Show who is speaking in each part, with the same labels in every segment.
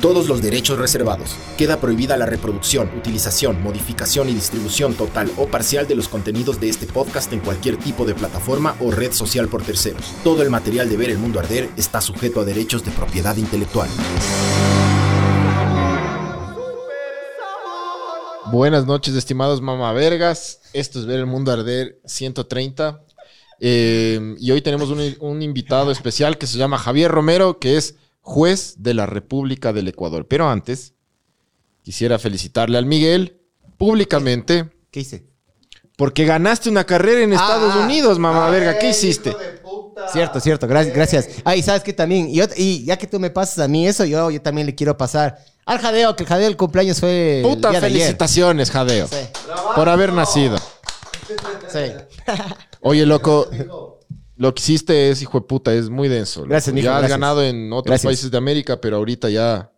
Speaker 1: Todos los derechos reservados. Queda prohibida la reproducción, utilización, modificación y distribución total o parcial de los contenidos de este podcast en cualquier tipo de plataforma o red social por terceros. Todo el material de Ver el Mundo Arder está sujeto a derechos de propiedad intelectual.
Speaker 2: Buenas noches, estimados mamavergas. Esto es Ver el Mundo Arder 130. Eh, y hoy tenemos un, un invitado especial que se llama Javier Romero, que es juez de la República del Ecuador. Pero antes, quisiera felicitarle al Miguel públicamente
Speaker 3: ¿Qué hice?
Speaker 2: porque ganaste una carrera en Estados
Speaker 3: ah,
Speaker 2: Unidos, mamá verga. ¿Qué hiciste?
Speaker 3: Cierto, cierto, gracias, gracias. Ah, y sabes que también, y, ya que tú me pasas a mí eso, yo, yo también le quiero pasar al jadeo, que el jadeo del cumpleaños fue. el
Speaker 2: Puta
Speaker 3: día de ayer.
Speaker 2: felicitaciones, Jadeo,
Speaker 3: Sí,
Speaker 2: por haber nacido.
Speaker 3: sí.
Speaker 2: Oye, loco, lo que hiciste es, hijo de puta, es muy denso.
Speaker 3: Gracias, mijo,
Speaker 2: Ya has
Speaker 3: gracias.
Speaker 2: ganado en otros
Speaker 3: Gracias.
Speaker 2: países de América, pero ahorita ya,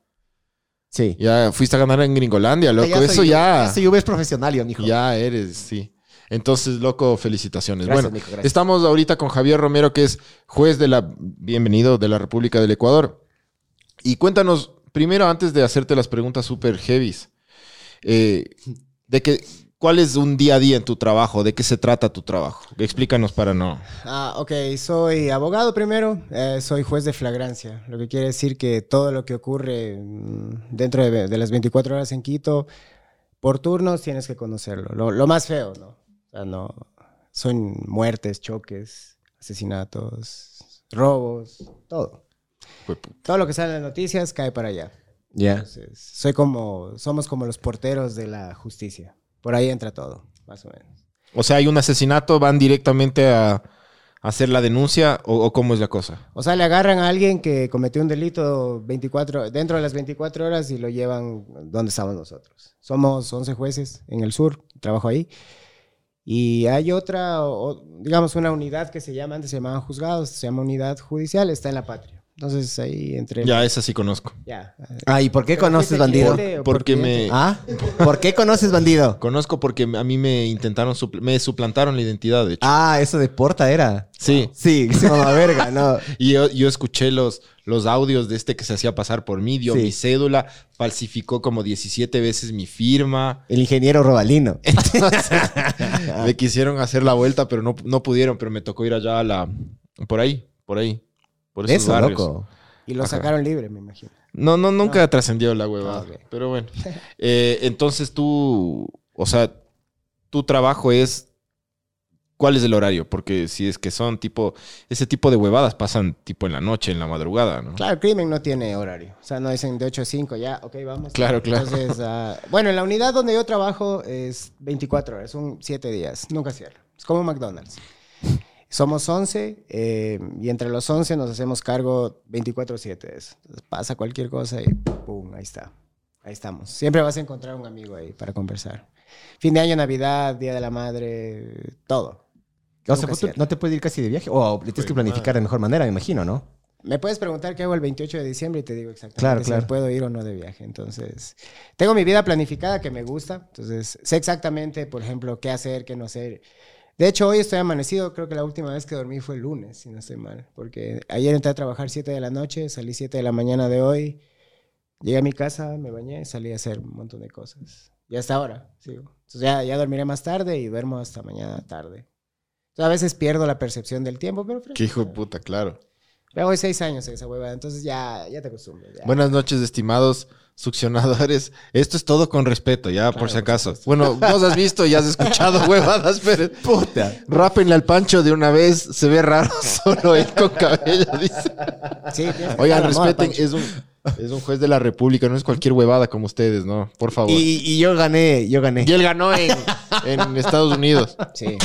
Speaker 3: Sí.
Speaker 2: ya fuiste a ganar en Gringolandia, loco.
Speaker 3: Soy
Speaker 2: Eso ya,
Speaker 3: Soy es profesional, yo, mijo.
Speaker 2: ya eres, sí. Entonces, loco, felicitaciones.
Speaker 3: Gracias,
Speaker 2: bueno,
Speaker 3: mijo, gracias.
Speaker 2: estamos ahorita con Javier Romero, que es juez de la, bienvenido, de la República del Ecuador. Y cuéntanos, primero, antes de hacerte las preguntas súper heavies, eh, de que, ¿cuál es un día a día en tu trabajo? ¿De qué se trata tu trabajo? Explícanos para no...
Speaker 4: Ah, ok, soy abogado primero, eh, soy juez de flagrancia, lo que quiere decir que todo lo que ocurre mm, dentro de, de las 24 horas en Quito, por turnos tienes que conocerlo, lo, lo más feo, ¿no? O sea, no, son muertes, choques, asesinatos, robos, todo. Todo lo que sale en las noticias cae para allá.
Speaker 3: Ya.
Speaker 4: Soy como, somos como los porteros de la justicia. Por ahí entra todo, más o menos.
Speaker 2: O sea, hay un asesinato, van directamente a, hacer la denuncia o, o cómo es la cosa.
Speaker 4: O sea, le agarran a alguien que cometió un delito 24, dentro de las 24 horas y lo llevan donde estamos nosotros. Somos 11 jueces en el sur, trabajo ahí. Y hay otra, o- digamos, una unidad que se llama, antes se llamaban juzgados, se llama unidad judicial, está en la patria. Entonces ahí entre...
Speaker 2: Ya, esa sí conozco.
Speaker 4: Ya.
Speaker 3: Ah, ¿y por qué
Speaker 4: ¿Pero
Speaker 3: conoces bandido?
Speaker 2: Porque
Speaker 4: por
Speaker 2: me...
Speaker 3: ¿Ah? ¿Por qué conoces bandido?
Speaker 2: Conozco porque a mí me intentaron, supl- me suplantaron la identidad, de hecho.
Speaker 3: Ah, eso de porta era.
Speaker 2: Sí.
Speaker 3: Sí, sí, mamá verga, no.
Speaker 2: Y yo, yo escuché los, los audios de este que se hacía pasar por mí, dio
Speaker 3: Sí.
Speaker 2: mi cédula, falsificó como 17 veces mi firma.
Speaker 3: El ingeniero Robalino.
Speaker 2: Me quisieron hacer la vuelta, pero no, no pudieron, pero me tocó ir allá a la... Por ahí, por ahí. Por esos
Speaker 3: Eso,
Speaker 2: barrios.
Speaker 3: loco.
Speaker 4: Y lo
Speaker 2: Ajá.
Speaker 4: sacaron libre, me imagino.
Speaker 2: No, no, nunca trascendió la huevada.
Speaker 4: Ah, ok.
Speaker 2: Pero bueno. Eh, entonces tú, o sea, tu trabajo es. ¿Cuál es el horario? Porque si es que son tipo. Ese tipo de huevadas pasan tipo en la noche, en la madrugada, ¿no?
Speaker 4: Claro, el crimen no tiene horario. O sea, no dicen de 8 a 5, ya, ok, vamos.
Speaker 2: Claro, claro.
Speaker 4: Entonces, ah, bueno, en la unidad donde yo trabajo es 24 horas, son 7 días, nunca cierra. Es como McDonald's. Somos 11 eh, y entre los 11 nos hacemos cargo 24-7 de eso. Entonces, pasa cualquier cosa y pum, ahí está. Ahí estamos. Siempre vas a encontrar un amigo ahí para conversar. Fin de año, Navidad, Día de la Madre, todo.
Speaker 3: O sea, tú no te puedes ir casi de viaje. O le tienes que planificar de mejor manera, me imagino, ¿no?
Speaker 4: Me puedes preguntar qué hago el 28 de diciembre y te digo exactamente
Speaker 3: Claro,
Speaker 4: si
Speaker 3: claro.
Speaker 4: me puedo ir o no de viaje. Entonces, tengo mi vida planificada que me gusta. Entonces, sé exactamente, por ejemplo, qué hacer, qué no hacer. De hecho, hoy estoy amanecido. Creo que la última vez que dormí fue el lunes, si no estoy mal. Porque ayer entré a trabajar 7 de la noche, salí 7 de la mañana de hoy. Llegué a mi casa, me bañé, salí a hacer un montón de cosas. Y hasta ahora sigo. Entonces, ya, ya dormiré más tarde y duermo hasta mañana tarde. Entonces, a veces pierdo la percepción del tiempo, pero...
Speaker 2: Qué hijo de puta, claro.
Speaker 4: Me voy seis años en esa hueva, entonces ya, ya te acostumbras. ya.
Speaker 2: Buenas noches, estimados succionadores. Esto es todo con respeto, ya, por si acaso. Bueno, vos has visto y has escuchado huevadas, pero.
Speaker 3: Puta.
Speaker 2: Rápenle al pancho de una vez, se ve raro solo él con cabello, dice.
Speaker 4: Sí,
Speaker 2: Oigan, respeten, es un, es un juez de la República, no es cualquier huevada como ustedes, ¿no? Por favor. Y,
Speaker 3: Y, y yo gané, yo gané.
Speaker 2: él ganó en, en Estados Unidos.
Speaker 4: Sí.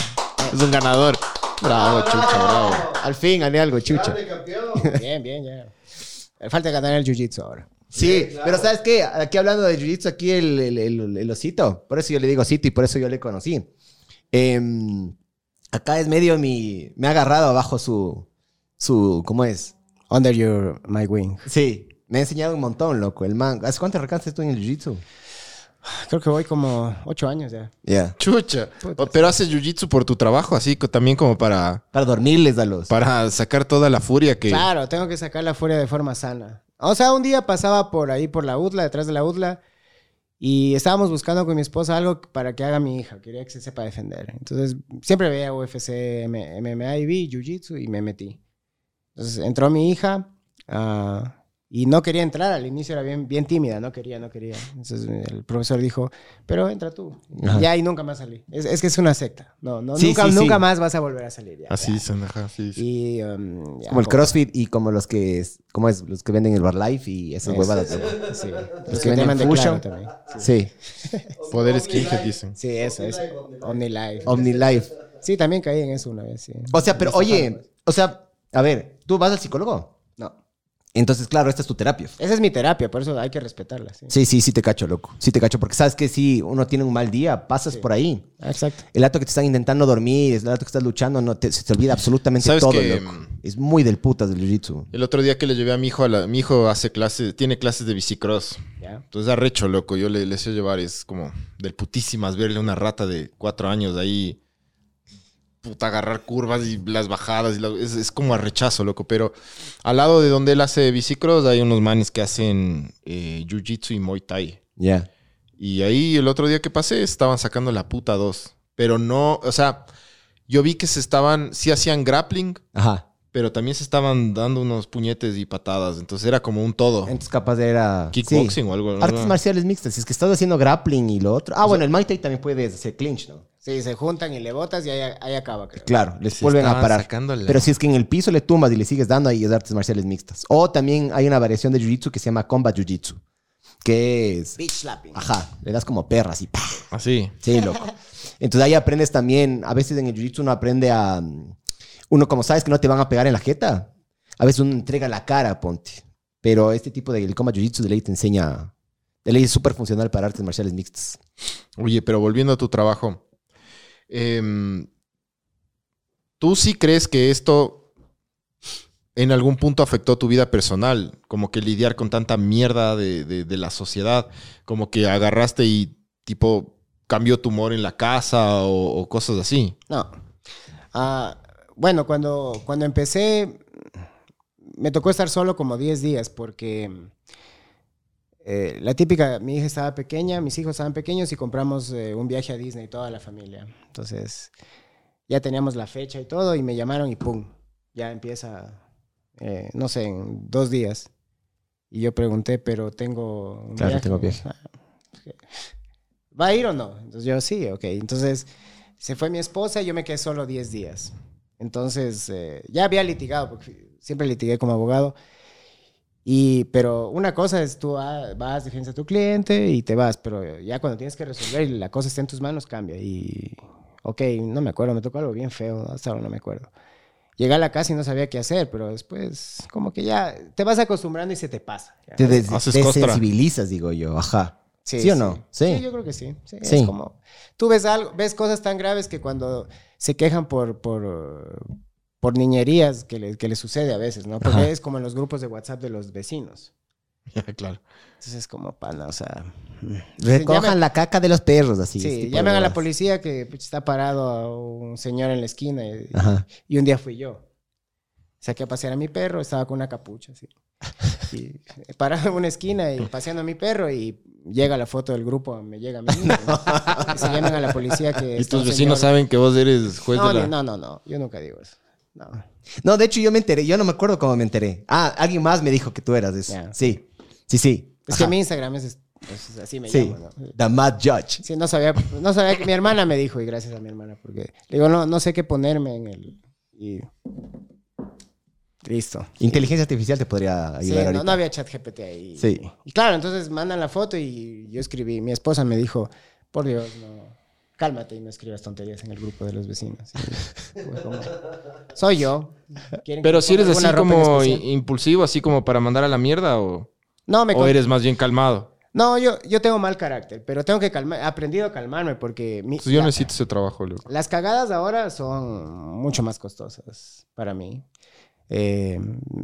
Speaker 2: Es un ganador. Bravo, chucha, bravo.
Speaker 3: Al fin gané algo, chucha.
Speaker 4: Bien, bien, ya. Falta ganar el jiu-jitsu ahora.
Speaker 3: Sí, pero ¿sabes qué? Aquí hablando de jiu-jitsu, aquí el, el, el- el osito. Por eso yo le digo osito y por eso yo le conocí. Em, acá es medio mi... Me ha agarrado abajo su... su ¿Cómo es?
Speaker 4: Under your, my wing.
Speaker 3: Sí. Me ha enseñado un montón, loco. El man. ¿Hace cuánto recantas tú en el jiu-jitsu?
Speaker 4: Creo que voy como ocho años ya.
Speaker 3: Ya.
Speaker 2: Chucha. Pero haces jiu-jitsu por tu trabajo, así también como para,
Speaker 3: Para dormirles a los.
Speaker 2: para sacar toda la furia que...
Speaker 4: Claro, tengo que sacar la furia de forma sana. O sea, un día pasaba por ahí, por la UDLA, detrás de la UDLA, y estábamos buscando con mi esposa algo para que haga mi hija. Quería que se sepa defender. Entonces, siempre veía UFC, MMA y vi Jiu-Jitsu y me metí. Entonces, entró mi hija ah, y no quería entrar. Al inicio era bien, bien tímida, no quería, no quería. Entonces, el profesor dijo, pero entra tú.
Speaker 3: Ajá.
Speaker 4: Ya, y nunca más salí. Es, es que es una secta. No, no,
Speaker 3: Sí,
Speaker 4: nunca,
Speaker 3: sí,
Speaker 4: nunca
Speaker 3: sí.
Speaker 4: más vas a volver a salir. ya,
Speaker 2: Así
Speaker 4: ya.
Speaker 2: son, ajá, sí, sí.
Speaker 4: Y, um, ya,
Speaker 3: Como el
Speaker 4: como-
Speaker 3: CrossFit y como los que. es- ¿Cómo es? Los que venden el Life y esas huevadas.
Speaker 4: sí.
Speaker 3: Los que venden Fusion.
Speaker 4: claro también.
Speaker 3: Sí.
Speaker 2: Poder skinhead, dicen.
Speaker 4: Sí, eso es. OmniLife.
Speaker 3: OmniLife.
Speaker 4: Sí, también caí en eso una vez, sí.
Speaker 3: O sea, pero oye, o sea, a ver, ¿tú vas al psicólogo? Entonces, claro, esta es tu terapia.
Speaker 4: Esa es mi terapia, por eso hay que respetarla, sí.
Speaker 3: Sí, sí, sí te cacho, loco. Sí te cacho, porque sabes que si uno tiene un mal día, pasas
Speaker 4: Sí.
Speaker 3: por ahí.
Speaker 4: Ah, Exacto.
Speaker 3: El acto que te están intentando dormir, el acto que estás luchando, no te, se te olvida absolutamente
Speaker 2: ¿Sabes
Speaker 3: todo,
Speaker 2: que,
Speaker 3: loco.
Speaker 2: mm,
Speaker 3: Es muy del putas del jiu-jitsu.
Speaker 2: El otro día que le llevé a mi hijo, a la- mi hijo hace clases, tiene clases de bicicross.
Speaker 4: Ya.
Speaker 2: Entonces arrecho, loco. Yo le, le sé llevar, es como del putísimas verle una rata de cuatro años ahí. Puta, agarrar curvas y las bajadas. y la- es, es como arrechazo, loco. Pero al lado de donde él hace bicicross hay unos manes que hacen eh, jiu-jitsu y muay thai.
Speaker 3: Ya.
Speaker 2: Y ahí el otro día que pasé estaban sacando la puta dos. Pero no, o sea, yo vi que se estaban, sí hacían grappling,
Speaker 3: Ajá.
Speaker 2: pero también se estaban dando unos puñetes y patadas. Entonces era como un todo.
Speaker 3: Entonces capaz era...
Speaker 2: Kickboxing
Speaker 3: sí.
Speaker 2: o algo. ¿no?
Speaker 3: Artes marciales mixtas. Si es que estás haciendo grappling y lo otro. Ah, bueno, el Muay Thai también puedes hacer clinch, ¿no?
Speaker 4: Sí, se juntan y le botas y ahí, ahí acaba, creo.
Speaker 3: Claro, les
Speaker 2: Se
Speaker 3: vuelven a parar. Pero si es que en el piso le tumbas y le sigues dando, ahí es artes marciales mixtas. O también hay una variación de jiu-jitsu que se llama combat jiu-jitsu. Que es...
Speaker 4: Beach slapping.
Speaker 3: Ajá, le das como perra así. ¡pah!
Speaker 2: Así.
Speaker 3: Sí, loco. Entonces ahí aprendes también, a veces en el jiu-jitsu uno aprende a... Uno como sabes que no te van a pegar en la jeta, a veces uno entrega la cara, ponte. Pero este tipo de el combat jiu-jitsu de ley te enseña... De ley es súper funcional para artes marciales mixtas.
Speaker 2: Oye, pero volviendo a tu trabajo. Em, ¿Tú sí crees que esto en algún punto afectó tu vida personal? Como que lidiar con tanta mierda de, la sociedad. Como que agarraste y tipo cambió tu humor en la casa o, o cosas así.
Speaker 4: No. Ah, bueno, cuando, cuando empecé, me tocó estar solo como 10 días porque eh, la típica, mi hija estaba pequeña, mis hijos estaban pequeños y compramos eh, un viaje a Disney, toda la familia. Entonces, ya teníamos la fecha y todo y me llamaron y ¡pum! Ya empieza, eh, no sé, en dos días. Y yo pregunté, pero tengo un
Speaker 3: Claro, tengo viaje.
Speaker 4: Ah, ¿Va a ir o no? Entonces yo sí, ok. Entonces se fue mi esposa y yo me quedé solo 10 días. Entonces ya había litigado, porque siempre litigué como abogado. Y, pero una cosa es tú vas, defiendes a tu cliente y te vas, pero ya cuando tienes que resolver y la cosa está en tus manos, cambia. Y, ok, no me acuerdo, me tocó algo bien feo, hasta ahora no me acuerdo. Llegué a la casa y no sabía qué hacer, pero después como que ya te vas acostumbrando y se te pasa. ya.
Speaker 3: Te des-
Speaker 2: Haces
Speaker 3: desensibilizas, digo yo. Ajá. ¿Sí o no? Sí.
Speaker 4: Sí, yo creo que sí. Sí,
Speaker 3: Sí.
Speaker 4: Es como, tú ves algo, ves cosas tan graves que cuando se quejan por, por, por niñerías que le, que le sucede a veces, ¿no? Porque
Speaker 3: Ajá.
Speaker 4: es como en los grupos de WhatsApp de los vecinos.
Speaker 2: claro.
Speaker 4: Entonces es como pana, o sea...
Speaker 3: Recojan
Speaker 4: llaman-
Speaker 3: la caca de los perros, así.
Speaker 4: Sí,
Speaker 3: de
Speaker 4: llaman a la policía que pues, está parado a un señor en la esquina y, y un día fui yo. Saqué a pasear a mi perro, estaba con una capucha, así. Y parado en una esquina y paseando a mi perro y llega la foto del grupo, me llega a mí. y se llaman a la policía que...
Speaker 2: Y tus vecinos
Speaker 4: señor-
Speaker 2: saben que vos eres juez
Speaker 4: No,
Speaker 2: de la...
Speaker 4: no, no, no, yo nunca digo eso. No.
Speaker 3: No, de hecho yo me enteré, yo no me acuerdo cómo me enteré. Ah, alguien más me dijo que tú eras de eso. Sí, sí, sí.
Speaker 4: Es
Speaker 3: Ajá.
Speaker 4: que mi Instagram es, es así me
Speaker 3: Sí,
Speaker 4: llamo, ¿no?
Speaker 3: The Mad Judge.
Speaker 4: Sí, no sabía, no sabía que mi hermana me dijo, y gracias a mi hermana, porque le digo, no, no sé qué ponerme en el. Y. Listo.
Speaker 3: Inteligencia artificial te podría
Speaker 4: Sí,
Speaker 3: ayudar
Speaker 4: no,
Speaker 3: ahorita.
Speaker 4: no había chat GPT ahí.
Speaker 3: Sí.
Speaker 4: Y claro, entonces mandan la foto y yo escribí. Mi esposa me dijo, por Dios, no. Cálmate y no escribas tonterías en el grupo de los vecinos. Y fue como, Soy yo. ¿Quieren que
Speaker 2: Pero si eres así como impulsivo, así como para mandar a la mierda o,
Speaker 4: No, me
Speaker 2: o eres más bien calmado.
Speaker 4: No, yo, yo tengo mal carácter, pero tengo que calmar. He aprendido a calmarme porque. mi-
Speaker 2: Entonces yo
Speaker 4: la-
Speaker 2: necesito ese trabajo, loco.
Speaker 4: Las cagadas ahora son mucho más costosas para mí. Eh,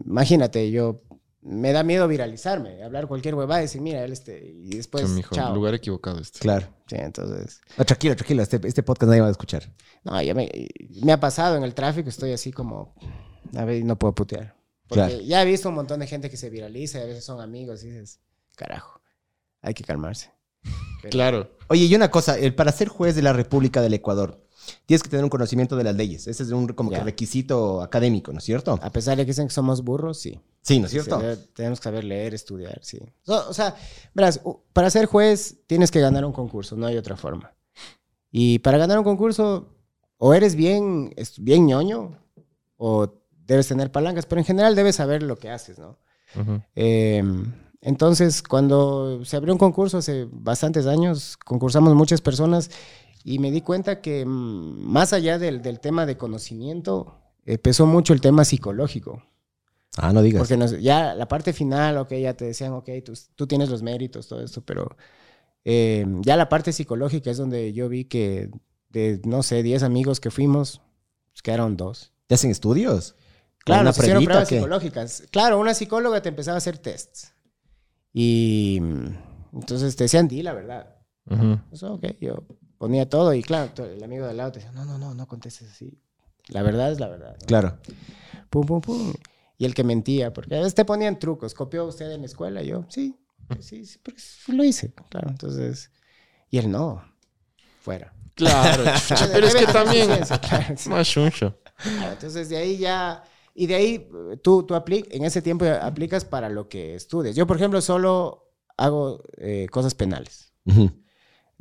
Speaker 4: imagínate, yo me da miedo viralizarme, hablar cualquier huevada y decir, mira, él este, y después,
Speaker 2: Mijo,
Speaker 4: Pues, chao.
Speaker 2: lugar equivocado este.
Speaker 3: Claro.
Speaker 4: Sí, entonces,
Speaker 3: No, tranquilo, tranquilo. Este, este podcast nadie va a escuchar.
Speaker 4: no, ya me, me ha pasado en el tráfico, estoy así como, a ver, no puedo putear. Porque
Speaker 3: Claro.
Speaker 4: ya he visto un montón de gente que se viraliza y a veces son amigos y dices, carajo, hay que calmarse. Pero-
Speaker 2: Claro.
Speaker 3: Oye, y una cosa, el, para ser juez de la República del Ecuador, tienes que tener un conocimiento de las leyes. Ese es un como que
Speaker 4: Ya.
Speaker 3: requisito académico, ¿no es cierto?
Speaker 4: A pesar de que dicen que somos burros, sí.
Speaker 3: Sí, ¿no es cierto?
Speaker 4: sí, tenemos que saber leer, estudiar, sí. O, o sea, verás, para ser juez tienes que ganar un concurso, no hay otra forma. Y para ganar un concurso, o eres bien, es- bien ñoño, o debes tener palancas, pero en general debes saber lo que haces, ¿no?
Speaker 2: Ujú.
Speaker 4: Eh, entonces, cuando se abrió un concurso hace bastantes años, concursamos muchas personas y me di cuenta que mm, más allá del, del tema de conocimiento, eh, pesó mucho el tema psicológico.
Speaker 3: Ah, no digas.
Speaker 4: Porque nos- ya la parte final, ok, ya te decían, ok, tú, tú tienes los méritos, todo esto, pero eh, ya la parte psicológica es donde yo vi que de, no sé, 10 amigos que fuimos, pues, quedaron dos.
Speaker 3: ¿Te hacen estudios?
Speaker 4: Claro,
Speaker 3: ¿Una
Speaker 4: nos hicieron pruebas psicológicas. Claro, una psicóloga te empezaba a hacer tests. Y mm, entonces te decían, di la verdad.
Speaker 2: Ujú.
Speaker 4: Pues, ok, yo ponía todo y claro, el amigo de al lado te decía, no, no, no, no contestes así. La verdad es la verdad. ¿no?
Speaker 3: Claro.
Speaker 4: Pum, pum, pum. Y el que mentía, porque a veces te ponían trucos. ¿Copió usted en la escuela? Yo, sí, sí, sí, porque lo hice. Claro, entonces. Y él no. Fuera.
Speaker 2: Claro, pero es que también.
Speaker 4: conciencia, claro, sí.
Speaker 2: Más chuncho.
Speaker 4: Claro, Entonces de ahí ya. Y de ahí tú, tú apli- en ese tiempo aplicas para lo que estudies. Yo, por ejemplo, solo hago eh, cosas penales.
Speaker 3: Ujú.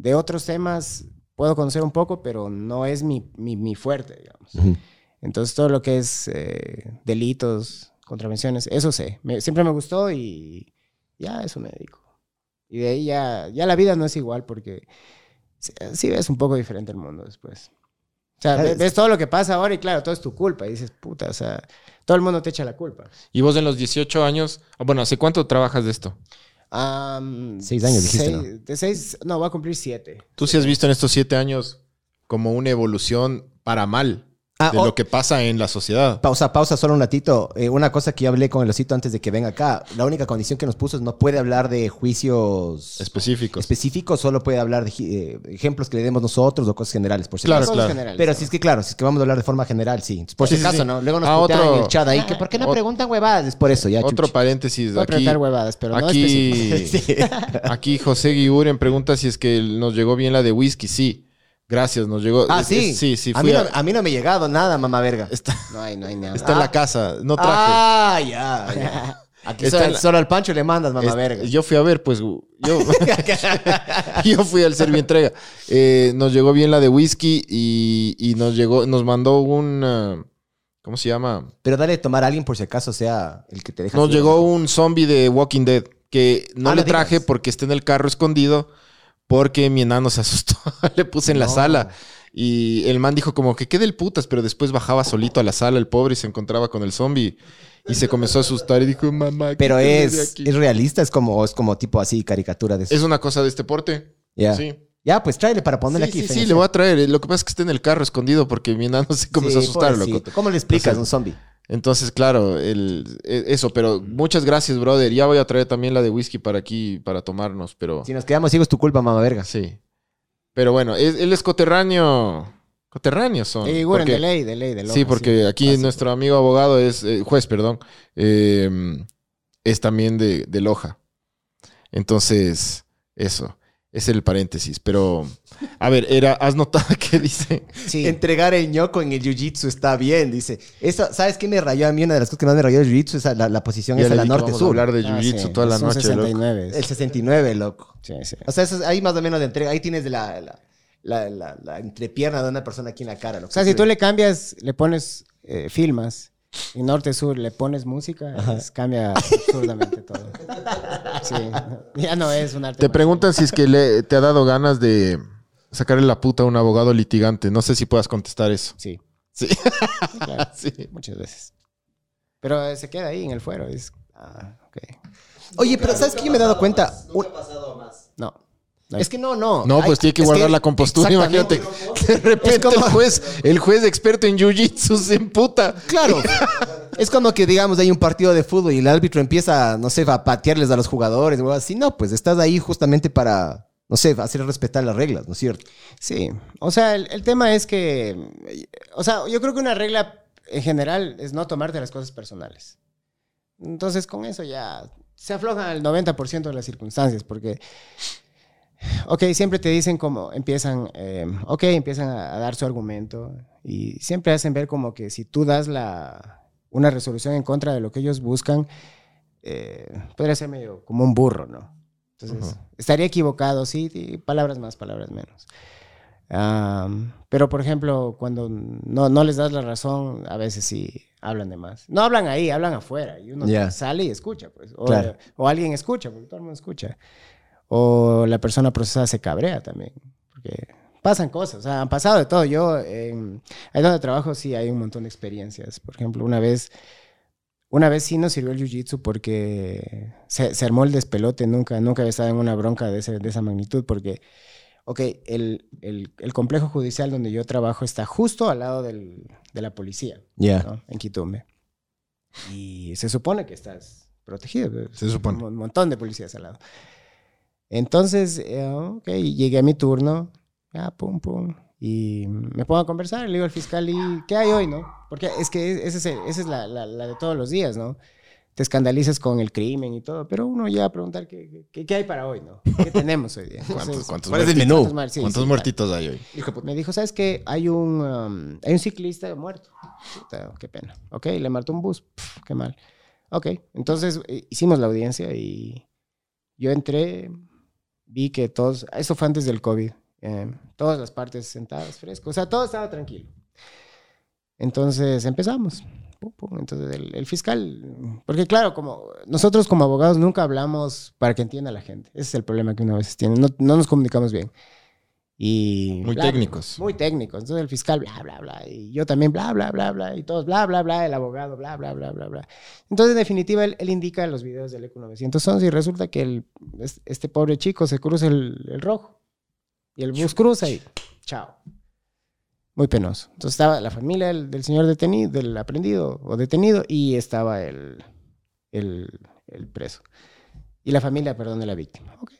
Speaker 4: De otros temas puedo conocer un poco, pero no es mi, mi, mi fuerte, digamos.
Speaker 3: Ujú.
Speaker 4: Entonces, todo lo que es eh, delitos, contravenciones, eso sé. Me- siempre me gustó y ya eso me dedico. Y de ahí ya, ya la vida no es igual porque sí, sí ves un poco diferente el mundo después. O sea, ves todo lo que pasa ahora y claro, todo es tu culpa. Y dices, puta, o sea, todo el mundo te echa la culpa.
Speaker 2: Y vos en los 18 años, ah, bueno, ¿hace cuánto trabajas de esto?
Speaker 3: Seis años dijiste,
Speaker 4: seis-
Speaker 3: ¿no?
Speaker 4: De seis, no, voy a cumplir siete.
Speaker 2: Tú sí has visto en estos 7 años como una evolución para mal
Speaker 3: Ah,
Speaker 2: de lo que pasa en la sociedad.
Speaker 3: Pausa, pausa, solo un ratito. Eh, una cosa que yo hablé con el osito antes de que venga acá. La única condición que nos puso es no puede hablar de juicios
Speaker 2: Específicos.
Speaker 3: específicos, solo puede hablar de eh, ejemplos que le demos nosotros o cosas generales, por si
Speaker 2: Claro,
Speaker 3: acaso.
Speaker 2: Claro.
Speaker 3: Pero
Speaker 4: ¿no?
Speaker 3: si es que, claro, si es que vamos a hablar de forma general, sí. Por
Speaker 2: Sí,
Speaker 3: si acaso,
Speaker 2: sí.
Speaker 3: ¿no? Luego nos
Speaker 2: Ah, otro-
Speaker 3: en el chat ahí, que ¿por qué no preguntan huevadas? Es por eso, ya.
Speaker 2: Otro paréntesis.
Speaker 4: Voy a
Speaker 2: Aquí,
Speaker 4: preguntar huevadas, pero no
Speaker 2: aquí.
Speaker 3: Sí.
Speaker 2: aquí José Guiguren pregunta si es que nos llegó bien la de whisky. Sí. Gracias, nos llegó.
Speaker 3: Ah, sí.
Speaker 2: sí, sí.
Speaker 3: a, mí
Speaker 2: a-
Speaker 3: no, a mí no me ha llegado nada, mamá verga.
Speaker 2: está
Speaker 4: No hay, no hay nada.
Speaker 2: está en la casa. No traje.
Speaker 3: Ah, ya. ya. Aquí
Speaker 2: Está
Speaker 3: solo,
Speaker 2: en la-
Speaker 3: solo al Pancho le mandas, mamá
Speaker 2: Es-
Speaker 3: verga.
Speaker 2: Yo fui a ver, pues yo, yo fui al Servientrega. Eh, nos llegó bien la de whisky y, y nos llegó, nos mandó un ah, ¿cómo se llama?
Speaker 3: Pero dale tomar a alguien por si acaso sea el que te deja.
Speaker 2: Nos llegó un zombie de Walking Dead que no
Speaker 3: Ah,
Speaker 2: le traje
Speaker 3: digas.
Speaker 2: porque está en el carro escondido porque mi enano se asustó. le puse en la sala y el man dijo como que quede el putas, pero después bajaba solito a la sala el pobre y se encontraba con el zombie y se comenzó a asustar y dijo, mamá,
Speaker 3: Pero es,
Speaker 2: aquí".
Speaker 3: es realista, es como, es como tipo así, caricatura de eso.
Speaker 2: Es una cosa de este porte.
Speaker 3: Ya.
Speaker 2: Sí.
Speaker 3: Ya, pues tráele para ponerle
Speaker 2: Sí,
Speaker 3: aquí.
Speaker 2: sí, sí, le voy a traer. Lo que pasa es que está en el carro escondido porque mi enano se comenzó
Speaker 3: Sí,
Speaker 2: a asustar, loco.
Speaker 3: ¿Cómo le explicas a un zombie?
Speaker 2: Entonces, claro, el, e- eso, pero muchas gracias, brother. Ya voy a traer también la de whisky para aquí, para tomarnos, pero
Speaker 3: Si nos quedamos ciegos, tu culpa, mamá verga.
Speaker 2: sí. Pero bueno, es- él es coterráneo. Coterráneos son.
Speaker 4: Y bueno,
Speaker 2: porque-
Speaker 4: de ley, de ley, de
Speaker 2: sí, porque aquí nuestro amigo abogado es, eh, juez, perdón, eh, es también de, de Loja. Entonces, eso, es el paréntesis. Pero, a ver, era, ¿has notado que dice?
Speaker 4: Sí.
Speaker 3: Entregar el ñoco en el jiu-jitsu está bien, dice. Eso, ¿Sabes qué me rayó a mí? Una de las cosas que más me rayó el jiu-jitsu es la, la posición esa,
Speaker 2: le
Speaker 3: la
Speaker 2: a
Speaker 3: norte-sur.
Speaker 2: hablar de
Speaker 4: Ah,
Speaker 2: jiu-jitsu
Speaker 4: sí,
Speaker 2: toda la
Speaker 4: es
Speaker 2: noche, loco.
Speaker 4: 69.
Speaker 3: El 69, loco.
Speaker 4: Sí, sí.
Speaker 3: O sea, eso es- ahí más o menos de entrega. Ahí tienes de la, la, la, la- la entrepierna de una persona aquí en la cara. loco.
Speaker 4: O sea, si tú le cambias, le pones, eh, filmas, y norte-sur, le pones música, es- cambia absurdamente todo. Sí. Ya no es un arte.
Speaker 2: Te preguntan si es que le, te ha dado ganas de sacarle la puta a un abogado litigante. No sé si puedas contestar eso.
Speaker 4: Sí,
Speaker 2: Sí.
Speaker 4: claro,
Speaker 2: sí.
Speaker 4: muchas veces. Pero eh, se queda ahí en el fuero. Es, ah.
Speaker 3: Oye, pero ¿sabes qué? Yo me he dado cuenta. Un-
Speaker 4: No.
Speaker 3: Es que no, no.
Speaker 2: No, pues tiene que guardar la compostura, imagínate. De repente
Speaker 3: como-
Speaker 2: el juez, el juez experto en jiu-jitsu se emputa.
Speaker 3: Claro. Es como que, digamos, hay un partido de fútbol y el árbitro empieza, no sé, a patearles a los jugadores o así. No, pues estás ahí justamente para, no sé, hacer respetar las reglas, ¿no es cierto?
Speaker 4: Sí, o sea, el, el tema es que, o sea, yo creo que una regla en general es no tomarte las cosas personales. Entonces, con eso ya se aflojan el 90% de las circunstancias, porque, ok, siempre te dicen como, empiezan, eh, ok, empiezan a, a dar su argumento y siempre hacen ver como que si tú das la, una resolución en contra de lo que ellos buscan, eh, podría ser medio como un burro, ¿no? Entonces, estaría equivocado, sí, palabras más, palabras menos. Am, pero, por ejemplo, cuando no, no les das la razón, a veces sí hablan de más. No hablan ahí, hablan afuera. Y uno
Speaker 3: Ya.
Speaker 4: sale y escucha, pues. O,
Speaker 3: Claro.
Speaker 4: o alguien escucha, porque todo el mundo escucha. O la persona procesada se cabrea también. Porque pasan cosas, o sea, han pasado de todo. Yo, en- ahí donde trabajo, sí hay un montón de experiencias. Por ejemplo, una vez, una vez sí nos sirvió el jiu-jitsu porque se, se armó el despelote. Nunca, nunca había estado en una bronca de, ese- de esa magnitud porque, ok, el, el- el complejo judicial donde yo trabajo está justo al lado del- de la policía,
Speaker 3: Ya.
Speaker 4: ¿no? En Quitumbe. Y se supone que estás protegido.
Speaker 2: Se supone.
Speaker 4: Un montón de policías al lado. Entonces, eh, ok, llegué a mi turno, ya, pum, pum, y me pongo a conversar, le digo al fiscal, ¿y qué hay hoy, no? Porque es que ese es el- esa es la, la- la de todos los días, ¿no? Te escandalizas con el crimen y todo, pero uno ya a preguntar qué, qué, qué hay para hoy, ¿no? ¿Qué tenemos hoy día?
Speaker 2: ¿Cuántos,
Speaker 4: Entonces,
Speaker 2: cuántos,
Speaker 3: ¿Cuál es el
Speaker 2: muertitos-
Speaker 3: menú?
Speaker 4: ¿cuántos mar- sí,
Speaker 2: cuántos
Speaker 4: sí,
Speaker 2: muertitos hay hoy?
Speaker 4: me dijo, ¿sabes qué? Hay un, um, hay un ciclista muerto. Qué pena. Ok, le mató un bus. Pf, qué mal. Ok, entonces eh, hicimos la audiencia y yo entré, vi que todos, eso fue antes del COVID, eh, todas las partes sentadas, frescos, o sea, todo estaba tranquilo. Entonces empezamos. Entonces el, fiscal, porque claro, como nosotros como abogados nunca hablamos para que entienda la gente. Ese es el problema que uno a veces tiene. No, no nos comunicamos bien. Y
Speaker 2: Muy
Speaker 4: bla,
Speaker 2: técnicos.
Speaker 4: Muy técnicos. Entonces el fiscal, bla, bla, bla. Y yo también, bla, bla, bla, bla. Y todos, bla, bla, bla. El abogado, bla, bla, bla, bla, bla. Entonces, en definitiva, él, él indica los videos del ECU 911 y resulta que el, es- este pobre chico se cruza el, el rojo. Y el bus cruza y chao. Muy penoso. Entonces estaba la familia del, del señor detenido, del aprendido o detenido, y estaba el, el, el preso. Y la familia, perdón, de la víctima. Ok.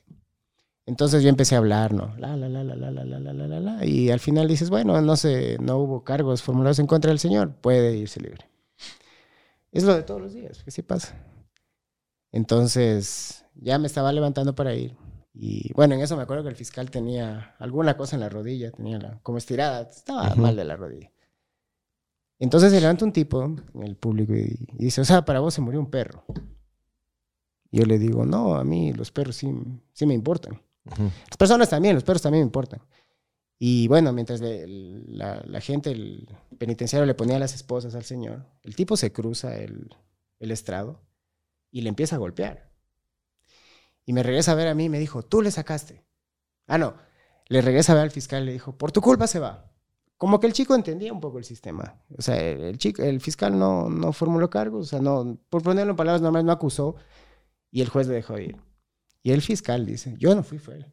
Speaker 4: Entonces yo empecé a hablar, ¿no? La, la, la, la, la, la, la, la, la, la. Y al final dices, bueno, no sé, no hubo cargos formulados en contra del señor, puede irse libre. Es lo de todos los días, que sí pasa. Entonces, ya me estaba levantando para ir. Y bueno, en eso me acuerdo que el fiscal tenía alguna cosa en la rodilla, tenía la, como estirada, estaba mal de la rodilla. Entonces se levanta un tipo en el público y, y dice, o sea, para vos se murió un perro. Y yo le digo, no, a mí los perros sí, sí me importan. Las personas también, los perros también me importan. Y bueno, mientras la, gente, el penitenciario le ponía las esposas al señor, el tipo se cruza el, el estrado y le empieza a golpear. Y me regresa a ver a mí y me dijo, tú le sacaste. Ah, no. Le regresa a ver al fiscal y le dijo, por tu culpa se va. Como que el chico entendía un poco el sistema. O sea, el, el chico, el fiscal no, no formuló cargos, o sea, no, por ponerlo en palabras normales, no acusó y el juez le dejó ir. Y el fiscal dice, yo no fui, fue él.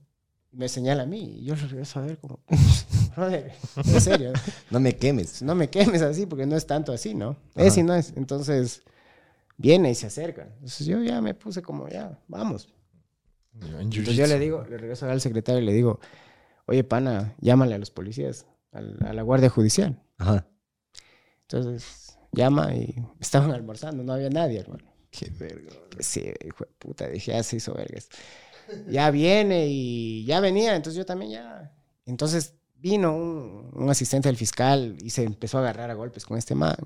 Speaker 4: Me señala a mí y yo le regreso a ver como, brother, en serio,
Speaker 3: No me quemes.
Speaker 4: no me quemes así porque no es tanto así, ¿no? Es y no es. Entonces, viene y se acerca. Entonces yo ya me puse como, ya, vamos.
Speaker 2: En
Speaker 4: Entonces yo le digo, le regreso al secretario y le digo, oye, pana, llámale a los policías, al- a la guardia judicial.
Speaker 3: Ajá.
Speaker 4: Entonces llama y estaban almorzando, no había nadie, hermano.
Speaker 2: Qué verga.
Speaker 4: Sí, hijo de puta, dije, ya se hizo vergas. Ya viene y ya venía, entonces yo también ya. Entonces vino un, un asistente del fiscal y se empezó a agarrar a golpes con este man.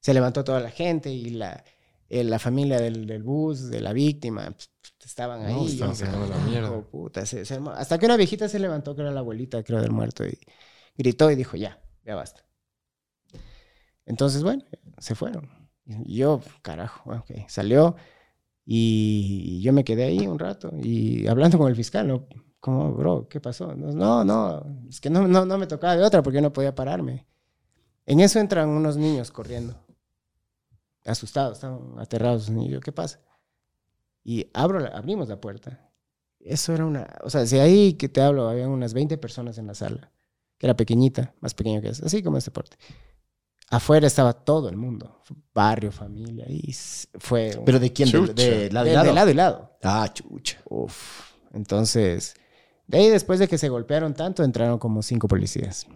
Speaker 4: Se levantó toda la gente y la, eh, la familia del, del bus, de la víctima, pues, estaban ahí.
Speaker 2: No,
Speaker 4: y
Speaker 2: estaban sacando la mierda.
Speaker 4: puta, se- se hasta que una viejita se levantó, que era la abuelita, creo, del muerto, y gritó y dijo, ya, ya basta. Entonces, bueno, se fueron. Yo, carajo, ok, salió y yo me quedé ahí un rato y hablando con el fiscal, ¿no? Como, bro, ¿qué pasó? No, no, es que no, no, no me tocaba de otra porque yo no podía pararme. En eso entran unos niños corriendo, asustados, estaban aterrados. Y yo, ¿qué pasa? Y abro abrimos la puerta. Eso era una, o sea, de ahí que te hablo, había unas 20 personas en la sala, que era pequeñita, más pequeña que esa, así como este porte. Afuera estaba todo el mundo. Barrio, familia. Y fue... un-
Speaker 3: ¿Pero de quién? ¿De,
Speaker 2: Chucha.
Speaker 3: de lado
Speaker 4: de,
Speaker 3: y lado?
Speaker 4: de lado y lado.
Speaker 3: Ah, chucha.
Speaker 4: Uf. Entonces, de ahí después de que se golpearon tanto, entraron como cinco policías.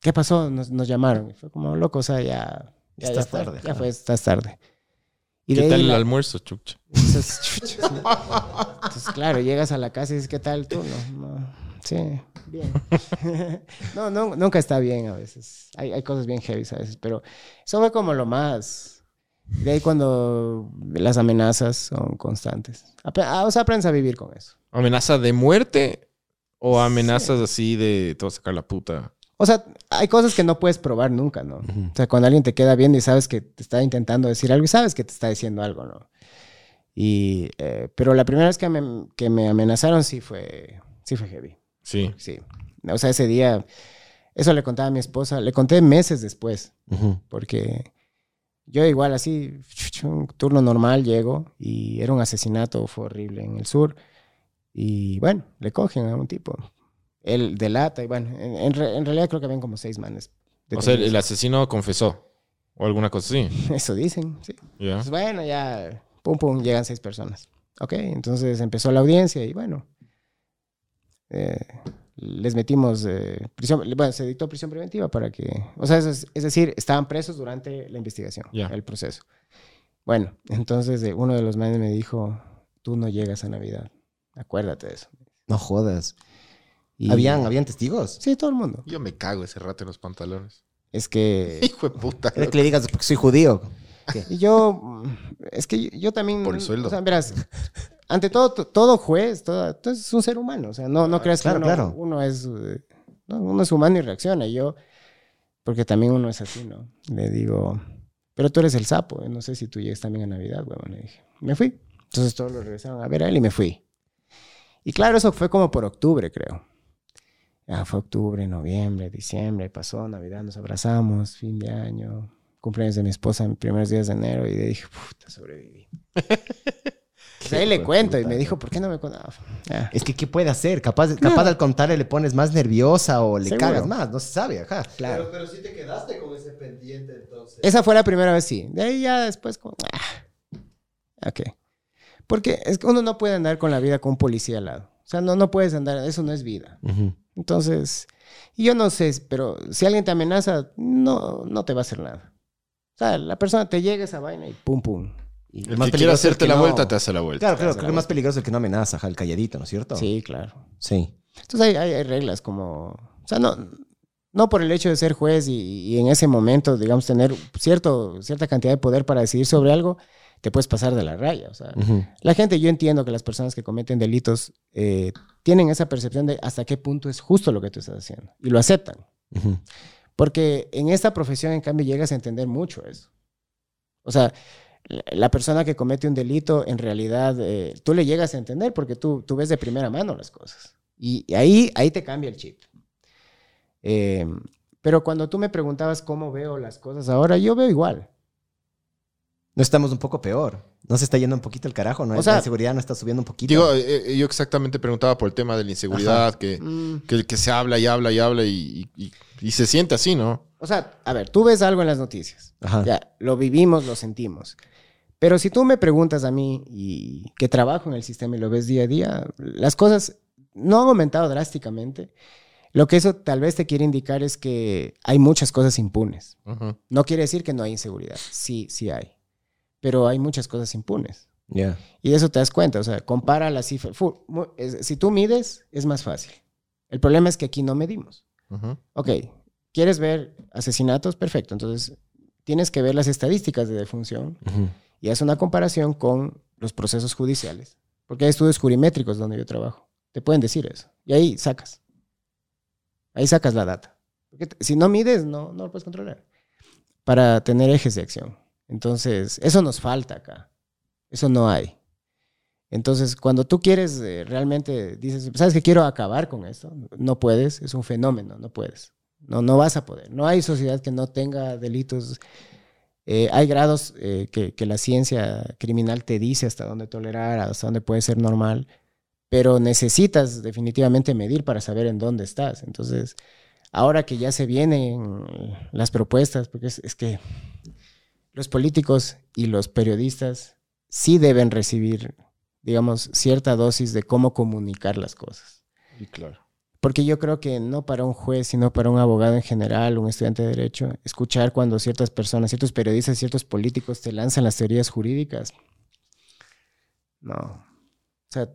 Speaker 4: ¿Qué pasó? Nos, nos llamaron. Y fue como, loco, o sea, ya... Ya,
Speaker 3: Estás
Speaker 4: ya fue,
Speaker 3: tarde,
Speaker 4: Ya fue, estás tarde. Y
Speaker 2: ¿Qué tal el
Speaker 4: la-
Speaker 2: almuerzo, chucha?
Speaker 4: entonces, chucha, sí. Entonces, claro, llegas a la casa y dices, ¿qué tal tú? No, no, sí, bien. no, no, nunca está bien a veces. Hay, hay cosas bien heavy a veces, pero eso fue como lo más. De ahí cuando las amenazas son constantes. Ah, O sea, aprendes a vivir con eso.
Speaker 2: ¿Amenaza de muerte o amenazas así de te voy a sacar la puta?
Speaker 4: O sea, hay cosas que no puedes probar nunca, ¿no? O sea, cuando alguien te queda viendo y sabes que te está intentando decir algo y sabes que te está diciendo algo, ¿no? Y, eh, pero la primera vez que me, que me amenazaron sí fue, sí fue heavy.
Speaker 2: Sí.
Speaker 4: Sí. O sea, ese día, eso le contaba a mi esposa, le conté meses después, porque yo igual así, un turno normal llego y era un asesinato, fue horrible en el sur. Y bueno, le cogen a un tipo. Él delata y bueno, en, en re- en realidad creo que habían como seis manes.
Speaker 2: O sea, el, asesino confesó. O alguna cosa así.
Speaker 4: Eso dicen, sí.
Speaker 2: Ya.
Speaker 4: Pues bueno, ya, pum, pum, llegan seis personas. Ok, entonces empezó la audiencia y bueno, eh, les metimos eh, prisión, bueno, se dictó prisión preventiva para que, o sea, es, es decir, estaban presos durante la investigación, el proceso. Bueno, entonces eh, uno de los manes me dijo, tú no llegas a Navidad, acuérdate de eso.
Speaker 3: No jodas.
Speaker 4: Y-
Speaker 3: ¿Habían, ¿Habían testigos?
Speaker 4: Sí, todo el mundo.
Speaker 2: Yo me cago ese rato en los pantalones.
Speaker 4: Es que...
Speaker 2: Hijo de puta.
Speaker 3: ¿Era que le digas porque soy judío?
Speaker 4: Y yo, mm, es que yo, yo también...
Speaker 2: Por el sueldo.
Speaker 4: O sea, verás, ante todo, to- todo juez, todo, todo es un ser humano. O sea, no, no creas que uno,
Speaker 3: claro.
Speaker 4: uno es... eh, no, uno es humano y reacciona. Y yo, porque también uno es así, ¿no? Le digo, pero tú eres el sapo. eh, No sé si tú llegues también a Navidad, huevón. Le dije, me fui. Entonces todos lo regresaron a ver a él y me fui. Y claro, eso fue como por octubre, creo. Ya fue octubre, noviembre, diciembre, pasó Navidad, nos abrazamos, fin de año, cumpleaños de mi esposa en primeros días de enero y dije, puta, sobreviví. Sea, ahí le cuento y me dijo, ¿por qué no me contaba? Ya.
Speaker 3: Es que, ¿qué puede hacer? Capaz, capaz al contarle le pones más nerviosa o le
Speaker 4: Seguro.
Speaker 3: cagas más. No se sabe, ajá.
Speaker 4: Claro.
Speaker 5: Pero, pero sí te quedaste con ese pendiente entonces.
Speaker 4: Esa fue la primera vez, sí. De ahí ya después, como, ah, ok. Porque es que uno no puede andar con la vida con un policía al lado. O sea, no, no puedes andar, eso no es vida.
Speaker 3: Ujú.
Speaker 4: Entonces, y yo no sé, pero si alguien te amenaza, no, no te va a hacer nada. O sea, la persona te llega esa vaina y pum, pum. Y-
Speaker 2: El
Speaker 3: Más
Speaker 2: que
Speaker 3: el
Speaker 2: hacerte
Speaker 3: que
Speaker 2: la
Speaker 3: no-
Speaker 2: vuelta, te hace la vuelta.
Speaker 3: Claro, claro, creo que es más peligroso el que no amenaza, ajá, el calladito, ¿no es cierto?
Speaker 4: Sí, claro.
Speaker 3: Sí.
Speaker 4: Entonces hay, hay, hay reglas como, o sea, no, no por el hecho de ser juez y, y en ese momento, digamos, tener cierto, cierta cantidad de poder para decidir sobre algo, te puedes pasar de la raya. O sea,
Speaker 3: Ujú.
Speaker 4: la gente, yo entiendo que las personas que cometen delitos eh, tienen esa percepción de hasta qué punto es justo lo que tú estás haciendo y lo aceptan.
Speaker 3: Ujú.
Speaker 4: Porque en esta profesión, en cambio, llegas a entender mucho eso. O sea, la- persona que comete un delito, en realidad, eh, tú le llegas a entender porque tú, tú ves de primera mano las cosas. Y, y ahí, ahí te cambia el chip. Eh, pero cuando tú me preguntabas cómo veo las cosas ahora, yo veo igual.
Speaker 3: No estamos un poco peor. No se está yendo un poquito el carajo, ¿no?
Speaker 4: O sea-
Speaker 3: la inseguridad no está subiendo un poquito.
Speaker 2: Digo, eh, eh, yo exactamente preguntaba por el tema de la inseguridad, que,
Speaker 4: Mm,
Speaker 2: que, que se habla y habla y habla y, y- y se siente así, ¿no?
Speaker 4: o sea, a ver, tú ves algo en las noticias.
Speaker 3: Ajá.
Speaker 4: Ya, lo vivimos, lo sentimos. Pero si tú me preguntas a mí y que trabajo en el sistema y lo ves día a día, las cosas no han aumentado drásticamente. Lo que eso tal vez te quiere indicar es que hay muchas cosas impunes.
Speaker 2: Ujú.
Speaker 4: No quiere decir que no hay inseguridad. Sí, sí hay. Pero hay muchas cosas impunes.
Speaker 3: Ya.
Speaker 4: Y de eso te das cuenta. O sea, compara las cifras. Fu- mu- es- Si tú mides, es más fácil. El problema es que aquí no medimos.
Speaker 2: Ujú.
Speaker 4: Ok, ¿quieres ver asesinatos? Perfecto. Entonces, tienes que ver las estadísticas de defunción y haz una comparación con los procesos judiciales. Porque hay estudios jurimétricos donde yo trabajo. Te pueden decir eso. Y ahí sacas. Ahí sacas la data. Porque si no mides, no, no lo puedes controlar. Para tener ejes de acción. Entonces, eso nos falta acá. Eso no hay. Entonces, cuando tú quieres eh, realmente, dices, ¿sabes que quiero acabar con esto? No puedes, es un fenómeno, no puedes. No, no vas a poder. No hay sociedad que no tenga delitos. Eh, hay grados eh, que, que la ciencia criminal te dice hasta dónde tolerar, hasta dónde puede ser normal, pero necesitas definitivamente medir para saber en dónde estás. Entonces, ahora que ya se vienen las propuestas, porque es, es que los políticos y los periodistas sí deben recibir, digamos, cierta dosis de cómo comunicar las cosas.
Speaker 2: Y claro.
Speaker 4: Porque yo creo que no para un juez, sino para un abogado en general, un estudiante de derecho, escuchar cuando ciertas personas, ciertos periodistas, ciertos políticos te lanzan las teorías jurídicas. No. O sea,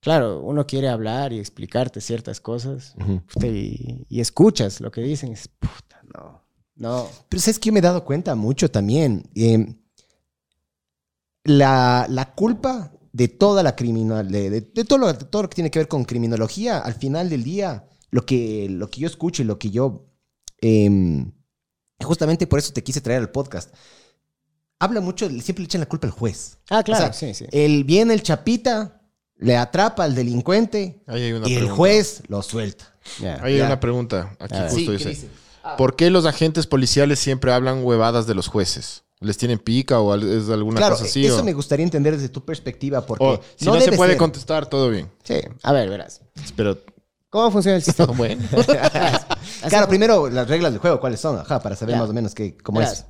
Speaker 4: claro, uno quiere hablar y explicarte ciertas cosas puta, y, y escuchas lo que dicen y dices, puta, no, no.
Speaker 3: Pero sabes que yo me he dado cuenta mucho también. eh, la, la culpa de toda la criminal, de, de- de todo, lo, de todo lo que tiene que ver con criminología, al final del día, lo que, lo que yo escucho y lo que yo. eh, justamente por eso te quise traer al podcast. Habla mucho, siempre le echan la culpa al juez.
Speaker 4: Ah, claro,
Speaker 3: O sea,
Speaker 4: sí, sí.
Speaker 3: El viene el chapita, le atrapa al delincuente
Speaker 2: Ahí hay una
Speaker 3: y el juez lo suelta.
Speaker 2: Ahí hay una pregunta. Aquí justo
Speaker 3: ¿qué
Speaker 2: dice.
Speaker 3: dice?
Speaker 2: ¿Por qué los agentes policiales siempre hablan huevadas de los jueces? ¿Les tienen pica o es alguna
Speaker 3: Claro,
Speaker 2: cosa así?
Speaker 3: eso
Speaker 2: o-
Speaker 3: me gustaría entender desde tu perspectiva, porque
Speaker 2: si no, se
Speaker 3: debe
Speaker 2: puede
Speaker 3: ser-
Speaker 2: contestar, todo bien.
Speaker 4: Sí, a ver, verás.
Speaker 2: Pero
Speaker 4: ¿Cómo funciona el sistema?
Speaker 2: bueno.
Speaker 3: Claro, primero las reglas del juego, ¿cuáles son? Ajá, para saber
Speaker 4: Ya.
Speaker 3: más o menos qué, cómo
Speaker 4: Verás,
Speaker 3: es.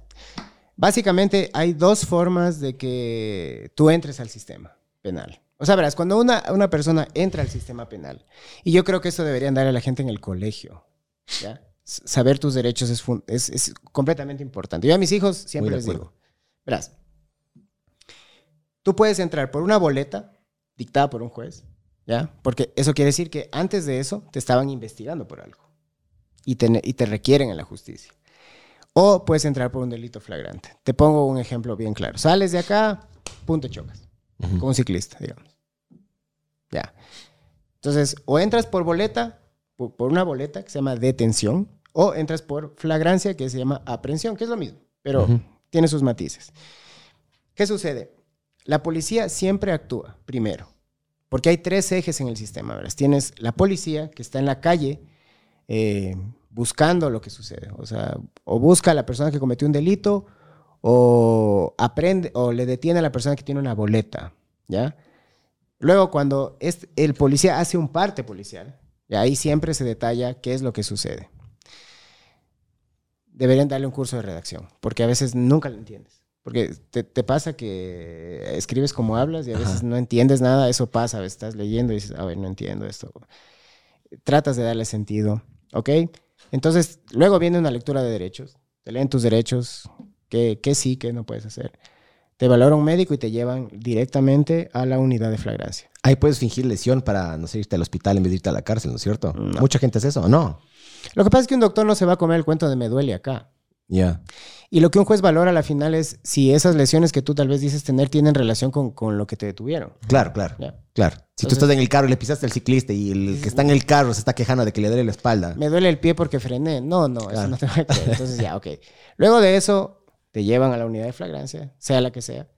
Speaker 4: Básicamente hay dos formas de que tú entres al sistema penal. O sea, verás, cuando una, una persona entra al sistema penal, y yo creo que eso deberían dar a la gente en el colegio, ¿ya? Saber tus derechos es, fun- es, es completamente importante. Yo a mis hijos siempre les digo, verás, tú puedes entrar por una boleta dictada por un juez, ¿ya? Porque eso quiere decir que antes de eso te estaban investigando por algo y te, y te requieren en la justicia. O puedes entrar por un delito flagrante. Te pongo un ejemplo bien claro. Sales de acá, punto chocas.
Speaker 3: Ujú.
Speaker 4: Como un ciclista, digamos. Ya. Entonces, o entras por boleta, por, por una boleta que se llama detención, o entras por flagrancia que se llama aprehensión, que es lo mismo, pero tiene sus matices. ¿Qué sucede? La policía siempre actúa primero, porque hay tres ejes en el sistema. ¿verdad? Tienes la policía que está en la calle eh, buscando lo que sucede. O sea, o busca a la persona que cometió un delito o aprende o le detiene a la persona que tiene una boleta, ¿ya? Luego, cuando es, el policía hace un parte policial, y ahí siempre se detalla qué es lo que sucede. Deberían darle un curso de redacción, porque a veces nunca lo entiendes. Porque te, te pasa que escribes como hablas y a veces no entiendes nada, eso pasa, a veces estás leyendo y dices, a ver, no entiendo esto. Tratas de darle sentido, ¿ok? Entonces, luego viene una lectura de derechos, te leen tus derechos, qué, qué sí, qué no puedes hacer. Te valora un médico y te llevan directamente a la unidad de flagrancia.
Speaker 3: Ahí puedes fingir lesión para, no sé, irte al hospital en vez de irte a la cárcel, ¿no es cierto?
Speaker 4: No.
Speaker 3: Mucha gente hace eso, ¿o no?
Speaker 4: Lo que pasa es que un doctor no se va a comer el cuento de me duele acá.
Speaker 3: Ya.
Speaker 4: Y lo que un juez valora a la final es si esas lesiones que tú tal vez dices tener tienen relación con, con lo que te detuvieron.
Speaker 3: Claro, claro. Claro. Si tú estás en el carro y le pisaste al ciclista y el que está en el carro se está quejando de que le duele la espalda.
Speaker 4: Me duele el pie porque frené. No, no, eso no te va a creer. Entonces ya, ok. Luego de eso, te llevan a la unidad de flagrancia, sea la que sea.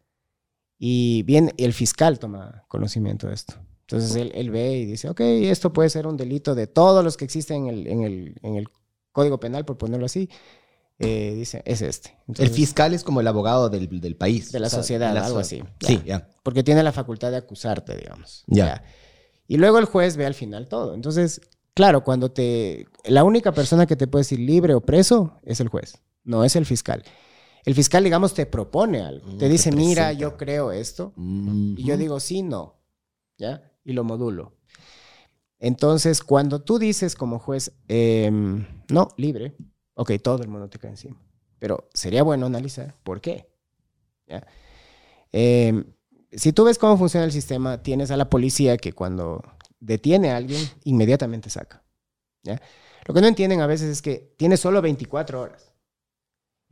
Speaker 4: Y bien, el fiscal toma conocimiento de esto. Entonces él, él ve y dice, ok, esto puede ser un delito de todos los que existen en el, en el, en el Código Penal, por ponerlo así. Eh, dice, es este.
Speaker 3: El
Speaker 4: Entonces,
Speaker 3: fiscal es como el abogado del, del país.
Speaker 4: De la
Speaker 3: O sea,
Speaker 4: sociedad,
Speaker 3: la
Speaker 4: algo
Speaker 3: so-
Speaker 4: así.
Speaker 3: Sí, ya.
Speaker 4: porque tiene la facultad de acusarte, digamos.
Speaker 3: Ya.
Speaker 4: Y luego el juez ve al final todo. Entonces, claro, cuando te... La única persona que te puede decir libre o preso es el juez, no es el fiscal. El fiscal, digamos, te propone algo.
Speaker 3: Mm,
Speaker 4: te dice,
Speaker 3: te
Speaker 4: mira, yo creo esto.
Speaker 3: Mm.
Speaker 4: Y yo digo, sí, no. ¿Ya? Y lo modulo. Entonces, cuando tú dices como juez, em, no, libre, ok, todo el mundo te cae encima. Pero sería bueno analizar por qué. ¿Ya? Em, si tú ves cómo funciona el sistema, tienes a la policía que cuando detiene a alguien, inmediatamente saca. ¿ya? Lo que no entienden a veces es que tienes solo 24 horas.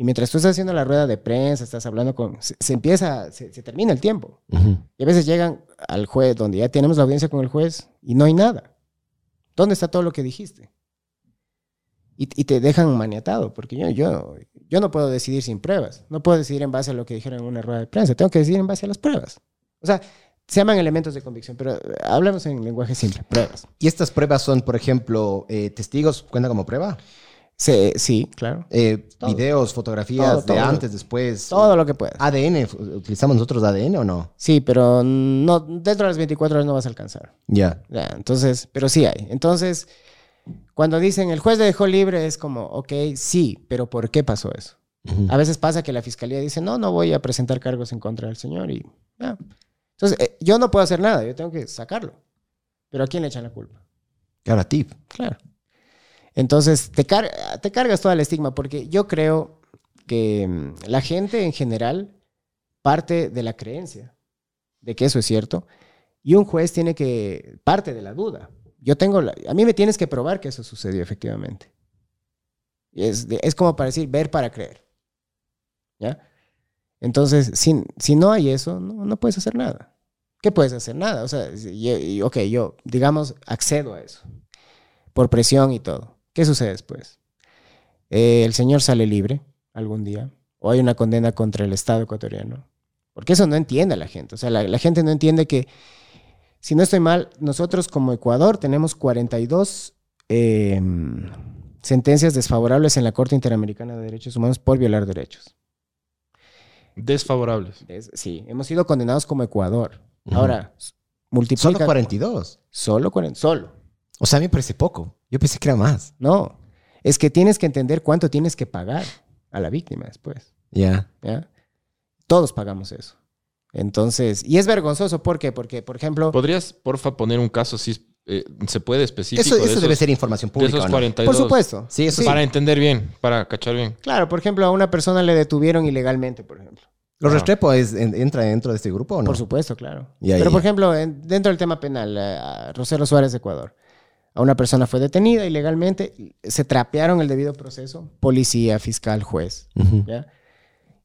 Speaker 4: Y mientras tú estás haciendo la rueda de prensa, estás hablando con... Se, se empieza, se, se termina el tiempo. Y a veces llegan al juez, donde ya tenemos la audiencia con el juez, y no hay nada. ¿Dónde está todo lo que dijiste? Y, y te dejan maniatado, porque yo, yo, yo no puedo decidir sin pruebas. No puedo decidir en base a lo que dijeron en una rueda de prensa. Tengo que decidir en base a las pruebas. O sea, se llaman elementos de convicción, pero eh, hablamos en lenguaje simple, pruebas.
Speaker 3: Y estas pruebas son, por ejemplo, eh, testigos, ¿cuenta como prueba?
Speaker 4: Se- sí, claro.
Speaker 3: Eh, videos, fotografías
Speaker 4: Todo,
Speaker 3: de
Speaker 4: todo.
Speaker 3: antes, después.
Speaker 4: Todo lo que puedas.
Speaker 3: ADN, ¿utilizamos nosotros ADN o no?
Speaker 4: Sí, pero no, dentro de las 24 horas no vas a alcanzar.
Speaker 3: Ya.
Speaker 4: Ya, entonces, pero sí hay. Entonces, Cuando dicen el juez le dejó libre, es como, ok, sí, pero ¿por qué pasó eso? A veces pasa que la fiscalía dice, no, no voy a presentar cargos en contra del señor y ya. Entonces, eh, yo no puedo hacer nada, yo tengo que sacarlo. Pero ¿a quién le echan la culpa?
Speaker 3: Claro, a ti.
Speaker 4: Claro. Entonces, te, car- te cargas todo el estigma, porque yo creo que mm, la gente en general parte de la creencia de que eso es cierto, y un juez tiene que, parte de la duda. Yo tengo, la- a mí me tienes que probar que eso sucedió efectivamente. Es, como para decir, ver para creer. ¿Ya? Entonces, si, no hay eso, no, puedes hacer nada. ¿Qué puedes hacer? Nada. O sea, si- y- y- ok, yo, digamos, accedo a eso por presión y todo. ¿Qué sucede después? Eh, el señor sale libre algún día o hay una condena contra el Estado ecuatoriano. Porque eso no entiende la gente. O sea, la, la gente no entiende que, si no estoy mal, nosotros como Ecuador tenemos 42 eh, sentencias desfavorables en la Corte Interamericana de Derechos Humanos por violar derechos.
Speaker 2: Desfavorables.
Speaker 4: Es- sí, hemos sido condenados como Ecuador.
Speaker 3: Ujú.
Speaker 4: Ahora, s- multiplica...
Speaker 3: Solo 42.
Speaker 4: Solo 40. Solo.
Speaker 3: O sea, a mí me parece poco. Yo pensé que era más.
Speaker 4: No, es que tienes que entender cuánto tienes que pagar a la víctima después.
Speaker 3: Ya.
Speaker 4: ¿ya? Todos pagamos eso. Entonces, y es vergonzoso, ¿por qué? Porque, por ejemplo,
Speaker 2: ¿Podrías, porfa, poner un caso si eh, se puede específico
Speaker 3: Eso,
Speaker 2: de
Speaker 3: eso
Speaker 2: esos,
Speaker 3: debe ser información
Speaker 2: de
Speaker 3: pública.
Speaker 2: esos
Speaker 3: ¿o no?
Speaker 2: 42?
Speaker 4: por supuesto.
Speaker 3: Sí, eso sí.
Speaker 2: Para entender bien, para cachar bien.
Speaker 4: Claro, por ejemplo, a una persona le detuvieron ilegalmente, por ejemplo.
Speaker 3: ¿Los
Speaker 2: Ah.
Speaker 3: Restrepo es- en- entra dentro de este grupo o no?
Speaker 4: Por supuesto, claro. Pero, por ejemplo, en- dentro del tema penal, eh, a Rosero Suárez de Ecuador, a una persona fue detenida ilegalmente, se trapearon el debido proceso, policía, fiscal, juez. ¿ya?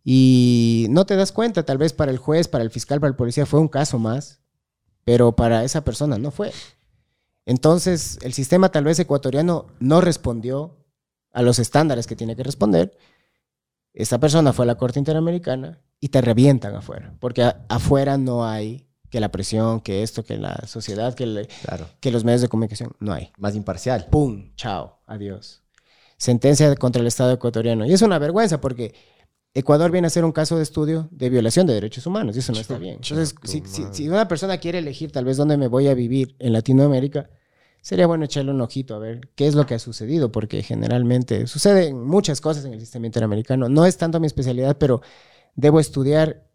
Speaker 4: Y no te das cuenta, tal vez para el juez, para el fiscal, para el policía fue un caso más, pero para esa persona no fue. Entonces, el sistema tal vez ecuatoriano no respondió a los estándares que tiene que responder. Esta persona fue a la Corte Interamericana y te revientan afuera, porque afuera no hay que la presión, que esto, que la sociedad, que, le-
Speaker 3: Claro.
Speaker 4: que los medios de comunicación, no hay.
Speaker 3: Más imparcial.
Speaker 4: ¡Pum! Chao. Adiós. Sentencia contra el Estado ecuatoriano. Y es una vergüenza porque Ecuador viene a ser un caso de estudio de violación de derechos humanos y eso no está bien. Entonces, si, si una persona quiere elegir tal vez dónde me voy a vivir en Latinoamérica, sería bueno echarle un ojito a ver qué es lo que ha sucedido, porque generalmente suceden muchas cosas en el sistema interamericano. No es tanto mi especialidad, pero debo estudiar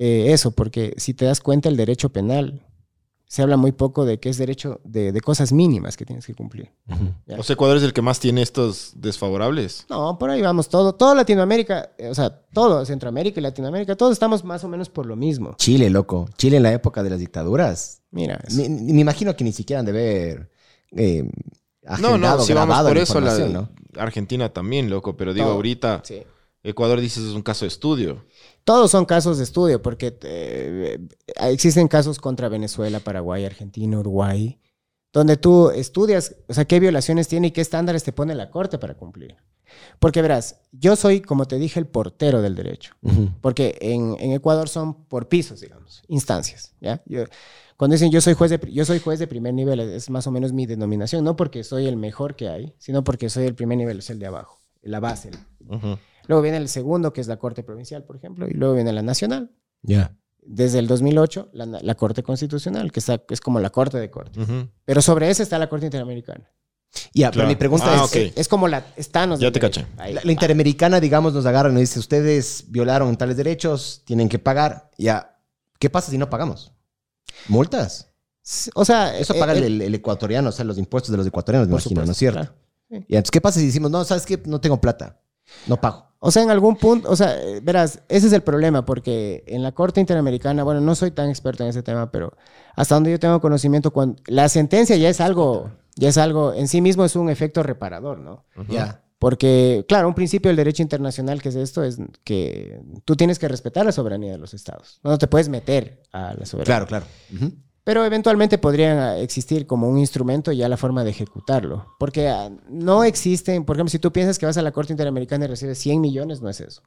Speaker 4: eh, eso, porque si te das cuenta, el derecho penal se habla muy poco de que es derecho de, de cosas mínimas que tienes que cumplir.
Speaker 2: O sea, Ecuador es el que más tiene estos desfavorables.
Speaker 4: No, por ahí vamos todo. Todo Latinoamérica, eh, o sea, todo Centroamérica y Latinoamérica, todos estamos más o menos por lo mismo.
Speaker 3: Chile, loco. Chile en la época de las dictaduras.
Speaker 4: Mira,
Speaker 3: Me, me imagino que ni siquiera han de ver eh,
Speaker 2: No, no, si vamos por
Speaker 3: la
Speaker 2: eso, la,
Speaker 3: ¿no?
Speaker 2: Argentina también, loco. Pero digo,
Speaker 4: Todo.
Speaker 2: ahorita
Speaker 4: sí.
Speaker 2: Ecuador dices es un caso de estudio.
Speaker 4: Todos son casos de estudio, porque eh, existen casos contra Venezuela, Paraguay, Argentina, Uruguay, donde tú estudias, o sea, qué violaciones tiene y qué estándares te pone la corte para cumplir. Porque verás, yo soy, como te dije, el portero del derecho. Porque en, en Ecuador son por pisos, digamos, instancias, ¿ya? Yo- cuando dicen yo soy, juez de, yo soy juez de primer nivel, es más o menos mi denominación, no porque soy el mejor que hay, sino porque soy el primer nivel, es el de abajo, la base. el-. Luego viene el segundo, que es la Corte Provincial, por ejemplo, y luego viene la Nacional.
Speaker 3: Ya.
Speaker 4: Desde el 2008, la, la Corte Constitucional, que está, es como la Corte de Corte.
Speaker 2: Ujú.
Speaker 4: Pero sobre esa está la Corte Interamericana.
Speaker 3: Ya, pero
Speaker 2: Claro.
Speaker 3: mi pregunta
Speaker 2: Ah,
Speaker 3: es,
Speaker 2: ok.
Speaker 4: Es, es como la... Estanos
Speaker 2: Ya
Speaker 4: del
Speaker 2: te caché.
Speaker 4: Ahí.
Speaker 3: la, la interamericana, digamos, nos agarra y nos dice, ustedes violaron tales derechos, tienen que pagar. Ya, ¿qué pasa si no pagamos? ¿Multas?
Speaker 4: O sea...
Speaker 3: Eso
Speaker 4: eh,
Speaker 3: paga
Speaker 4: eh,
Speaker 3: el, el ecuatoriano, o sea, los impuestos de los ecuatorianos, me
Speaker 4: por
Speaker 3: imagino, ¿no es
Speaker 4: supuesto,
Speaker 3: cierto?
Speaker 4: claro.
Speaker 3: Y entonces, ¿qué pasa si decimos, no, sabes qué, no tengo plata, no pago?
Speaker 4: O sea, en algún punto, o sea, verás, ese es el problema, porque en la Corte Interamericana, bueno, no soy tan experto en ese tema, pero hasta donde yo tengo conocimiento, cuando la sentencia ya es algo, ya es algo, en sí mismo es un efecto reparador, ¿no?
Speaker 3: Ya.
Speaker 4: Porque, claro, un principio del derecho internacional que es esto es que tú tienes que respetar la soberanía de los estados. No te puedes meter a la soberanía.
Speaker 3: Claro, claro. Ujú.
Speaker 4: Pero eventualmente podrían ah, existir como un instrumento ya la forma de ejecutarlo. Porque ah, no existen, por ejemplo, si tú piensas que vas a la Corte Interamericana y recibes 100 millones, no es eso.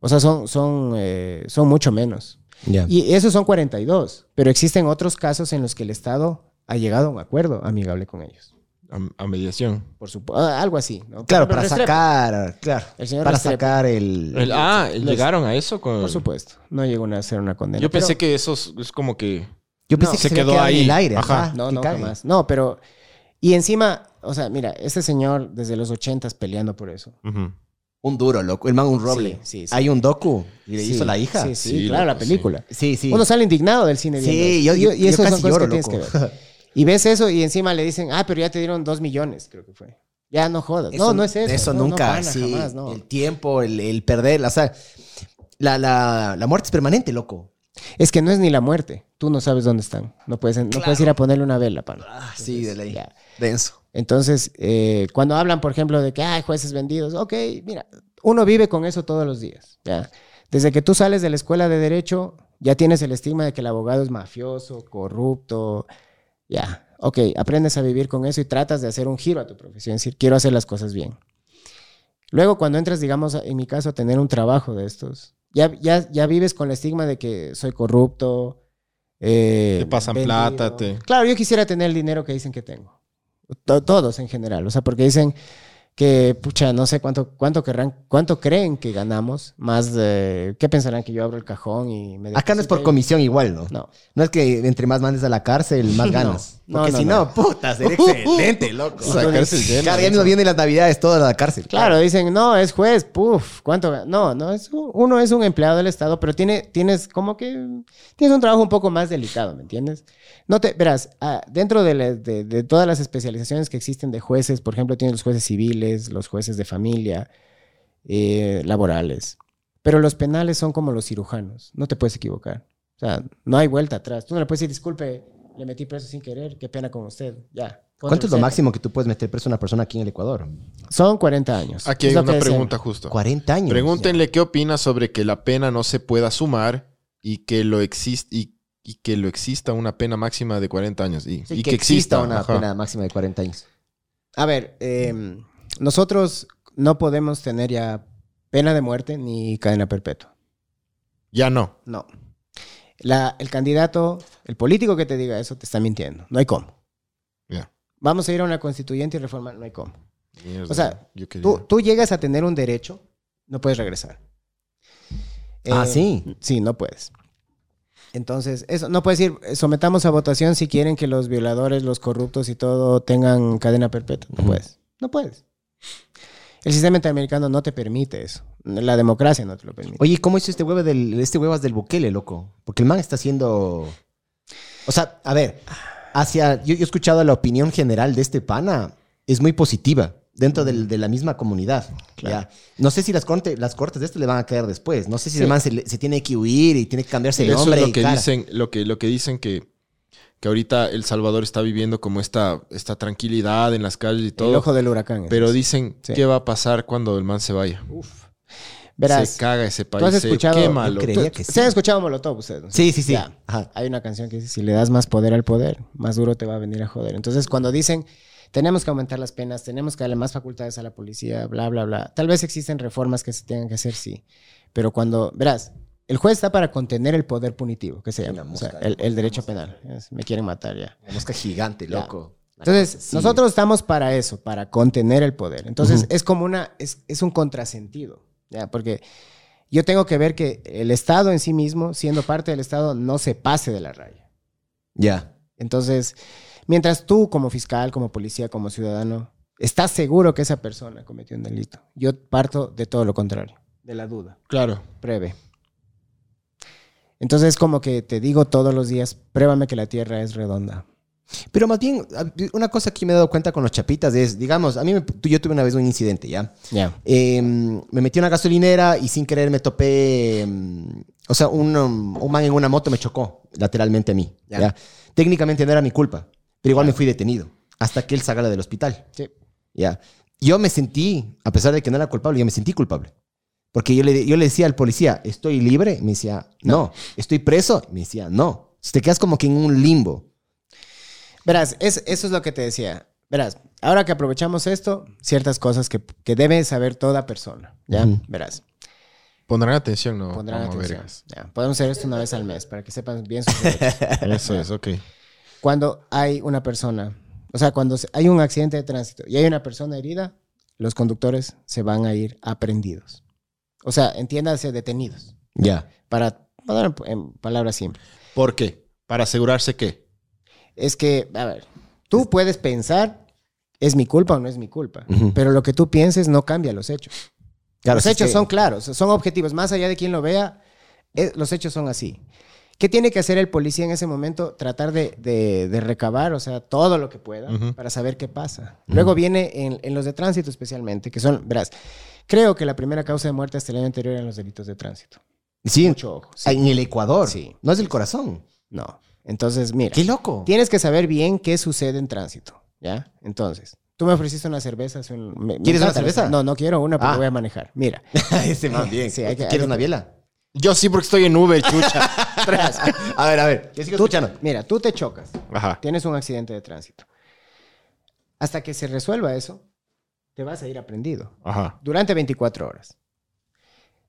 Speaker 4: O sea, son, son, eh, son mucho menos.
Speaker 3: Ya.
Speaker 4: Y esos son 42. Pero existen otros casos en los que el Estado ha llegado a un acuerdo amigable con ellos.
Speaker 2: A, a mediación.
Speaker 4: Por supuesto, algo así.
Speaker 3: Claro, para
Speaker 4: Restrepo.
Speaker 3: sacar, claro,
Speaker 4: El señor
Speaker 3: para
Speaker 4: Restrepo.
Speaker 3: sacar el...
Speaker 2: El- ah,
Speaker 4: los-
Speaker 2: llegaron a eso con.
Speaker 4: Por supuesto. No llegó a ser una condena.
Speaker 2: Yo pensé
Speaker 4: Pero-
Speaker 2: que eso es, es como que.
Speaker 3: Yo pensé
Speaker 2: No,
Speaker 3: que
Speaker 2: se
Speaker 3: se
Speaker 2: quedó
Speaker 3: quedado en
Speaker 2: ahí.
Speaker 3: el aire.
Speaker 2: Ajá.
Speaker 3: Ajá.
Speaker 4: No, no,
Speaker 3: cague.
Speaker 4: jamás. No, pero. Y encima, o sea, mira, este señor desde los ochentas peleando por eso.
Speaker 3: Un duro, loco. El man un roble.
Speaker 4: Sí, sí, sí.
Speaker 3: Hay un docu y le
Speaker 4: Sí,
Speaker 3: hizo la hija.
Speaker 4: Sí, sí,
Speaker 2: Sí,
Speaker 4: claro,
Speaker 2: loco,
Speaker 4: la película.
Speaker 3: sí. sí.
Speaker 4: Uno sale indignado del cine. viendo
Speaker 3: Sí,
Speaker 4: eso.
Speaker 3: yo- yo-
Speaker 4: y
Speaker 3: casi
Speaker 4: son cosas
Speaker 3: lloro,
Speaker 4: que tienes que
Speaker 3: loco.
Speaker 4: ver. Y ves eso y encima le dicen, ah, pero ya te dieron dos millones, creo que fue. Ya no jodas. no, no es eso.
Speaker 3: Eso
Speaker 4: No, no,
Speaker 3: nunca.
Speaker 4: pana,
Speaker 3: sí.
Speaker 4: jamás, no.
Speaker 3: El tiempo, el, el perder. O sea, la, la, la muerte es permanente, loco.
Speaker 4: Es que no es ni la muerte. Tú no sabes dónde están. No puedes, no puedes ir a ponerle una vela, pana.
Speaker 3: Ah, sí, de ley.
Speaker 4: ya.
Speaker 3: Denso.
Speaker 4: Entonces, eh, cuando hablan, por ejemplo, de que hay jueces vendidos, ok, mira, uno vive con eso todos los días. ¿ya? Desde que tú sales de la escuela de derecho, ya tienes el estigma de que el abogado es mafioso, corrupto. Ya, ok, aprendes a vivir con eso y tratas de hacer un giro a tu profesión, es decir, quiero hacer las cosas bien. Luego, cuando entras, digamos, en mi caso, a tener un trabajo de estos, ya, ya, ya vives con el estigma de que soy corrupto. eh,
Speaker 2: Te pasan
Speaker 4: vendido.
Speaker 2: plata, te-
Speaker 4: Claro, yo quisiera tener el dinero que dicen que tengo. To- todos en general. O sea, porque dicen que, pucha, no sé cuánto, cuánto querrán, cuánto creen que ganamos, más de, ¿qué pensarán que yo abro el cajón y me
Speaker 3: Acá no es por comisión igual, ¿no?
Speaker 4: No.
Speaker 3: No es que entre más mandes a la cárcel, más ganas.
Speaker 4: No,
Speaker 3: Porque
Speaker 4: no,
Speaker 3: si
Speaker 4: no.
Speaker 3: no, puta, sería excelente, loco.
Speaker 2: Esa cárcel llena,
Speaker 3: Claro, ya
Speaker 2: ¿no?
Speaker 3: mismo vienen las navidades todas a la cárcel.
Speaker 4: Claro, dicen, no, es juez, puf, ¿cuánto? ga-?" No, no, es un- uno es un empleado del Estado, pero tiene, tienes como que, tienes un trabajo un poco más delicado, ¿me entiendes? No te, verás, ah, dentro de, la- de- de todas las especializaciones que existen de jueces, por ejemplo, tienes los jueces civiles, los jueces de familia, eh, laborales, pero los penales son como los cirujanos, no te puedes equivocar. O sea, no hay vuelta atrás. Tú no le puedes decir, disculpe, le metí preso sin querer, qué pena con usted, ya.
Speaker 3: ¿Cuánto es lo máximo que tú puedes meter preso a una persona aquí en el Ecuador?
Speaker 4: Son 40 años.
Speaker 2: Aquí hay una
Speaker 4: que decían.
Speaker 2: pregunta justo.
Speaker 3: 40 años.
Speaker 2: Pregúntenle qué opina sobre que la pena no se pueda sumar y que lo existe y, y que lo exista una pena máxima de 40 años y,
Speaker 3: Sí,
Speaker 2: y
Speaker 3: que, exista una
Speaker 2: ajá.
Speaker 3: pena máxima de 40 años.
Speaker 4: A ver, eh, nosotros no podemos tener ya pena de muerte ni cadena perpetua.
Speaker 2: Ya no.
Speaker 4: No. La- el candidato, el político que te diga eso, te está mintiendo. No hay cómo. Vamos a ir a una constituyente y reformar. No hay cómo.
Speaker 2: Mierda,
Speaker 4: O sea, Tú, tú llegas a tener un derecho, no puedes regresar.
Speaker 3: Ah,
Speaker 4: Eh,
Speaker 3: sí.
Speaker 4: Sí, no puedes. Entonces, eso, no puedes ir, sometamos a votación si quieren que los violadores, los corruptos y todo tengan cadena perpetua. No puedes. No puedes. El sistema interamericano no te permite eso. La democracia no te lo permite.
Speaker 3: Oye, ¿cómo hizo este huevo del, este huevas del Bukele, loco? Porque el man está haciendo... O sea, a ver, hacia... Yo, yo he escuchado la opinión general de este pana. Es muy positiva dentro del- de la misma comunidad.
Speaker 4: Claro.
Speaker 3: ya. No sé si las, corte- las cortes de esto le van a caer después. No sé si
Speaker 4: Sí.
Speaker 3: el man se, tiene que huir y tiene que cambiarse el
Speaker 2: Eso
Speaker 3: nombre.
Speaker 2: es lo
Speaker 3: y
Speaker 2: que
Speaker 3: cara.
Speaker 2: dicen, lo que, lo que dicen que, que ahorita El Salvador está viviendo como esta, esta tranquilidad en las calles y
Speaker 4: el
Speaker 2: todo.
Speaker 4: ojo del huracán.
Speaker 2: Pero
Speaker 4: es.
Speaker 2: dicen,
Speaker 4: Sí.
Speaker 2: ¿qué va a pasar cuando el man se vaya?
Speaker 4: Verás,
Speaker 2: se caga ese país.
Speaker 4: has
Speaker 2: se
Speaker 4: escuchado-
Speaker 2: quema,
Speaker 3: creía
Speaker 4: tú-
Speaker 3: que sí.
Speaker 4: ¿Se han escuchado Molotov ustedes? no?
Speaker 3: Sí, sí, sí.
Speaker 4: Ya.
Speaker 3: Ajá.
Speaker 4: Hay una canción que dice, si le das más poder al poder, más duro te va a venir a joder. Entonces, cuando dicen, tenemos que aumentar las penas, tenemos que darle más facultades a la policía, bla, bla, bla, tal vez existen reformas que se tengan que hacer, sí. Pero cuando, verás, el juez está para contener el poder punitivo, que se llama, o sea, el, el derecho penal. Es, me quieren matar ya.
Speaker 3: Una mosca gigante,
Speaker 4: Ya.
Speaker 3: loco.
Speaker 4: Entonces,
Speaker 3: Sí.
Speaker 4: nosotros estamos para eso, para contener el poder. Entonces, es como una, es, es un contrasentido, ¿ya? Porque yo tengo que ver que el Estado en sí mismo, siendo parte del Estado, no se pase de la raya.
Speaker 3: Ya.
Speaker 4: Entonces, mientras tú como fiscal, como policía, como ciudadano, estás seguro que esa persona cometió un delito, yo parto de todo lo contrario, de la duda,
Speaker 2: Claro.
Speaker 4: pruebe. Entonces, como que te digo todos los días, pruébame que la Tierra es redonda.
Speaker 3: Pero más bien, una cosa que me he dado cuenta con los chapitas es, digamos, a mí me- yo tuve una vez un incidente, ¿ya?
Speaker 4: Ya.
Speaker 3: Eh, me metí a una gasolinera y sin querer me topé, mm, o sea, un, um, un man en una moto me chocó lateralmente a mí. Técnicamente no era mi culpa, pero igual me fui detenido hasta que él salga del hospital,
Speaker 4: Sí.
Speaker 3: ¿ya? Yo me sentí, a pesar de que no era culpable, yo me sentí culpable. Porque yo le, yo le decía al policía, ¿estoy libre? Me decía, no. ¿Estoy preso? Me decía, no. Si te quedas como que en un limbo.
Speaker 4: Verás, es- eso es lo que te decía. Verás, ahora que aprovechamos esto, ciertas cosas que, que debe saber toda persona, ¿ya? Verás,
Speaker 2: Pondrán atención, ¿no?
Speaker 4: pondrán
Speaker 2: Vamos
Speaker 4: atención. Ya, Podemos hacer esto una vez al mes para que sepan bien sus derechos.
Speaker 2: Eso es, ok.
Speaker 4: Cuando hay una persona, o sea, cuando hay un accidente de tránsito y hay una persona herida, los conductores se van a ir aprendidos. O sea, entiéndase, detenidos.
Speaker 3: Ya.
Speaker 4: Para en, en palabras simples.
Speaker 2: ¿Por qué? Para asegurarse que.
Speaker 4: Es que, a ver, tú puedes pensar ¿Es mi culpa o no es mi culpa? Pero lo que tú pienses no cambia los hechos.
Speaker 3: Claro,
Speaker 4: los hechos
Speaker 3: que-
Speaker 4: son claros, son objetivos. Más allá de quien lo vea, eh, los hechos son así. ¿Qué tiene que hacer el policía en ese momento? Tratar de, de- de recabar, o sea, todo lo que pueda para saber qué pasa. Luego viene en, en los de tránsito especialmente, que son, verás, creo que la primera causa de muerte hasta el año anterior eran los delitos de tránsito.
Speaker 3: Sí,
Speaker 4: Mucho ojo. sí.
Speaker 3: en el Ecuador.
Speaker 4: Sí.
Speaker 3: No es del corazón.
Speaker 4: No. Entonces, mira,
Speaker 3: Qué loco.
Speaker 4: tienes que saber bien qué sucede en tránsito, ¿ya? Entonces, tú me ofreciste una cerveza. hace un- me- me
Speaker 3: ¿Quieres una cerveza?
Speaker 4: No, no quiero una porque
Speaker 3: Ah.
Speaker 4: voy a manejar. Mira,
Speaker 3: Ese más bien.
Speaker 4: Sí, hay que- hay
Speaker 3: ¿Quieres
Speaker 4: que-
Speaker 3: una biela?
Speaker 2: Yo sí, porque estoy en Uber, chucha.
Speaker 3: A ver, a ver.
Speaker 4: Tú,
Speaker 3: escuchando.
Speaker 4: mira, tú te chocas.
Speaker 2: Ajá.
Speaker 4: tienes un accidente de tránsito. Hasta que se resuelva eso, te vas a ir aprendido.
Speaker 2: Ajá.
Speaker 4: Durante 24 horas.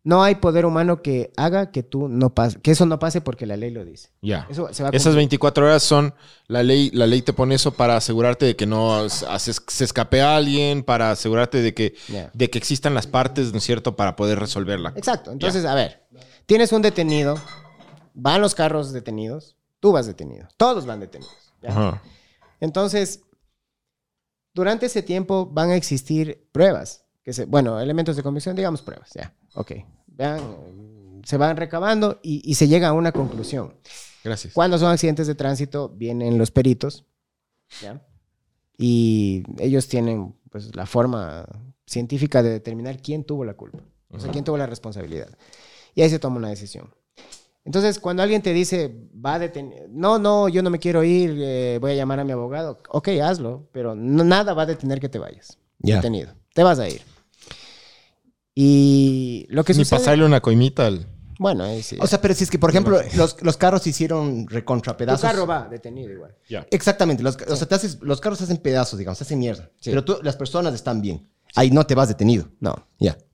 Speaker 4: No hay poder humano que haga que tú no pase, que eso no pase porque la ley lo dice.
Speaker 2: Ya.
Speaker 4: Eso se va a
Speaker 2: Esas
Speaker 4: cumplir.
Speaker 2: 24 horas son la ley, la ley te pone eso para asegurarte de que no se, se escape a alguien, para asegurarte de que, de que existan las partes, ¿no es cierto?, para poder resolverla.
Speaker 4: Exacto. Entonces, a ver, tienes un detenido, van los carros detenidos, tú vas detenido, todos van detenidos. ¿ya?
Speaker 2: Ajá.
Speaker 4: Entonces, durante ese tiempo van a existir pruebas, que se, bueno, elementos de convicción, digamos pruebas, ya, ok. Vean, se van recabando y, y se llega a una conclusión.
Speaker 2: Gracias.
Speaker 4: Cuando son accidentes de tránsito, vienen los peritos, ¿ya? Y ellos tienen, pues, la forma científica de determinar quién tuvo la culpa, o sea, quién tuvo la responsabilidad. Y ahí se toma una decisión. Entonces, cuando alguien te dice, va a detener, no, no, yo no me quiero ir, eh, voy a llamar a mi abogado, ok, hazlo, pero no- nada va a detener que te vayas.
Speaker 3: Ya.
Speaker 4: Detenido. Te vas a ir. Y lo que
Speaker 2: Ni
Speaker 4: sucede...
Speaker 2: pasarle una coimita al...
Speaker 4: Bueno, ahí sí.
Speaker 3: O sea, pero si es que, por ejemplo, los, los carros se hicieron recontra
Speaker 4: tu
Speaker 3: pedazos.
Speaker 4: carro va detenido igual.
Speaker 2: Ya.
Speaker 3: Exactamente. Los, o sea, te haces- los carros se hacen pedazos, digamos, se hacen mierda.
Speaker 4: Sí.
Speaker 3: Pero tú, las personas están bien. Ahí no te vas detenido.
Speaker 4: No.
Speaker 3: Ya. Ya.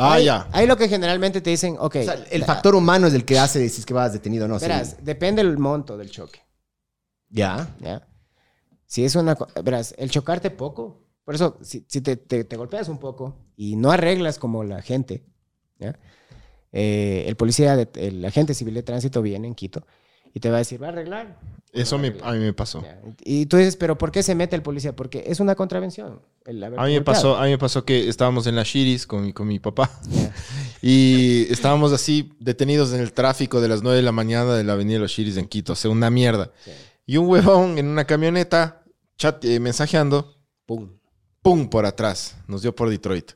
Speaker 2: Ah,
Speaker 4: ahí,
Speaker 2: ya.
Speaker 4: Ahí lo que generalmente te dicen, ok.
Speaker 3: O sea, el
Speaker 4: la-
Speaker 3: factor humano es el que hace si es que vas detenido o no. sí.
Speaker 4: Verás, depende del monto del choque.
Speaker 3: Ya.
Speaker 4: ¿ya? Si es una. Verás, el chocarte poco. Por eso, si, si te, te- te golpeas un poco y no arreglas como la gente, ¿ya? Eh, el policía, de- el agente civil de tránsito viene en Quito y te va a decir, va a arreglar.
Speaker 2: Eso me- a mí me pasó.
Speaker 4: Ya. Y tú dices, ¿pero por qué se mete el policía? Porque es una contravención. el haber
Speaker 2: A mí me pasó, a mí me pasó que estábamos en la Shiris con mi, con mi papá
Speaker 4: Ya.
Speaker 2: y estábamos así detenidos en el tráfico de las 9 de la mañana de la avenida de los Shiris en Quito, o sea, una mierda. Y un huevón en una camioneta, chat, eh, mensajeando,
Speaker 4: Pum.
Speaker 2: pum, por atrás, nos dio por Detroit.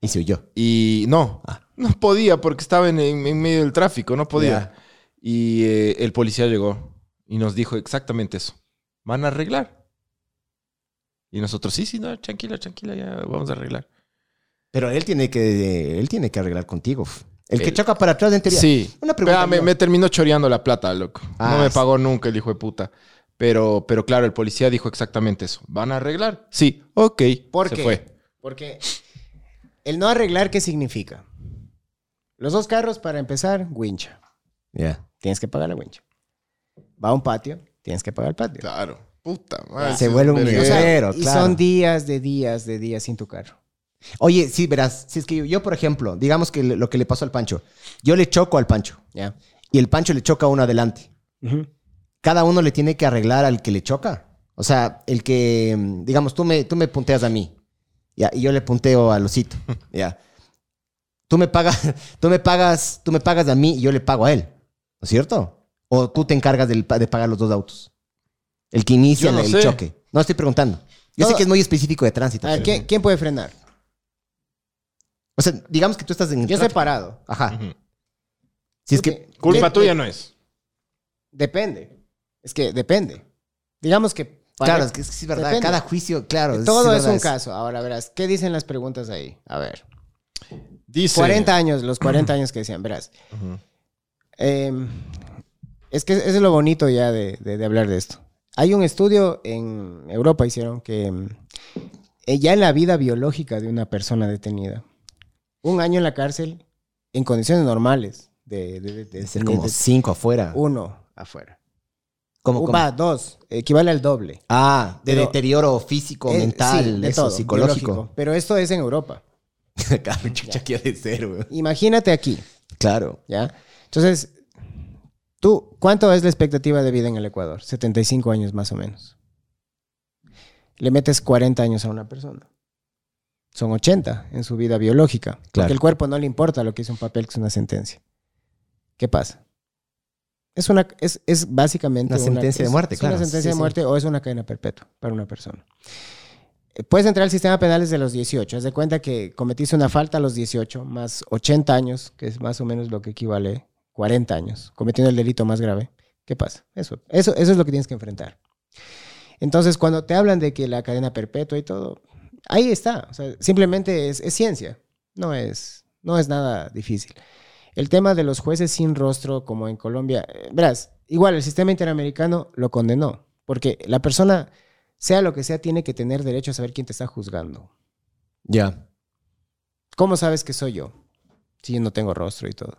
Speaker 3: Y se huyó.
Speaker 2: Y no,
Speaker 3: Ah.
Speaker 2: no podía porque estaba en, en- medio del tráfico, no podía. Y eh, el policía llegó y nos dijo exactamente eso. Van a arreglar. Y nosotros, sí, sí, no, tranquila, tranquila, ya vamos a arreglar.
Speaker 3: Pero él tiene que, él tiene que arreglar contigo. El que choca para atrás en teoría.
Speaker 2: Sí.
Speaker 3: Una pregunta.
Speaker 2: Pero me, me terminó choreando la plata, loco.
Speaker 3: Ah,
Speaker 2: no me
Speaker 3: sí.
Speaker 2: pagó nunca el hijo de puta. Pero, pero claro, el policía dijo exactamente eso. ¿Van a arreglar? Sí, ok.
Speaker 4: ¿Por
Speaker 2: Se
Speaker 4: qué?
Speaker 2: fue.
Speaker 4: Porque el no arreglar, ¿qué significa? Los dos carros, para empezar, wincha.
Speaker 3: Ya.
Speaker 4: Tienes que pagar la wincha. Va a un patio, tienes que pagar el patio.
Speaker 2: Claro. Puta madre.
Speaker 3: Se vuelve un
Speaker 2: verga.
Speaker 4: O sea, y
Speaker 3: claro.
Speaker 4: son días de días de días sin tu carro.
Speaker 3: Oye, sí, verás. Si es que yo, yo, por ejemplo, digamos que le- lo que le pasó al Pancho. Yo le choco al Pancho.
Speaker 4: ¿Ya?
Speaker 3: Y el Pancho le choca a uno adelante. Cada uno le tiene que arreglar al que le choca. O sea, el que, digamos, tú me, tú me punteas a mí. Ya, y yo le punteo a Lucito. Ya. Tú me pagas, tú me pagas, tú me pagas a mí y yo le pago a él. ¿No es cierto? O tú te encargas de pagar los dos autos. El que inicia
Speaker 2: no
Speaker 3: el
Speaker 2: sé.
Speaker 3: choque. No estoy preguntando. Yo sé que es muy específico de tránsito.
Speaker 4: A ver, ¿quién, quién puede frenar?
Speaker 3: O sea, digamos que tú estás en el
Speaker 4: Yo
Speaker 3: tráfico.
Speaker 4: separado.
Speaker 3: Ajá. Si es que
Speaker 2: Culpa
Speaker 4: De-
Speaker 2: tuya
Speaker 4: de-
Speaker 2: no es.
Speaker 4: Depende. Es que depende. Digamos que... para-
Speaker 3: Claro, es que es, verdad.
Speaker 4: Depende.
Speaker 3: Cada juicio, claro.
Speaker 4: Todo es un caso. Ahora verás, ¿qué dicen las preguntas ahí? A ver.
Speaker 2: Dice.
Speaker 4: 40 años, los 40 años que decían, verás. Eh, es que eso es lo bonito ya de, de- de hablar de esto. Hay un estudio en Europa, hicieron que mm, eh, ya en la vida biológica de una persona detenida, un año en la cárcel en condiciones normales, de,
Speaker 3: ser como cinco afuera.
Speaker 4: uno afuera.
Speaker 3: Como, como-
Speaker 4: Va, dos, equivale al doble.
Speaker 3: Ah, de
Speaker 4: Pero-
Speaker 3: deterioro físico,
Speaker 4: Eh,
Speaker 3: mental,
Speaker 4: sí, de
Speaker 3: eso,
Speaker 4: todo,
Speaker 3: psicológico.
Speaker 4: biológico. Pero esto es en Europa.
Speaker 3: claro, chucha, ¿qué ha de ser, güey?
Speaker 4: Imagínate aquí,
Speaker 3: Claro.
Speaker 4: ¿ya? Entonces, tú, ¿cuánto es la expectativa de vida en el Ecuador? 75 años más o menos. le metes 40 años a una persona. Son 80 en su vida biológica.
Speaker 3: Claro.
Speaker 4: Porque el cuerpo no le importa lo que es un papel, que es una sentencia. ¿Qué pasa? Es, una, es, es básicamente
Speaker 3: Una sentencia de
Speaker 4: es-
Speaker 3: muerte,
Speaker 4: es
Speaker 3: claro.
Speaker 4: una sentencia
Speaker 3: Sí,
Speaker 4: de
Speaker 3: sí.
Speaker 4: muerte o es una cadena perpetua para una persona. Eh, Puedes entrar al sistema penal desde los 18. Haz de cuenta que cometiste una falta a los 18, más 80 años, que es más o menos lo que equivale 40 años, cometiendo el delito más grave. ¿Qué pasa? Eso, eso, eso es lo que tienes que enfrentar. Entonces, cuando te hablan de que la cadena perpetua y todo, ahí está. O sea, simplemente es, es ciencia. No es, no es nada difícil. El tema de los jueces sin rostro, como en Colombia, eh, verás, igual el sistema interamericano lo condenó, porque la persona, sea lo que sea, tiene que tener derecho a saber quién te está juzgando.
Speaker 3: Ya.
Speaker 4: ¿Cómo sabes que soy yo? Si yo no tengo rostro y todo.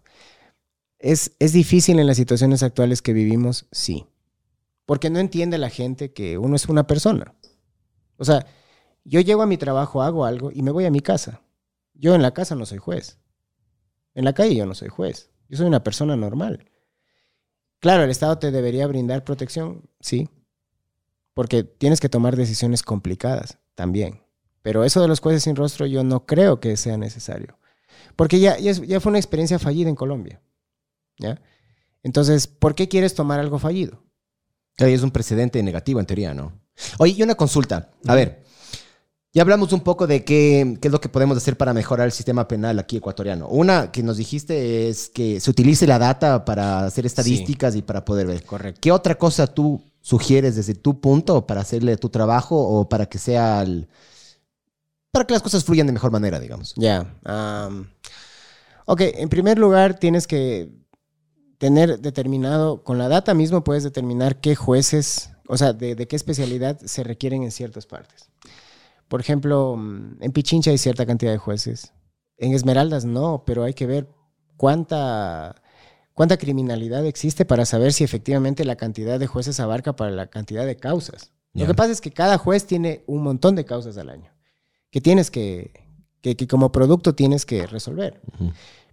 Speaker 4: ¿Es, ¿Es difícil en las situaciones actuales que vivimos? Sí. Porque no entiende la gente que uno es una persona. O sea, yo llego a mi trabajo, hago algo y me voy a mi casa. Yo en la casa no soy juez. En la calle yo no soy juez. Yo soy una persona normal. Claro, el Estado te debería brindar protección, sí. Porque tienes que tomar decisiones complicadas también. Pero eso de los jueces sin rostro yo no creo que sea necesario. Porque ya, ya, ya fue una experiencia fallida en Colombia. ¿Ya? Entonces, ¿por qué quieres tomar algo fallido?
Speaker 3: Es un precedente negativo en teoría, ¿no? Oye, y una consulta. A ver, ya hablamos un poco de qué, qué es lo que podemos hacer para mejorar el sistema penal aquí ecuatoriano. Una que nos dijiste es que se utilice la data para hacer estadísticas y para poder ver.
Speaker 4: Correcto.
Speaker 3: ¿Qué otra cosa tú sugieres desde tu punto para hacerle tu trabajo o para que sea el- para que las cosas fluyan de mejor manera, digamos?
Speaker 4: Ya. am, ok, en primer lugar tienes que tener determinado, con la data mismo puedes determinar qué jueces, o sea, de, de qué especialidad se requieren en ciertas partes. Por ejemplo, mm, en Pichincha hay cierta cantidad de jueces. En Esmeraldas no, pero hay que ver cuánta, cuánta criminalidad existe para saber si efectivamente la cantidad de jueces abarca para la cantidad de causas. Lo que pasa es que cada juez tiene un montón de causas al año que tienes que, que, que como producto tienes que resolver.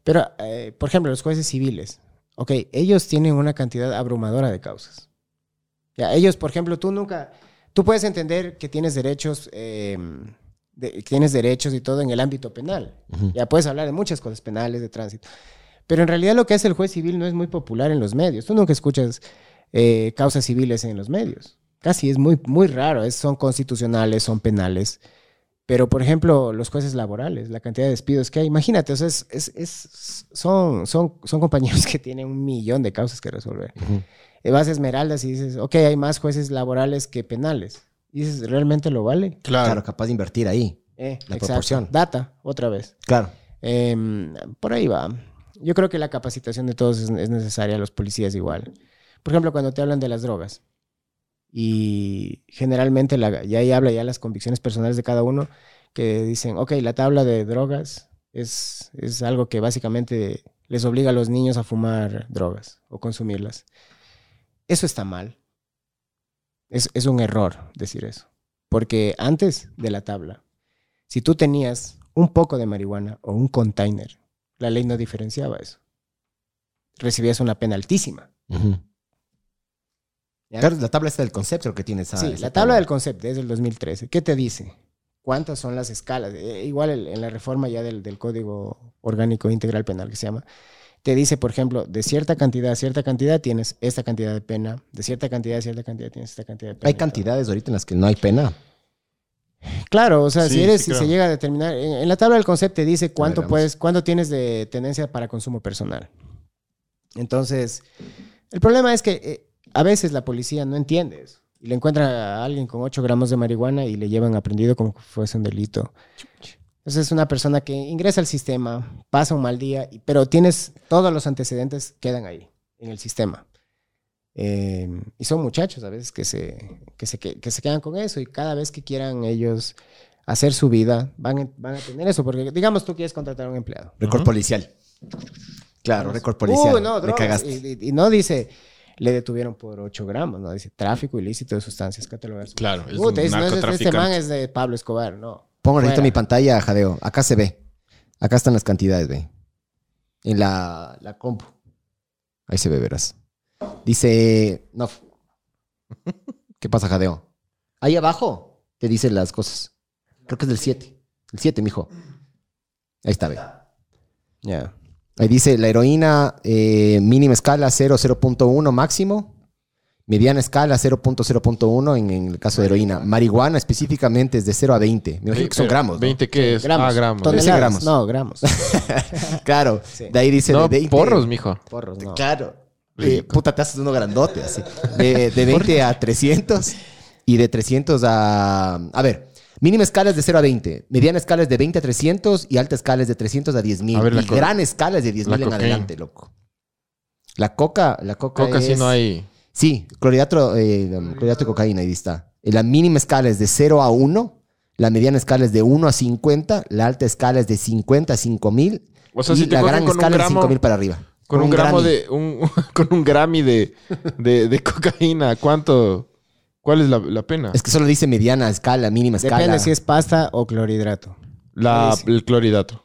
Speaker 4: Pero, eh, por ejemplo, los jueces civiles, ok, ellos tienen una cantidad abrumadora de causas. Ya, ellos, por ejemplo, tú nunca, tú puedes entender que tienes derechos, eh, de- que tienes derechos y todo en el ámbito penal. Ya puedes hablar de muchas cosas penales, de tránsito. Pero en realidad lo que hace el juez civil no es muy popular en los medios. Tú nunca escuchas eh, causas civiles en los medios. Casi es muy, muy raro. Es- son constitucionales, son penales. Pero, por ejemplo, los jueces laborales, la cantidad de despidos que hay, imagínate, o sea, es, es- es- son, son, son compañeros que tienen un millón de causas que resolver. Eh, Vas a Esmeraldas y dices, ok, hay más jueces laborales que penales. Y dices, ¿realmente lo vale?
Speaker 2: Claro.
Speaker 3: Claro, capaz de invertir ahí.
Speaker 4: Eh,
Speaker 3: La
Speaker 4: exacto.
Speaker 3: proporción.
Speaker 4: Data, otra vez.
Speaker 3: Claro.
Speaker 4: Em, por ahí va. Yo creo que la capacitación de todos es, es necesaria, los policías igual. Por ejemplo, cuando te hablan de las drogas y generalmente la, y ahí habla ya las convicciones personales de cada uno que dicen, ok, la tabla de drogas es, es algo que básicamente les obliga a los niños a fumar drogas o consumirlas. Eso está mal. Es, es un error decir eso. Porque antes de la tabla, si tú tenías un poco de marihuana o un container, la ley no diferenciaba eso. Recibías una pena altísima. ¿Ya?
Speaker 3: Claro, la tabla está del concepto que tiene esa.
Speaker 4: sí,
Speaker 3: esa
Speaker 4: la tabla del concepto es del 2013. ¿Qué te dice? ¿Cuántas son las escalas? Eh, igual el- en la reforma ya del, del Código Orgánico Integral Penal que se llama, te dice, por ejemplo, de cierta cantidad a cierta cantidad tienes esta cantidad de pena, de cierta cantidad a cierta cantidad tienes esta cantidad de pena.
Speaker 3: Hay
Speaker 4: todo.
Speaker 3: cantidades ahorita en las que no hay pena.
Speaker 4: Claro, o sea,
Speaker 2: Sí,
Speaker 4: si eres,
Speaker 2: sí,
Speaker 4: si se llega a determinar, en, en la tabla del concepto te dice cuánto puedes, cuánto tienes de tendencia para consumo personal. Entonces, el problema es que eh, a veces la policía no entiende eso y le encuentra a alguien con 8 gramos de marihuana y le llevan aprendido como que fuese un delito. Entonces es una persona que ingresa al sistema, pasa un mal día, pero tienes todos los antecedentes quedan ahí, en el sistema. Eh, y son muchachos a veces que se, que, se, que, que se quedan con eso y cada vez que quieran ellos hacer su vida, van, a- van a tener eso. Porque digamos tú quieres contratar a un empleado.
Speaker 3: Récord
Speaker 2: Ujú.
Speaker 3: policial. Claro, récord policial.
Speaker 4: Uy, no, drogas.
Speaker 3: cagaste.
Speaker 4: Y, y- y no dice, le detuvieron por 8 gramos, no dice tráfico ilícito de sustancias catalogadas.
Speaker 2: Claro, es
Speaker 4: Puta,
Speaker 2: un
Speaker 4: no es- este man es de Pablo Escobar, no.
Speaker 3: Pongo ahorita mi pantalla, Jadeo. Acá se ve. Acá están las cantidades, ve. En la, la compu. Ahí se ve, verás. Dice. No. ¿Qué pasa, Jadeo? Ahí abajo. Te dice las cosas. Creo que es del 7. El 7, mijo. Ahí está, ve.
Speaker 4: Ya.
Speaker 3: Ahí dice la heroína eh, mínima escala 0, 0.1 máximo. Mediana escala 0.0.1 en, en el caso de heroína. Marihuana específicamente es de 0 a 20. Me imagino que son gramos. ¿no?
Speaker 2: ¿20 qué es?
Speaker 4: Gramos.
Speaker 2: Ah, gramos.
Speaker 4: Toneladas.
Speaker 3: gramos.
Speaker 4: No, gramos.
Speaker 3: Claro.
Speaker 4: Sí.
Speaker 3: De ahí dice
Speaker 2: No,
Speaker 3: de 20.
Speaker 2: porros, mijo.
Speaker 4: Porros, no.
Speaker 3: Claro. Eh, puta, te haces uno grandote así. De, de 20 a 300 y de 300 a... A ver, mínima escala es de 0 a 20. Mediana escala es de 20 a 300 y alta escala es de 300 a 10 mil. Y
Speaker 2: co-
Speaker 3: gran escala es de 10
Speaker 2: la
Speaker 3: mil en
Speaker 2: cocaína.
Speaker 3: adelante, loco. La coca, la coca,
Speaker 2: Coca sí
Speaker 3: es-
Speaker 2: no hay.
Speaker 3: Sí, clorhidrato, eh, clorhidrato de cocaína, ahí está. La mínima escala es de 0 a 1, la mediana escala es de 1 a 50, la alta escala es de 50 a 5000
Speaker 2: O sea,
Speaker 3: y
Speaker 2: si te
Speaker 3: la
Speaker 2: cogen
Speaker 3: gran
Speaker 2: con un
Speaker 3: escala es de
Speaker 2: gramo-
Speaker 3: 5000 para arriba.
Speaker 2: Con un, gramo
Speaker 3: Grammy.
Speaker 2: de. Un, con un Grammy de, de, de cocaína. ¿Cuánto? ¿Cuál es la, la pena?
Speaker 3: Es que solo dice mediana escala, mínima escala.
Speaker 4: Depende si es pasta o clorhidrato.
Speaker 2: La, el clorhidrato.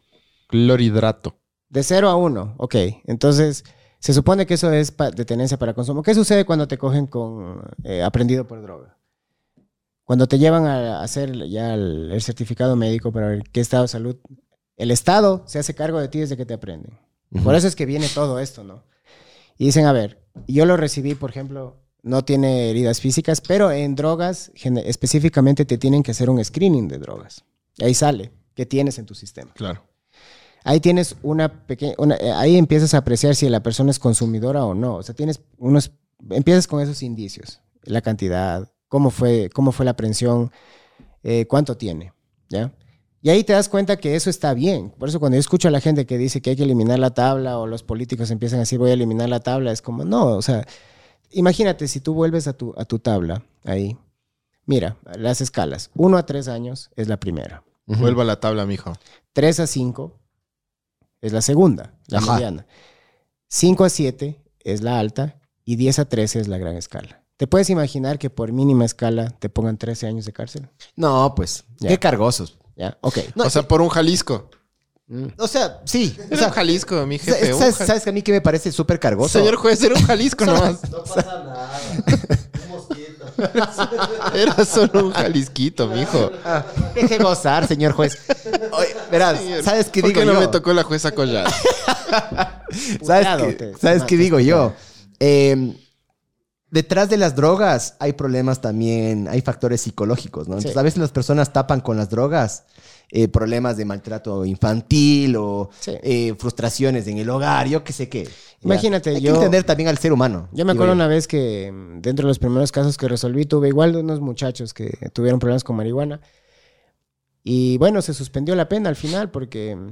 Speaker 2: Clorhidrato.
Speaker 4: De 0 a 1, ok. Entonces, se supone que eso es de tenencia para consumo. ¿Qué sucede cuando te cogen con eh, aprendido por droga? Cuando te llevan a hacer ya el, el certificado médico para ver qué estado de salud, el Estado se hace cargo de ti desde que te aprenden. Por eso es que viene todo esto, ¿no? Y dicen, a ver, yo lo recibí, por ejemplo, no tiene heridas físicas, pero en drogas específicamente te tienen que hacer un screening de drogas. Y ahí sale qué tienes en tu sistema.
Speaker 2: Claro.
Speaker 4: Ahí tienes una pequeña, ahí empiezas a apreciar si la persona es consumidora o no. O sea, tienes unos, empiezas con esos indicios, la cantidad, cómo fue, cómo fue la aprehensión, eh, cuánto tiene, ¿ya? Y ahí te das cuenta que eso está bien. Por eso cuando yo escucho a la gente que dice que hay que eliminar la tabla o los políticos empiezan a decir voy a eliminar la tabla, es como, no, o sea, imagínate si tú vuelves a tu, a tu tabla ahí. Mira, las escalas. 1 a 3 años es la primera.
Speaker 3: Ujú.
Speaker 2: Vuelva a la tabla, mijo.
Speaker 4: 3 a 5 es la segunda, la
Speaker 3: Ajá.
Speaker 4: mediana. 5 a 7 es la alta y 10 a 13 es la gran escala. ¿Te puedes imaginar que por mínima escala te pongan 13 años de cárcel?
Speaker 3: No, pues,
Speaker 4: Ya.
Speaker 3: qué cargosos.
Speaker 4: ¿Ya? Ok.
Speaker 3: No,
Speaker 2: o sea, por un Jalisco.
Speaker 4: Mm.
Speaker 3: O sea, sí. O
Speaker 2: Era
Speaker 3: sea,
Speaker 2: un Jalisco, mi jefe.
Speaker 3: ¿sabes,
Speaker 2: un
Speaker 3: que a mí que me parece súper cargoso?
Speaker 2: Señor juez, era un Jalisco nomás.
Speaker 5: No pasa nada. Un mosquito.
Speaker 2: Era solo un Jalisquito, mijo.
Speaker 3: Deje gozar, señor juez. Oye, verás,
Speaker 2: Señor,
Speaker 3: ¿sabes qué
Speaker 2: ¿Por
Speaker 3: digo
Speaker 2: qué no
Speaker 3: yo?
Speaker 2: me tocó la jueza Collada?
Speaker 3: ¿Sabes qué,
Speaker 4: te-
Speaker 3: ¿sabes qué digo yo? Eh, detrás de las drogas hay problemas también, hay factores psicológicos, ¿no? Entonces,
Speaker 4: Sí.
Speaker 3: a veces las personas tapan con las drogas eh, problemas de maltrato infantil o
Speaker 4: Sí.
Speaker 3: eh, frustraciones en el hogar, yo qué sé qué.
Speaker 4: Imagínate,
Speaker 3: hay
Speaker 4: yo-
Speaker 3: que entender también al ser humano.
Speaker 4: Yo me acuerdo una vez que mm, dentro de los primeros casos que resolví tuve igual de unos muchachos que tuvieron problemas con marihuana. Y bueno, se suspendió la pena al final porque mm,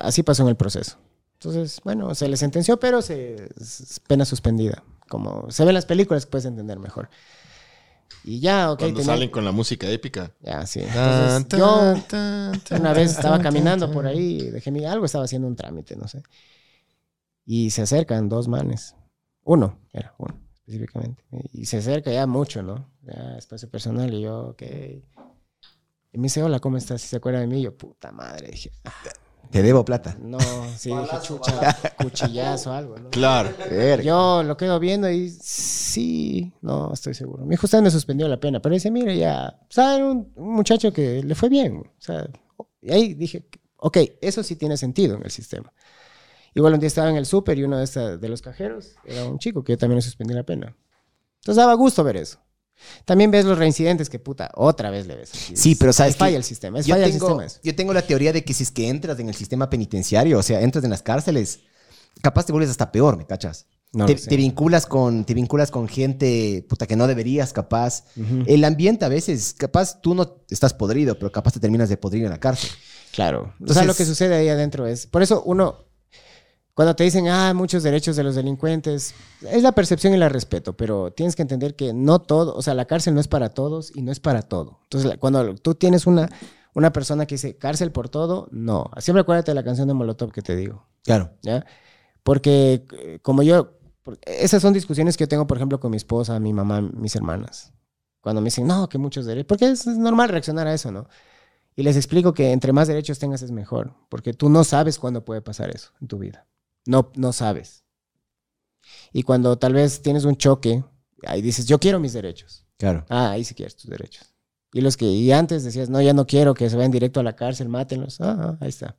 Speaker 4: así pasó en el proceso. Entonces, bueno, se le sentenció, pero se, es pena suspendida. Como se ven las películas, puedes entender mejor. Y ya, ok.
Speaker 2: Cuando
Speaker 4: tenía-
Speaker 2: salen con la música épica.
Speaker 4: Ya, sí. Entonces, yo una vez estaba caminando por ahí, dejé mi algo, estaba haciendo un trámite, no sé. Y se acercan dos manes. Uno, era uno, específicamente. Y se acerca ya mucho, ¿no? Ya espacio personal. Y yo, ok. Y me dice, hola, ¿cómo estás? ¿Y se acuerda de mí? Y yo, puta madre. Dije, "Ah,
Speaker 3: Te debo plata.
Speaker 4: no, sí, dije, chucha, cuchillazo, algo, ¿no?
Speaker 2: Claro.
Speaker 4: Yo lo quedo viendo y sí, no estoy seguro. Mi hijo usted me suspendió la pena, pero dice, mire, ya, ¿saben? Un, un muchacho que le fue bien. O sea, y ahí dije, ok, eso sí tiene sentido en el sistema. Igual un día estaba en el súper y uno de, esta- de los cajeros era un chico que yo también le suspendí la pena. Entonces daba gusto ver eso. También ves los reincidentes que puta, otra vez le ves.
Speaker 3: Sí, pero sabes
Speaker 4: Es falla el sistema, es
Speaker 3: yo
Speaker 4: falla el
Speaker 3: tengo,
Speaker 4: sistema. eso.
Speaker 3: yo tengo la teoría de que si es que entras en el sistema penitenciario, o sea, entras en las cárceles, capaz te vuelves hasta peor, ¿me cachas?
Speaker 4: No
Speaker 3: te, te vinculas con, te vinculas con gente puta que no deberías, capaz.
Speaker 4: Ujú.
Speaker 3: El ambiente a veces, capaz tú no estás podrido, pero capaz te terminas de podrir en la cárcel.
Speaker 4: Claro. o sea,
Speaker 3: Entonces-
Speaker 4: lo que sucede ahí adentro es. Por eso uno. Cuando te dicen, ah, muchos derechos de los delincuentes, es la percepción y la respeto, pero tienes que entender que no todo, o sea, la cárcel no es para todos y no es para todo. Entonces, cuando tú tienes una, una persona que dice cárcel por todo, no. Siempre acuérdate de la canción de Molotov que te digo,
Speaker 3: Claro.
Speaker 4: ¿ya? Porque eh, como yo, esas son discusiones que yo tengo, por ejemplo, con mi esposa, mi mamá, mis hermanas. Cuando me dicen, no, que muchos derechos, porque es normal reaccionar a eso, ¿no? Y les explico que entre más derechos tengas es mejor, porque tú no sabes cuándo puede pasar eso en tu vida. No, no sabes. Y cuando tal vez tienes un choque, ahí dices, yo quiero mis derechos.
Speaker 3: Claro.
Speaker 4: Ah, ahí sí quieres tus derechos. Y los que y antes decías, no, ya no quiero que se vayan directo a la cárcel, mátenlos. Ah, ah, ahí está.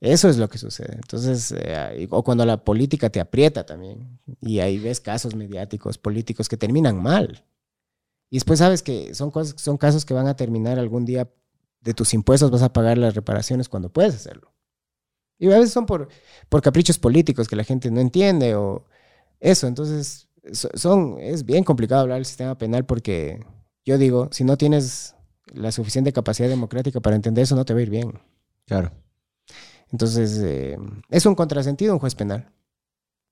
Speaker 4: Eso es lo que sucede. Entonces, eh, o cuando la política te aprieta también, y ahí ves casos mediáticos, políticos que terminan mal. Y después sabes que son, cosas, son casos que van a terminar algún día de tus impuestos, vas a pagar las reparaciones cuando puedes hacerlo. Y a veces son por, por caprichos políticos que la gente no entiende o eso. Entonces, so- son, es bien complicado hablar del sistema penal porque yo digo, si no tienes la suficiente capacidad democrática para entender eso, no te va a ir bien.
Speaker 3: Claro.
Speaker 4: Entonces, eh, es un contrasentido un juez penal.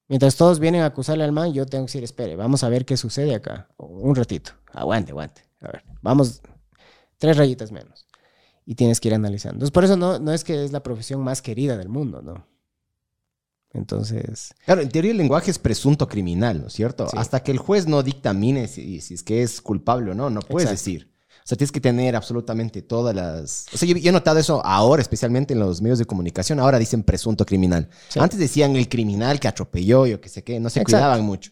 Speaker 4: Mientras todos vienen a acusarle al man, yo tengo que decir, espere, vamos a ver qué sucede acá. Un ratito. Aguante, aguante. A ver, vamos tres rayitas menos. Y tienes que ir analizando. Entonces, por eso no, no es que es la profesión más querida del mundo, ¿no? Entonces,
Speaker 3: Claro, en teoría el lenguaje es presunto criminal, ¿no es cierto?
Speaker 4: Sí.
Speaker 3: Hasta que el juez no dictamine si, si es que es culpable o no, no puedes
Speaker 4: Exacto.
Speaker 3: decir. O sea, tienes que tener absolutamente todas las... O sea, yo, yo he notado eso ahora, especialmente en los medios de comunicación. Ahora dicen presunto criminal.
Speaker 4: Sí.
Speaker 3: Antes decían el criminal que atropelló, yo que sé qué, no se
Speaker 4: Exacto.
Speaker 3: cuidaban mucho.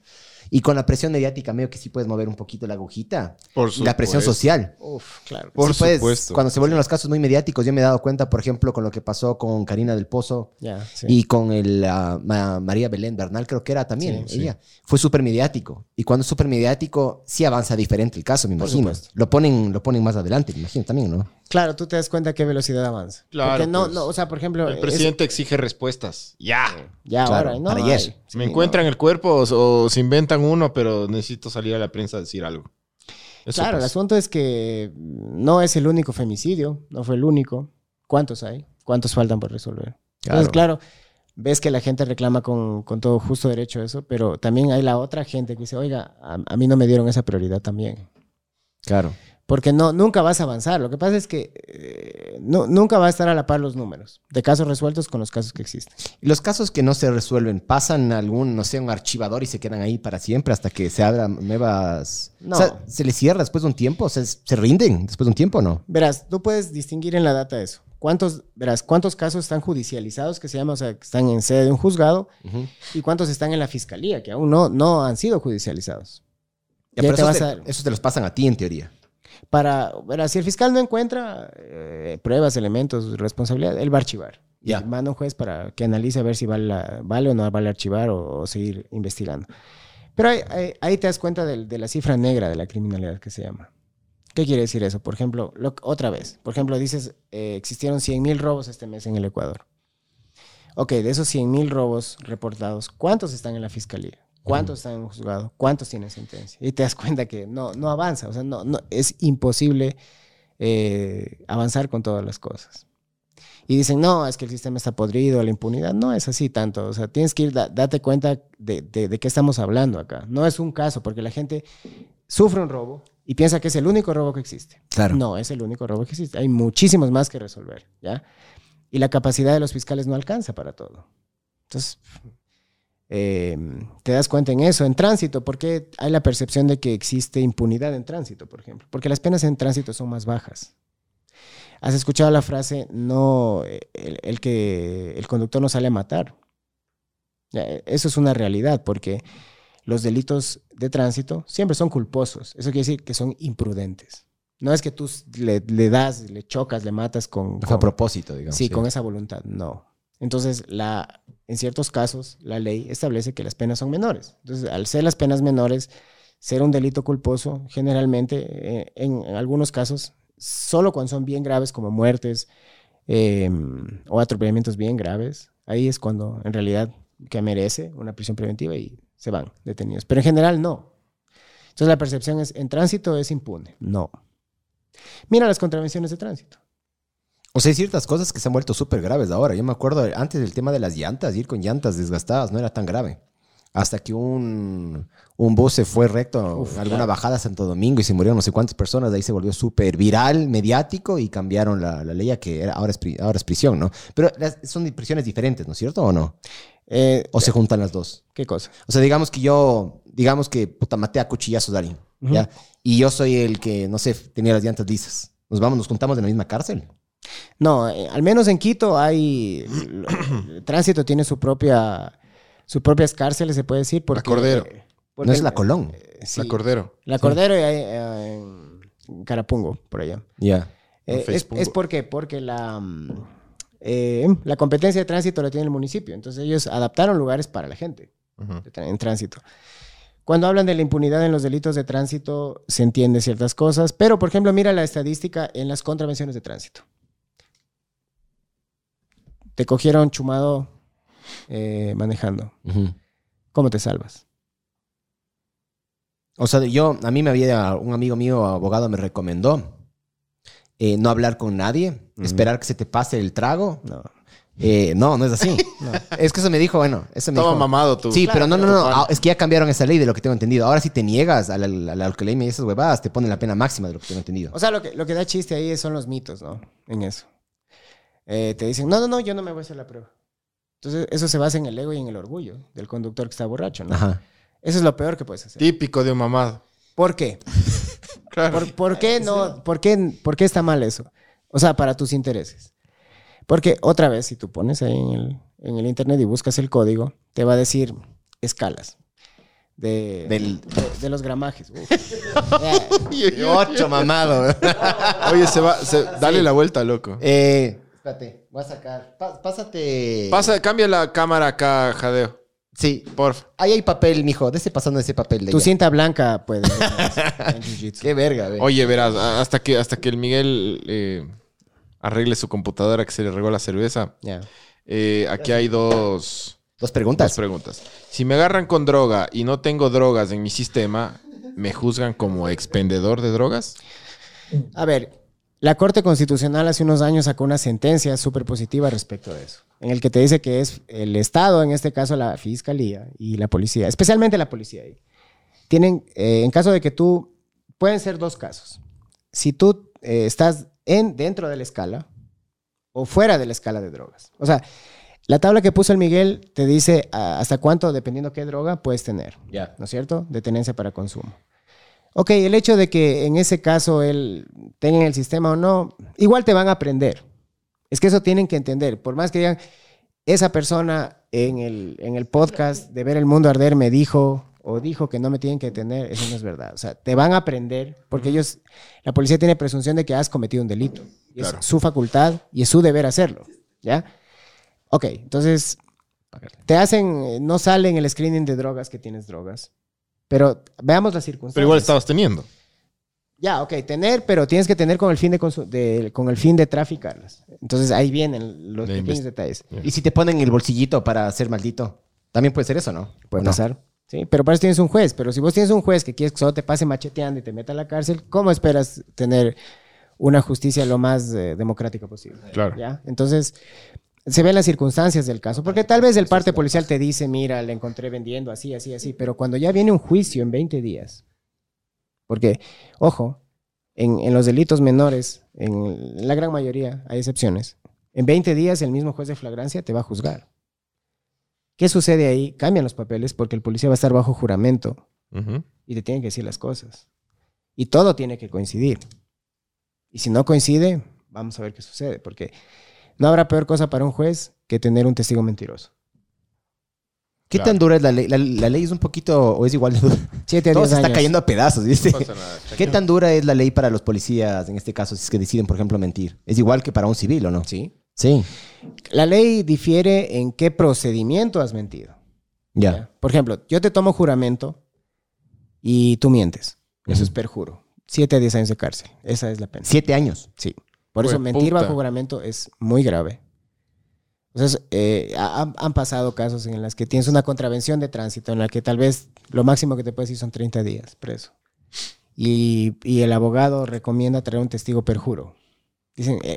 Speaker 3: Y con la presión mediática, medio que sí puedes mover un poquito la agujita.
Speaker 2: Por
Speaker 3: Y la presión
Speaker 2: supuesto.
Speaker 3: social.
Speaker 4: uff, claro.
Speaker 2: Por
Speaker 3: Sí, pues,
Speaker 2: supuesto.
Speaker 3: Cuando se vuelven los casos muy mediáticos, yo me he dado cuenta, por ejemplo, con lo que pasó con Karina del Pozo,
Speaker 4: sí.
Speaker 3: y con el, Ma- María Belén Bernal, creo que era también
Speaker 4: Sí,
Speaker 3: ella. Fue súper mediático. Y cuando es súper mediático, sí avanza diferente el caso, me imagino.
Speaker 4: supuesto.
Speaker 3: Lo ponen, lo ponen más adelante, me imagino también, ¿no?
Speaker 4: Claro, tú te das cuenta a qué velocidad avanza.
Speaker 2: Claro,
Speaker 4: Porque no,
Speaker 2: pues.
Speaker 4: no, o sea, por ejemplo,
Speaker 2: El
Speaker 4: es-
Speaker 2: presidente exige respuestas. Ya.
Speaker 4: ya
Speaker 3: Claro,
Speaker 4: ahora, no
Speaker 3: para ayer.
Speaker 4: Sí,
Speaker 2: Me
Speaker 4: no.
Speaker 2: encuentran el cuerpo o, o se inventan uno, pero necesito salir a la prensa a decir algo. Eso
Speaker 4: Claro, el asunto es que no es el único femicidio, no fue el único. ¿Cuántos hay? ¿Cuántos faltan por resolver? Entonces, claro, ves que la gente reclama con, con todo justo derecho eso, pero también hay la otra gente que dice, oiga, a, a mí no me dieron esa prioridad también.
Speaker 3: Claro.
Speaker 4: Porque no, nunca vas a avanzar. Lo que pasa es que eh, no- nunca va a estar a la par los números de casos resueltos con los casos que existen.
Speaker 3: Y los casos que no se resuelven, pasan a algún, no sé, un archivador y se quedan ahí para siempre hasta que se abran nuevas...
Speaker 4: No.
Speaker 3: O sea, ¿se les cierra después de un tiempo? O sea, ¿se rinden después de un tiempo o no?
Speaker 4: Verás, tú puedes distinguir en la data eso. ¿Cuántos, verás, cuántos casos están judicializados, que se llama, o sea, que están en sede de un juzgado, y cuántos están en la fiscalía, que aún no, no han sido judicializados?
Speaker 3: Ya,
Speaker 4: Ya
Speaker 3: pero
Speaker 4: te
Speaker 3: esos,
Speaker 4: vas
Speaker 3: te,
Speaker 4: a-
Speaker 3: esos te los pasan a ti en teoría.
Speaker 4: Para, verás, si el fiscal no encuentra eh, pruebas, elementos, responsabilidad, él va a archivar.
Speaker 3: Ya.
Speaker 4: Y manda un juez para que analice a ver si vale, la- vale o no vale archivar o, o seguir investigando. Pero ahí, ahí- ahí te das cuenta de, la cifra negra de la criminalidad que se llama. ¿Qué quiere decir eso? Por ejemplo, lo- otra vez, por ejemplo, dices, eh, existieron 100 mil robos este mes en el Ecuador. Ok, de esos 100 mil robos reportados, ¿cuántos están en la fiscalía? ¿Cuántos están en un juzgado? ¿Cuántos tienen sentencia? Y te das cuenta que no, no avanza, o sea, no, no, es imposible eh, avanzar con todas las cosas. Y dicen, no, es que el sistema está podrido, la impunidad. No es así tanto. O sea, tienes que ir, da- date cuenta de, de, de qué estamos hablando acá. No es un caso, porque la gente sufre un robo y piensa que es el único robo que existe.
Speaker 3: Claro.
Speaker 4: No es el único robo que existe. Hay muchísimos más que resolver, ¿ya? Y la capacidad de los fiscales no alcanza para todo. Entonces, eh, te das cuenta en eso. En tránsito, ¿por qué hay la percepción de que existe impunidad en tránsito, por ejemplo? Porque las penas en tránsito son más bajas. ¿Has escuchado la frase, no, el, el que el conductor no sale a matar? Eh, Eso es una realidad, porque los delitos de tránsito siempre son culposos. Eso quiere decir que son imprudentes. No es que tú le, le das, le chocas, le matas con...
Speaker 3: A propósito, digamos.
Speaker 4: Sí, con esa voluntad, no. Entonces, la, en ciertos casos, la ley establece que las penas son menores. Entonces, al ser las penas menores, ser un delito culposo, generalmente, eh, en, algunos casos, solo cuando son bien graves, como muertes eh, o atropellamientos bien graves, ahí es cuando en realidad que merece una prisión preventiva y se van detenidos. Pero en general, no. Entonces, la percepción es, en tránsito es impune. No. Mira las contravenciones de tránsito.
Speaker 3: O sea, hay ciertas cosas que se han vuelto súper graves ahora. Yo me acuerdo antes del tema de las llantas, ir con llantas desgastadas no era tan grave. Hasta que un, un bus se fue recto
Speaker 4: Uf,
Speaker 3: en alguna
Speaker 4: claro.
Speaker 3: bajada a Santo Domingo y se murieron no sé cuántas personas. De ahí se volvió súper viral, mediático y cambiaron la, la ley a que era, ahora, es, ahora es prisión, ¿no? Pero las- son prisiones diferentes, ¿no es cierto o no?
Speaker 4: Eh,
Speaker 3: ¿O se juntan las dos?
Speaker 4: ¿Qué cosa?
Speaker 3: O sea, digamos que yo, digamos que puta, maté a cuchillazos a alguien, ¿ya? Y yo soy el que, no sé, tenía las llantas lisas. Nos vamos, nos juntamos en la misma cárcel.
Speaker 4: No, eh, al menos en Quito hay. el tránsito tiene su propia. Sus propias cárceles, se puede decir. Porque,
Speaker 2: Cordero.
Speaker 4: eh, porque
Speaker 3: no es la Colón.
Speaker 4: eh, sí,
Speaker 2: La Cordero.
Speaker 4: La Cordero y hay, eh, en, Carapungo, por allá.
Speaker 3: Ya.
Speaker 4: Eh, es, es porque, porque la, la competencia de tránsito la tiene el municipio. Entonces ellos adaptaron lugares para la gente en tránsito. Cuando hablan de la impunidad en los delitos de tránsito, se entiende ciertas cosas, pero por ejemplo, mira la estadística en las contravenciones de tránsito. Te cogieron chumado eh, manejando. ¿Cómo te salvas?
Speaker 3: O sea, yo, a mí me había, un amigo mío, abogado, me recomendó eh, no hablar con nadie, esperar que se te pase el trago.
Speaker 4: No.
Speaker 3: Eh, no, no es así. Es que eso me dijo, bueno, eso me
Speaker 2: Estaba
Speaker 3: dijo.
Speaker 2: mamado tú.
Speaker 3: Sí, pero no, no, no, ah, es que ya cambiaron esa ley de lo que tengo entendido. Ahora si te niegas a la, a la alcoholemia y esas huevadas, te ponen la pena máxima de lo que tengo entendido.
Speaker 4: O sea, lo que, lo que da chiste ahí son los mitos, ¿no? En eso. Eh, te dicen, no, no, no, yo no me voy a hacer la prueba. Entonces, eso se basa en el ego y en el orgullo del conductor que está borracho, ¿no?
Speaker 3: Ajá.
Speaker 4: Eso es lo peor que puedes hacer.
Speaker 2: Típico de un mamado.
Speaker 4: ¿Por qué?
Speaker 2: Claro.
Speaker 4: ¿Por, por qué no? ¿Por qué, ¿Por qué está mal eso? O sea, para tus intereses. Porque otra vez, si tú pones ahí en el, en el internet y buscas el código, te va a decir escalas. De,
Speaker 3: Del-
Speaker 4: de, de los gramajes.
Speaker 3: Ocho, mamado.
Speaker 2: Oye, se va, se- dale la vuelta, loco.
Speaker 3: eh, espérate, voy a sacar. Pásate.
Speaker 2: Pasa, cambia la cámara acá, Jadeo.
Speaker 3: Sí.
Speaker 2: Porfa.
Speaker 3: Ahí hay papel, mijo. Dese pasando ese papel de
Speaker 4: Tu cinta blanca puede. en jiu-jitsu.
Speaker 3: Qué verga, ve.
Speaker 2: Oye, verás, hasta que, hasta que el Miguel eh, arregle su computadora que se le regó la cerveza,
Speaker 4: Ya.
Speaker 2: eh, aquí hay dos,
Speaker 3: Dos
Speaker 2: dos
Speaker 3: preguntas.
Speaker 2: preguntas. Si me agarran con droga y no tengo drogas en mi sistema, ¿me juzgan como expendedor de drogas?
Speaker 4: A ver, la Corte Constitucional hace unos años sacó una sentencia súper positiva respecto de eso, en el que te dice que es el Estado, en este caso la Fiscalía y la Policía, especialmente la Policía. Tienen, eh, en caso de que tú, pueden ser dos casos. Si tú eh, estás en, dentro de la escala o fuera de la escala de drogas. O sea, la tabla que puso el Miguel te dice ah, hasta cuánto, dependiendo qué droga, puedes tener. ¿no es cierto? De tenencia para consumo. Ok, el hecho de que en ese caso él tenga en el sistema o no, igual te van a aprender. Es que eso tienen que entender. Por más que digan, esa persona en el, en el podcast de Ver el Mundo Arder me dijo o dijo que no me tienen que detener, eso no es verdad. O sea, te van a aprender porque ellos, la policía tiene presunción de que has cometido un delito. Y
Speaker 2: Claro.
Speaker 4: Es su facultad y es su deber hacerlo. ¿Ya? Ok, entonces te hacen, eh, no sale en el screening de drogas que tienes drogas. Pero veamos las circunstancias.
Speaker 2: Pero igual estabas teniendo.
Speaker 4: Ya, ok, tener, pero tienes que tener con el fin de, de- con el fin de traficarlas. Entonces ahí vienen los
Speaker 2: De
Speaker 4: pequeños
Speaker 2: invest-
Speaker 4: detalles.
Speaker 3: Y si te ponen el bolsillito para ser maldito, también puede ser eso, ¿no?
Speaker 4: Puede pasar. Sí, pero para eso tienes un juez. Pero si vos tienes un juez que quieres que solo te pase macheteando y te meta a la cárcel, ¿cómo esperas tener una justicia lo más eh, democrática posible?
Speaker 2: Claro.
Speaker 4: ¿Ya? Entonces, se ven las circunstancias del caso. Porque tal vez el parte policial te dice, mira, le encontré vendiendo así, así, así. Pero cuando ya viene un juicio en 20 días, porque, ojo, en, en los delitos menores, en la gran mayoría, hay excepciones, en 20 días el mismo juez de flagrancia te va a juzgar. ¿Qué sucede ahí? Cambian los papeles porque el policía va a estar bajo juramento y te tienen que decir las cosas. Y todo tiene que coincidir. Y si no coincide, vamos a ver qué sucede, porque no habrá peor cosa para un juez que tener un testigo mentiroso.
Speaker 3: ¿Qué
Speaker 2: Claro.
Speaker 3: tan dura es la ley? ¿La, la ley es un poquito o es igual de dura?
Speaker 4: Siete a
Speaker 3: Todo se está
Speaker 4: años.
Speaker 3: cayendo a pedazos, ¿viste?
Speaker 2: No pasa nada.
Speaker 3: ¿Qué tan dura es la ley para los policías en este caso si es que deciden, por ejemplo, mentir? ¿Es igual que para un civil o no?
Speaker 4: Sí.
Speaker 3: Sí.
Speaker 4: La ley difiere en qué procedimiento has mentido.
Speaker 3: Ya.
Speaker 4: ¿ya? Por ejemplo, yo te tomo juramento y tú mientes. Eso es perjuro. Siete a diez años de cárcel. Esa es la pena.
Speaker 3: Siete años.
Speaker 4: Sí. Por eso mentir
Speaker 2: puta.
Speaker 4: bajo juramento es muy grave. Entonces, eh, ha- han, han pasado casos en los que tienes una contravención de tránsito en la que tal vez lo máximo que te puedes ir son 30 días preso. Y, y el abogado recomienda traer un testigo perjuro. Dicen, eh,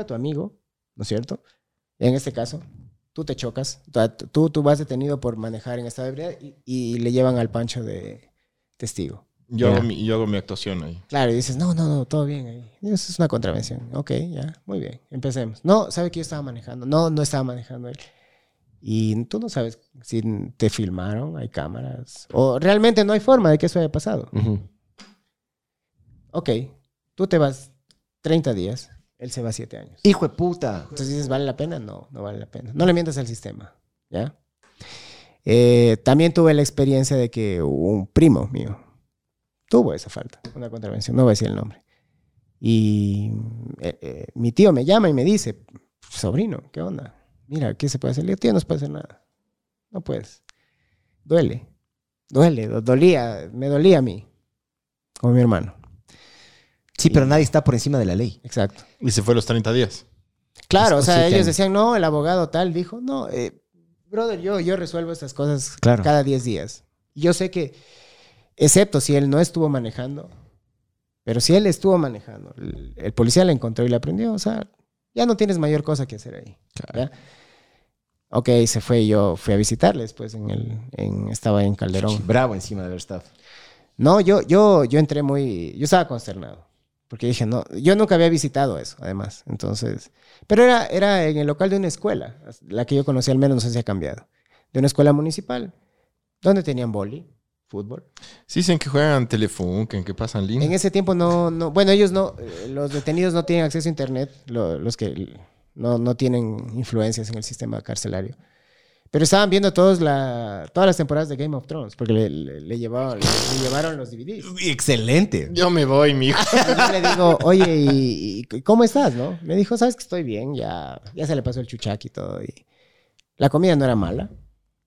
Speaker 4: a tu amigo, ¿no es cierto? En este caso, tú te chocas, tú, tú vas detenido por manejar en estado de ebriedad y, y le llevan al pancho de testigo.
Speaker 2: Yo, hago mi, yo hago mi actuación ahí.
Speaker 4: Claro, y dices, no, no, no, todo bien ahí. Eso es una contravención. Ok, ya, muy bien, empecemos. No, sabe que yo estaba manejando. No, no estaba manejando él. Y tú no sabes si te filmaron, hay cámaras. O realmente no hay forma de que eso haya pasado.
Speaker 3: Ujú.
Speaker 4: Ok, tú te vas 30 días, él se va 7 años.
Speaker 3: Hijo de puta.
Speaker 4: Entonces dices, ¿vale la pena? No, no vale la pena. No le mientas al sistema, ¿ya? Eh, también tuve la experiencia de que un primo mío tuvo esa falta, una contravención, no voy a decir el nombre. Y eh, eh, mi tío me llama y me dice, sobrino, ¿qué onda? Mira, ¿qué se puede hacer? Le digo, tío, no se puede hacer nada. No puedes. Duele. Duele, do- dolía, me dolía a mí, como mi hermano.
Speaker 3: Sí, pero nadie está por encima de la ley.
Speaker 4: Exacto.
Speaker 2: Y se fue los 30 días.
Speaker 4: Claro, o
Speaker 3: Estos
Speaker 4: sea, ellos decían, no, el abogado tal dijo, no, eh, brother, yo, yo resuelvo estas cosas
Speaker 3: Claro.
Speaker 4: cada 10 días. Y Yo sé que, excepto si él no estuvo manejando, pero si él estuvo manejando, el, el policía le encontró y le aprendió, o sea, ya no tienes mayor cosa que hacer ahí. ¿ya? Ok, se fue y yo fui a visitarles, pues en el, en, estaba en Calderón.
Speaker 3: Bravo encima de haber estado.
Speaker 4: No, yo, yo, yo entré muy, yo estaba consternado, porque dije, no, yo nunca había visitado eso, además, entonces, pero era, era en el local de una escuela, la que yo conocí al menos, no sé si ha cambiado, de una escuela municipal, donde tenían boli, fútbol.
Speaker 2: Sí, dicen que juegan Telefunken, que pasan
Speaker 4: En
Speaker 2: líneas.
Speaker 4: ese tiempo no, no bueno, ellos no, eh, los detenidos no tienen acceso a internet, lo- los que no, no tienen influencias en el sistema carcelario. Pero estaban viendo todos la, todas las temporadas de Game of Thrones, porque le, le- le llevaban, le- le llevaron los DVDs.
Speaker 3: Excelente.
Speaker 2: Yo me voy, mijo.
Speaker 4: Y yo le digo, oye, ¿y, y cómo estás, no? Me dijo, sabes que estoy bien, ya, ya se le pasó el chuchaki y todo. Y la comida no era mala.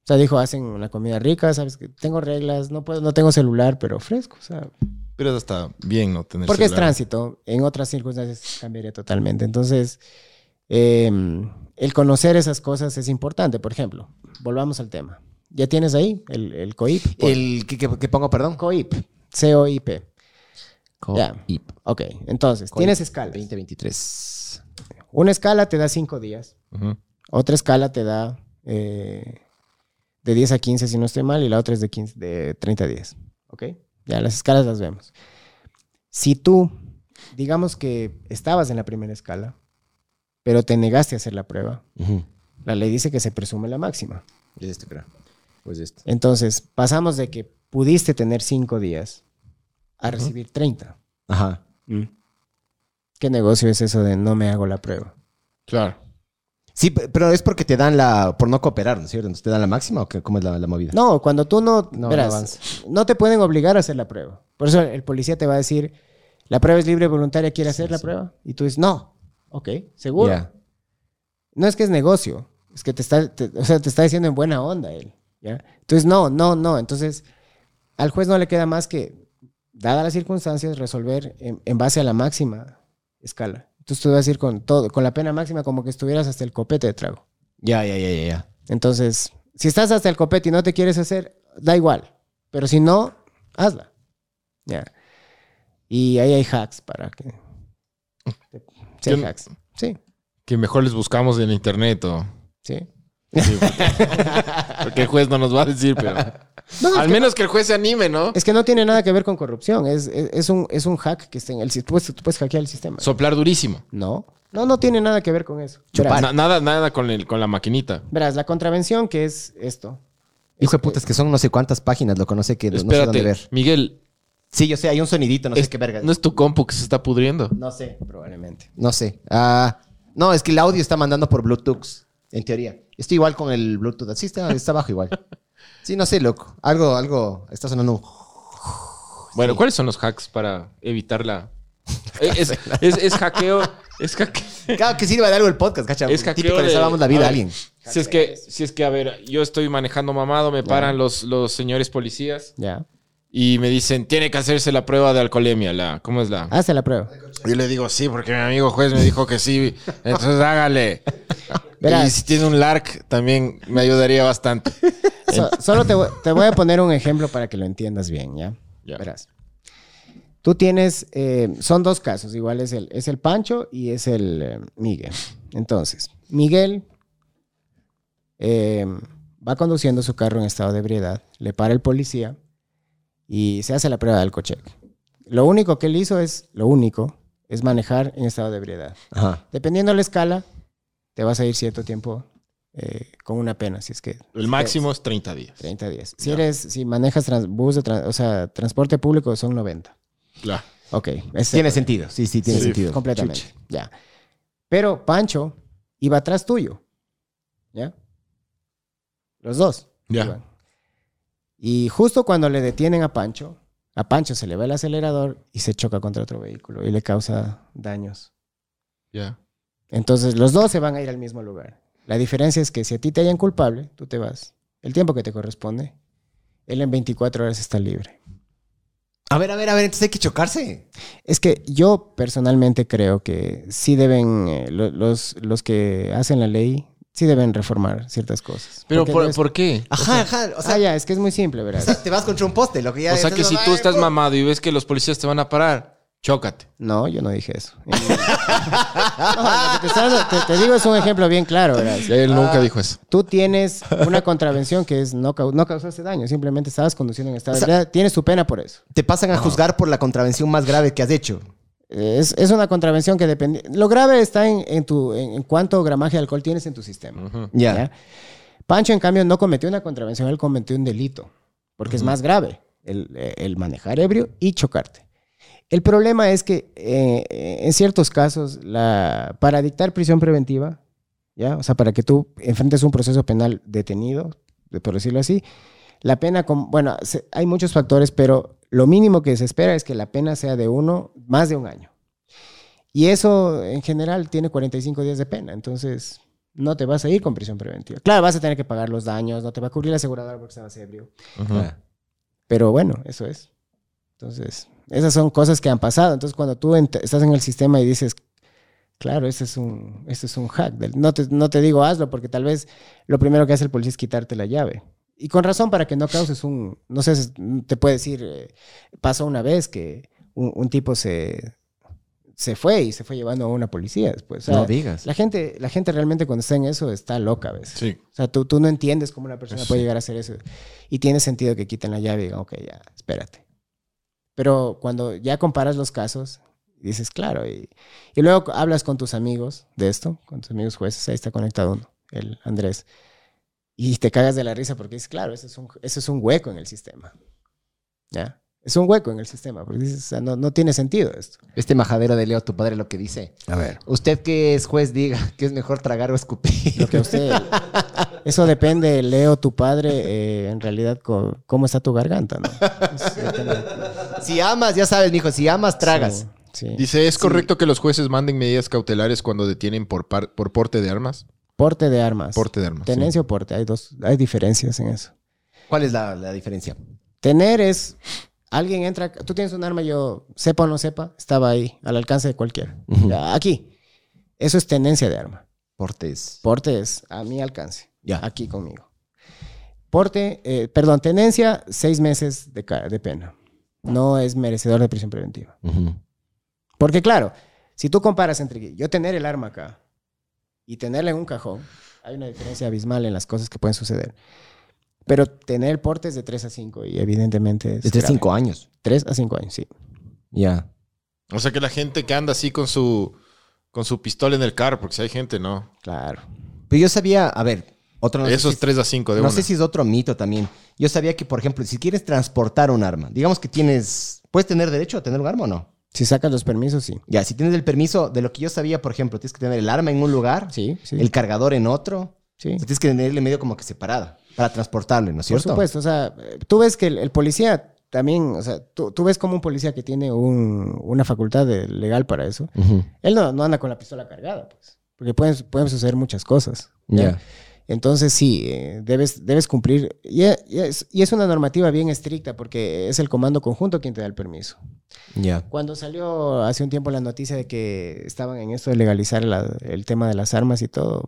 Speaker 4: O sea, dijo, hacen una comida rica, sabes que tengo reglas, no puedo, no tengo celular, pero fresco, o sea,
Speaker 2: Pero está bien no tener
Speaker 4: porque es tránsito. En otras circunstancias cambiaría totalmente. Entonces, eh, el conocer esas cosas es importante. Por ejemplo, volvamos al tema. ¿Ya tienes ahí el, el COIP?
Speaker 3: El que, que- que pongo, perdón.
Speaker 4: COIP. C-O-I-P. Ya.
Speaker 3: IP.
Speaker 4: Ok, entonces,
Speaker 3: COIP
Speaker 4: tienes escalas.
Speaker 3: 2023.
Speaker 4: Una escala te da 5 días. Otra escala te da eh, de 10 a 15, si no estoy mal, y la otra es de, 15, de 30 días. ¿Ok? Ya, las escalas las vemos. Si tú, digamos que estabas en la primera escala, pero te negaste a hacer la prueba,
Speaker 3: Ujú.
Speaker 4: la ley dice que se presume la máxima.
Speaker 3: Es este, creo. Pues este.
Speaker 4: Entonces, pasamos de que pudiste tener 5 días a recibir 30.
Speaker 3: Ajá.
Speaker 4: ¿Qué negocio es eso de no me hago la prueba?
Speaker 2: Claro.
Speaker 3: Sí, pe- pero es porque te dan la. por no cooperar, ¿no es cierto? Entonces, ¿Te dan la máxima o qué? cómo es la, la movida?
Speaker 4: No, cuando tú no,
Speaker 3: No,
Speaker 4: verás,
Speaker 3: no
Speaker 4: te pueden obligar a hacer la prueba. Por eso el policía te va a decir, la prueba es libre y voluntaria, ¿quiere hacer la prueba? Y tú dices, no. Ok, seguro. No es que es negocio, es que te está, te- o sea, te está diciendo en buena onda él. ¿ya? Entonces, no, no, no. Entonces, al juez no le queda más que, dadas las circunstancias, resolver en, en base a la máxima escala. Entonces tú vas a ir con todo, con la pena máxima como que estuvieras hasta el copete de trago.
Speaker 3: Ya, ya, ya, ya, ya.
Speaker 4: Entonces, si estás hasta el copete y no te quieres hacer, da igual. Pero si no, hazla. Ya. Y ahí hay hacks para que. Sí, hay hacks. Sí,
Speaker 2: Que mejor les buscamos en internet o...
Speaker 4: sí.
Speaker 2: Sí, porque, porque el juez no nos va a decir, pero...
Speaker 4: No,
Speaker 2: Al menos que el juez se anime, ¿no?
Speaker 4: Es que no tiene nada que ver con corrupción. Es, es, es un, es un hack que está en el sistema. Tú puedes, tú puedes hackear el sistema.
Speaker 2: Soplar durísimo.
Speaker 4: no. No, no tiene nada que ver con eso. Verás,
Speaker 2: Na- nada, nada con, el, con la maquinita.
Speaker 4: verás, la contravención que es esto.
Speaker 3: Hijo de puta, es que son no sé cuántas páginas, lo conoce que no sé
Speaker 2: Espérate,
Speaker 3: dónde ver.
Speaker 2: Miguel,
Speaker 3: Sí, yo sé, hay un sonidito, no
Speaker 2: es-
Speaker 3: sé qué verga.
Speaker 2: ¿no es tu compu que se está pudriendo?
Speaker 3: No sé,
Speaker 4: Probablemente.
Speaker 3: no sé. Ah, no, es que el audio está mandando por Bluetooth, en teoría. Estoy igual con el Bluetooth. Sí, está, está bajo igual. Sí, no sé, loco. Algo, algo, está sonando un...
Speaker 2: Bueno, ¿cuáles son los hacks para evitar la... Es, es- es hackeo... Es hackeo...
Speaker 3: Claro que sirva de algo el podcast, ¿cachai?
Speaker 2: Es hackeo
Speaker 3: Típico, le
Speaker 2: de-
Speaker 3: salvamos la vida a alguien.
Speaker 2: Si es que, si es que, a ver, yo estoy manejando mamado, me paran los, los señores policías
Speaker 4: Ya.
Speaker 2: y me dicen, tiene que hacerse la prueba de alcoholemia, la, ¿cómo es la?
Speaker 4: Hazte la prueba.
Speaker 2: Yo le digo, sí, porque mi amigo juez me dijo que sí, entonces hágale.
Speaker 4: Verás.
Speaker 2: Y si tiene un LARC, también me ayudaría bastante.
Speaker 4: So- solo te, voy- te voy a poner un ejemplo para que lo entiendas bien, ¿ya? Verás. Tú tienes, eh, son dos casos, igual es el, es el Pancho y es el eh, Miguel. Entonces, Miguel eh, va conduciendo su carro en estado de ebriedad, le para el policía y se hace la prueba del coche. Lo único que él hizo es, lo único, es manejar en estado de ebriedad.
Speaker 3: Ajá.
Speaker 4: Dependiendo de la escala, te vas a ir cierto tiempo eh, con una pena, si es que...
Speaker 2: El máximo es 30 días.
Speaker 4: 30 días. Si eres, si manejas trans- bus de o sea, transporte público son 90.
Speaker 2: Claro.
Speaker 4: Ok. ese-
Speaker 3: Tiene sentido. Sí, sí, tiene
Speaker 2: Sí,
Speaker 3: sentido.
Speaker 4: Completamente.
Speaker 3: Chuch.
Speaker 4: Ya. Pero Pancho iba atrás tuyo. ¿Ya? Los dos.
Speaker 2: Ya.
Speaker 4: iban. Y justo cuando le detienen a Pancho, A Pancho se le va el acelerador y se choca contra otro vehículo y le causa daños.
Speaker 2: Ya.
Speaker 4: Entonces los dos se van a ir al mismo lugar. La diferencia es que si a ti te hallan culpable, tú te vas. El tiempo que te corresponde, él en 24 horas está libre.
Speaker 3: A ver, a ver, a ver, entonces hay que chocarse.
Speaker 4: Es que yo personalmente creo que sí deben, eh, lo- los, los que hacen la ley, sí deben reformar ciertas cosas.
Speaker 2: Pero ¿por,
Speaker 4: no es-
Speaker 2: por qué?
Speaker 3: Ajá, ajá. O sea,
Speaker 4: ah, ya, es que es muy simple,
Speaker 3: o
Speaker 4: ¿verdad?
Speaker 3: sea, te vas contra un poste, lo que ya
Speaker 2: O sea que si tú estás
Speaker 3: mamá
Speaker 2: mamado y ves que los policías te van a parar, chócate.
Speaker 4: No, yo no dije eso. No, lo que te, estás- te- te digo es un ejemplo bien claro, ¿verdad?
Speaker 2: Él nunca dijo eso.
Speaker 4: Tú tienes una contravención que es no, no causaste daño, simplemente estabas conduciendo en estado de
Speaker 3: O sea-.
Speaker 4: Tienes tu pena por eso.
Speaker 3: Te pasan a juzgar por la contravención más grave que has hecho.
Speaker 4: Es, es una contravención que depende. Lo grave está en, en tu, en, en cuánto gramaje de alcohol tienes en tu sistema.
Speaker 3: ¿ya?
Speaker 4: Pancho, en cambio, no cometió una contravención, él cometió un delito, porque es más grave el, el manejar ebrio y chocarte. El problema es que eh, en ciertos casos, la, para dictar prisión preventiva, ¿ya? o sea, para que tú enfrentes un proceso penal detenido, de- por decirlo así, la pena, con, bueno, se- hay muchos factores, pero lo mínimo que se espera es que la pena sea de uno, más de un año. Y eso, en general, tiene 45 días de pena. Entonces, no te vas a ir con prisión preventiva. Claro, vas a tener que pagar los daños, no te va a cubrir la aseguradora porque estabas ebrio.
Speaker 3: Ah.
Speaker 4: Pero bueno, eso es. Entonces, esas son cosas que han pasado. Entonces, cuando tú ent- estás en el sistema y dices, claro, este es un, este es un hack. del- no, te, no te digo hazlo porque tal vez lo primero que hace el policía es quitarte la llave. Y con razón para que no causes un, no sé, si te puede decir, eh, pasó una vez que un, un tipo se, se fue y se fue llevando a una policía después. O sea,
Speaker 3: No digas.
Speaker 4: la gente, la gente realmente cuando está en eso está loca a veces.
Speaker 2: Sí.
Speaker 4: O sea, tú, tú no entiendes cómo una persona
Speaker 2: Sí.
Speaker 4: puede llegar a hacer eso. Y tiene sentido que quiten la llave y digan, ok, ya, espérate. Pero cuando ya comparas los casos, dices, claro, y, y luego hablas con tus amigos de esto, con tus amigos jueces, ahí está conectado uno, el Andrés, y te cagas de la risa porque dices, claro, ese es un, ese es un hueco en el sistema. ¿Ya? Es un hueco en el sistema, porque dices, o sea, no, no tiene sentido esto.
Speaker 3: Este majadero de Leo, tu padre, lo que dice.
Speaker 4: A ver.
Speaker 3: Usted que es juez, diga que es mejor tragar o escupir.
Speaker 4: Lo que usted. Eso depende, Leo, tu padre, eh, en realidad, co- cómo está tu garganta, ¿no? Depende.
Speaker 3: si amas, ya sabes, mijo, si amas, tragas.
Speaker 4: Sí, sí.
Speaker 2: Dice, ¿es correcto que los jueces manden medidas cautelares cuando detienen por, par- por porte de armas?
Speaker 4: Porte de armas.
Speaker 2: Porte de armas.
Speaker 4: Tenencia o porte, hay dos, hay diferencias en eso.
Speaker 3: ¿Cuál es la, la diferencia?
Speaker 4: Tener es. Alguien entra, tú tienes un arma, yo sepa o no sepa, estaba ahí, al alcance de cualquiera.
Speaker 3: Ujú.
Speaker 4: Ya, Aquí. Eso es tenencia de arma.
Speaker 3: Portes.
Speaker 4: Porte es a mi alcance.
Speaker 3: Ya.
Speaker 4: Aquí conmigo. Porte, eh, perdón, tenencia, seis meses de, ca- de pena. No es merecedor de prisión preventiva.
Speaker 3: Ujú.
Speaker 4: Porque claro, si tú comparas entre yo tener el arma acá y tenerla en un cajón, hay una diferencia abismal en las cosas que pueden suceder. Pero tener el porte es de 3 a 5 y evidentemente es...
Speaker 3: Desde
Speaker 4: grave.
Speaker 3: cinco años.
Speaker 4: 3 a 5 años, sí.
Speaker 3: Ya.
Speaker 2: O sea que la gente que anda así con su, con su pistola en el carro, porque si hay gente, no.
Speaker 4: Claro.
Speaker 3: Pero yo sabía, a ver, otro no sé
Speaker 2: Esos
Speaker 3: si-
Speaker 2: 3 a 5 de
Speaker 3: no
Speaker 2: una.
Speaker 3: sé si es otro mito también. Yo sabía que, por ejemplo, si quieres transportar un arma, digamos que tienes, ¿puedes tener derecho a tener un arma o no?
Speaker 4: Si sacas los permisos, sí.
Speaker 3: Ya, si tienes el permiso, de lo que yo sabía, por ejemplo, tienes que tener el arma en un lugar,
Speaker 4: Sí, sí.
Speaker 3: el cargador en otro,
Speaker 4: sí.
Speaker 3: o sea, tienes que tenerle medio como que separada para transportarle, ¿no es
Speaker 4: Por
Speaker 3: cierto?
Speaker 4: supuesto, o sea, tú ves que el, el policía también, o sea, tú, tú ves como un policía que tiene un- una facultad de- legal para eso,
Speaker 3: Ujú.
Speaker 4: él no, no anda con la pistola cargada, pues, porque pueden, pueden suceder muchas cosas. ¿ya?
Speaker 3: Ya.
Speaker 4: Entonces sí, eh, debes, debes cumplir. Y e- y es, y es una normativa bien estricta porque es el comando conjunto quien te da el permiso.
Speaker 3: Ya.
Speaker 4: Cuando salió hace un tiempo la noticia de que estaban en esto de legalizar la- el tema de las armas y todo,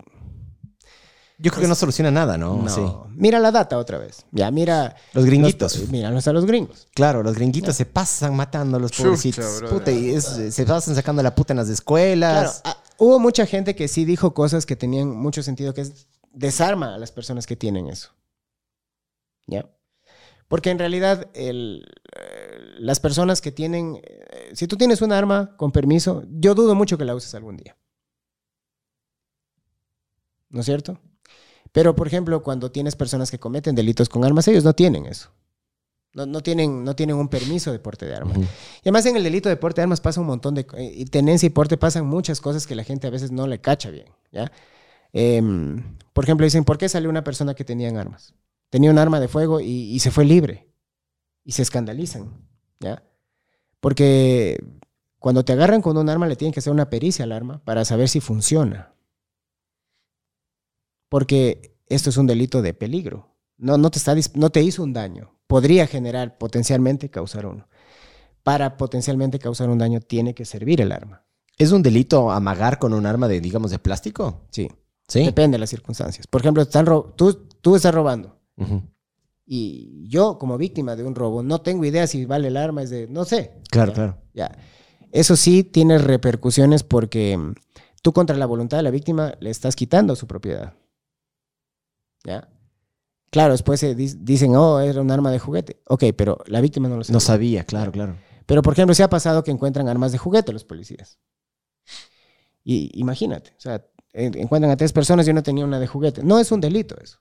Speaker 3: Yo creo que no soluciona nada, ¿no?
Speaker 4: no.
Speaker 3: Sí.
Speaker 4: Mira la data otra vez. Ya, mira.
Speaker 3: Los gringuitos.
Speaker 4: Los, mira, a los gringos.
Speaker 3: Claro, los gringuitos se pasan matando a los pobrecitos. Puta, y es- se pasan sacando la puta en las escuelas.
Speaker 4: Claro, ah, hubo mucha gente que sí dijo cosas que tenían mucho sentido, que es desarma a las personas que tienen eso. ¿Ya? Porque en realidad el, eh, las personas que tienen, eh, si tú tienes un arma con permiso, yo dudo mucho que la uses algún día. ¿No es cierto? Pero, por ejemplo, cuando tienes personas que cometen delitos con armas, ellos no tienen eso. No, no tienen, no tienen un permiso de porte de armas. Y además en el delito de porte de armas pasa un montón de... eh, Y tenencia y porte pasan muchas cosas que la gente a veces no le cacha bien, ¿ya? Em, por ejemplo, dicen, ¿por qué salió una persona que tenía armas? Tenía un arma de fuego y, y se fue libre. Y se escandalizan. ¿Ya? Porque cuando te agarran con un arma le tienen que hacer una pericia al arma para saber si funciona. Porque esto es un delito de peligro. No, no, te, está, no te hizo un daño. Podría generar, potencialmente causar uno. Para potencialmente causar un daño tiene que servir el arma.
Speaker 3: ¿Es un delito amagar con un arma de, digamos, de plástico?
Speaker 4: Sí.
Speaker 3: Sí.
Speaker 4: Depende de las circunstancias. Por ejemplo, están tú, tú estás robando. Y yo, como víctima de un robo, no tengo idea si vale el arma, es de, no sé.
Speaker 3: Claro,
Speaker 4: Ya,
Speaker 3: claro.
Speaker 4: Ya. Eso sí tiene repercusiones porque mm, tú contra la voluntad de la víctima le estás quitando su propiedad. ¿Ya? Claro, después se dicen, oh, era un arma de juguete. Ok, pero la víctima no lo sabe.
Speaker 3: No sabía, claro, claro.
Speaker 4: Pero, por ejemplo, se ha pasado que encuentran armas de juguete los policías. Y imagínate, o sea, encuentran a tres personas y uno tenía una de juguete. No es un delito eso.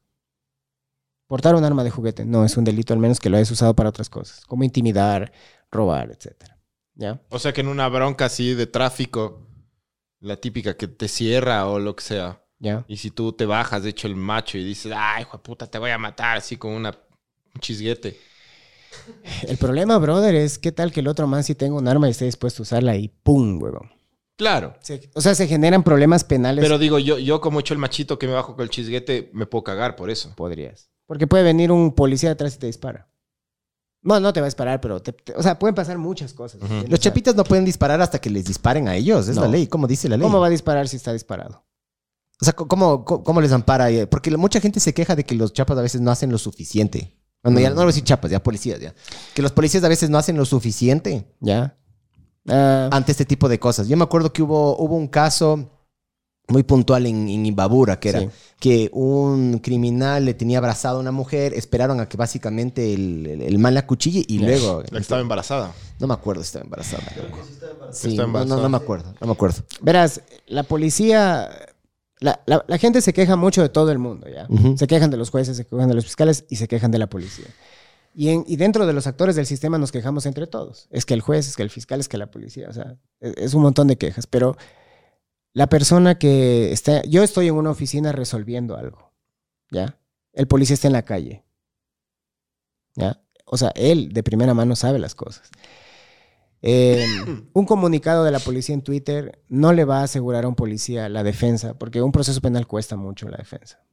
Speaker 4: Portar un arma de juguete no es un delito, al menos que lo hayas usado para otras cosas, como intimidar, robar, etc. ¿Ya?
Speaker 2: O sea que en una bronca así de tráfico, la típica que te cierra o lo que sea,
Speaker 4: ¿Ya?
Speaker 2: y si tú te bajas, de hecho, el macho y dices, ay, hijo de puta, te voy a matar, así con una, un chisguete.
Speaker 4: El problema, brother, es qué tal que el otro man sí tenga un arma y esté dispuesto a usarla y ¡pum, huevón!
Speaker 2: Claro.
Speaker 4: Se- o sea, se generan problemas penales.
Speaker 2: Pero digo, yo, yo como he hecho el machito que me bajo con el chisguete, me puedo cagar por eso.
Speaker 4: podrías. Porque puede venir un policía detrás y te dispara. No, no te va a disparar, pero... te- te- o sea, pueden pasar muchas cosas.
Speaker 3: Los
Speaker 4: O sea,
Speaker 3: chapitas no pueden disparar hasta que les disparen a ellos. Es la
Speaker 4: No.
Speaker 3: ley. ¿Cómo dice la ley?
Speaker 4: ¿Cómo va a disparar si está disparado?
Speaker 3: O sea, ¿cómo, cómo, cómo les ampara? Porque la- mucha gente se queja de que los chapas a veces no hacen lo suficiente. Bueno, ya no voy a decir chapas, ya policías, ya. Que los policías a veces no hacen lo suficiente
Speaker 4: ¿Ya? Ah,
Speaker 3: ante este tipo de cosas. Yo me acuerdo que hubo, hubo un caso muy puntual en, en Imbabura, que era
Speaker 4: Sí.
Speaker 3: que un criminal le tenía abrazado a una mujer, esperaron a que básicamente el, el, el man la cuchille y luego...
Speaker 2: La que estaba embarazada.
Speaker 3: No me acuerdo si estaba embarazada. Sí,
Speaker 2: Está
Speaker 3: no, no,
Speaker 2: embarazada.
Speaker 3: no me acuerdo, no me acuerdo.
Speaker 4: Verás, la policía... La, la- la gente se queja mucho de todo el mundo, ¿ya? Se quejan de los jueces, se quejan de los fiscales y se quejan de la policía. Y, en- y dentro de los actores del sistema nos quejamos entre todos. Es que el juez, es que el fiscal, es que la policía. O sea, es, es un montón de quejas. Pero la persona que está... Yo estoy en una oficina resolviendo algo, ¿ya? El policía está en la calle, ¿ya? O sea, él de primera mano sabe las cosas. Eh, un comunicado de la policía en Twitter no le va a asegurar a un policía la defensa, porque un proceso penal cuesta mucho la defensa.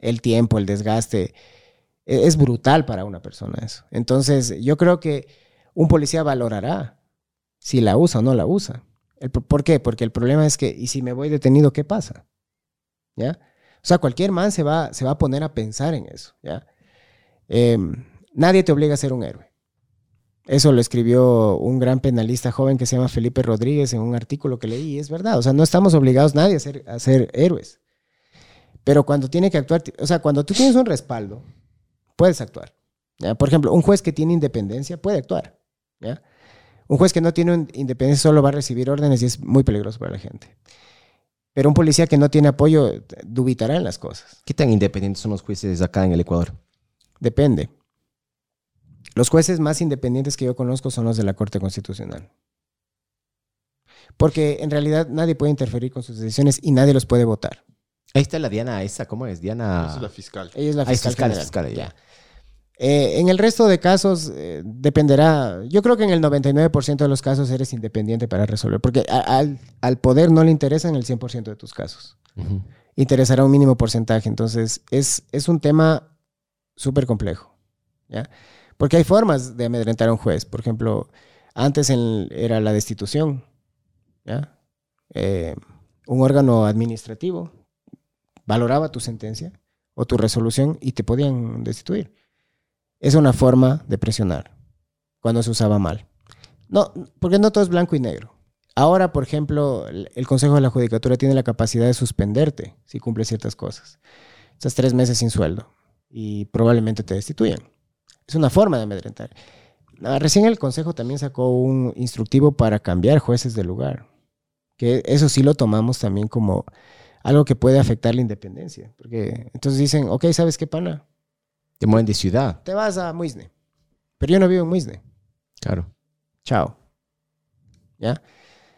Speaker 4: El tiempo, el desgaste, e- es brutal para una persona eso. Entonces, yo creo que un policía valorará si la usa o no la usa. El por- ¿Por qué? Porque el problema es que, ¿y si me voy detenido, qué pasa? ¿Ya? O sea, cualquier man se va, se va a poner a pensar en eso, ¿ya? Em, nadie te obliga a ser un héroe. Eso lo escribió un gran penalista joven que se llama Felipe Rodríguez en un artículo que leí, y es verdad. O sea, no estamos obligados nadie a ser, a ser héroes. Pero cuando tiene que actuar, o sea, cuando tú tienes un respaldo, puedes actuar. ¿ya? Por ejemplo, un juez que tiene independencia puede actuar. ¿ya? Un juez que no tiene independencia solo va a recibir órdenes y es muy peligroso para la gente. Pero un policía que no tiene apoyo dubitará en las cosas.
Speaker 3: ¿Qué tan independientes son los jueces acá en el Ecuador?
Speaker 4: Depende. Los jueces más independientes que yo conozco son los de la Corte Constitucional. Porque en realidad nadie puede interferir con sus decisiones y nadie los puede votar.
Speaker 3: Ahí está la Diana esa, ¿cómo es? Diana...
Speaker 2: Esa es la fiscal.
Speaker 4: Ella es la
Speaker 3: Ah, es
Speaker 4: fiscal,
Speaker 3: fiscal, es
Speaker 4: general.
Speaker 3: fiscal, ya.
Speaker 4: Ya. Eh, en el resto de casos eh, dependerá, yo creo que en el 99% de los casos eres independiente para resolver, porque a- al, al poder no le interesan el 100% de tus casos, interesará un mínimo porcentaje, entonces es, es un tema súper complejo, ¿ya? Porque hay formas de amedrentar a un juez, por ejemplo, antes en- era la destitución, ¿ya? Eh, un órgano administrativo valoraba tu sentencia o tu resolución y te podían destituir. Es una forma de presionar cuando se usaba mal. No, porque no todo es blanco y negro. Ahora, por ejemplo, el Consejo de la Judicatura tiene la capacidad de suspenderte si cumples ciertas cosas. Estás tres meses sin sueldo y probablemente te destituyen. Es una forma de amedrentar. Ah, Recién el Consejo también sacó un instructivo para cambiar jueces de lugar. Que eso sí lo tomamos también como algo que puede afectar la independencia. Porque entonces dicen, ok, ¿sabes qué, pana?
Speaker 3: Te mueven de ciudad.
Speaker 4: Te vas a Muisne. Pero yo no vivo en Muisne.
Speaker 3: Claro.
Speaker 4: Chao. ¿Ya?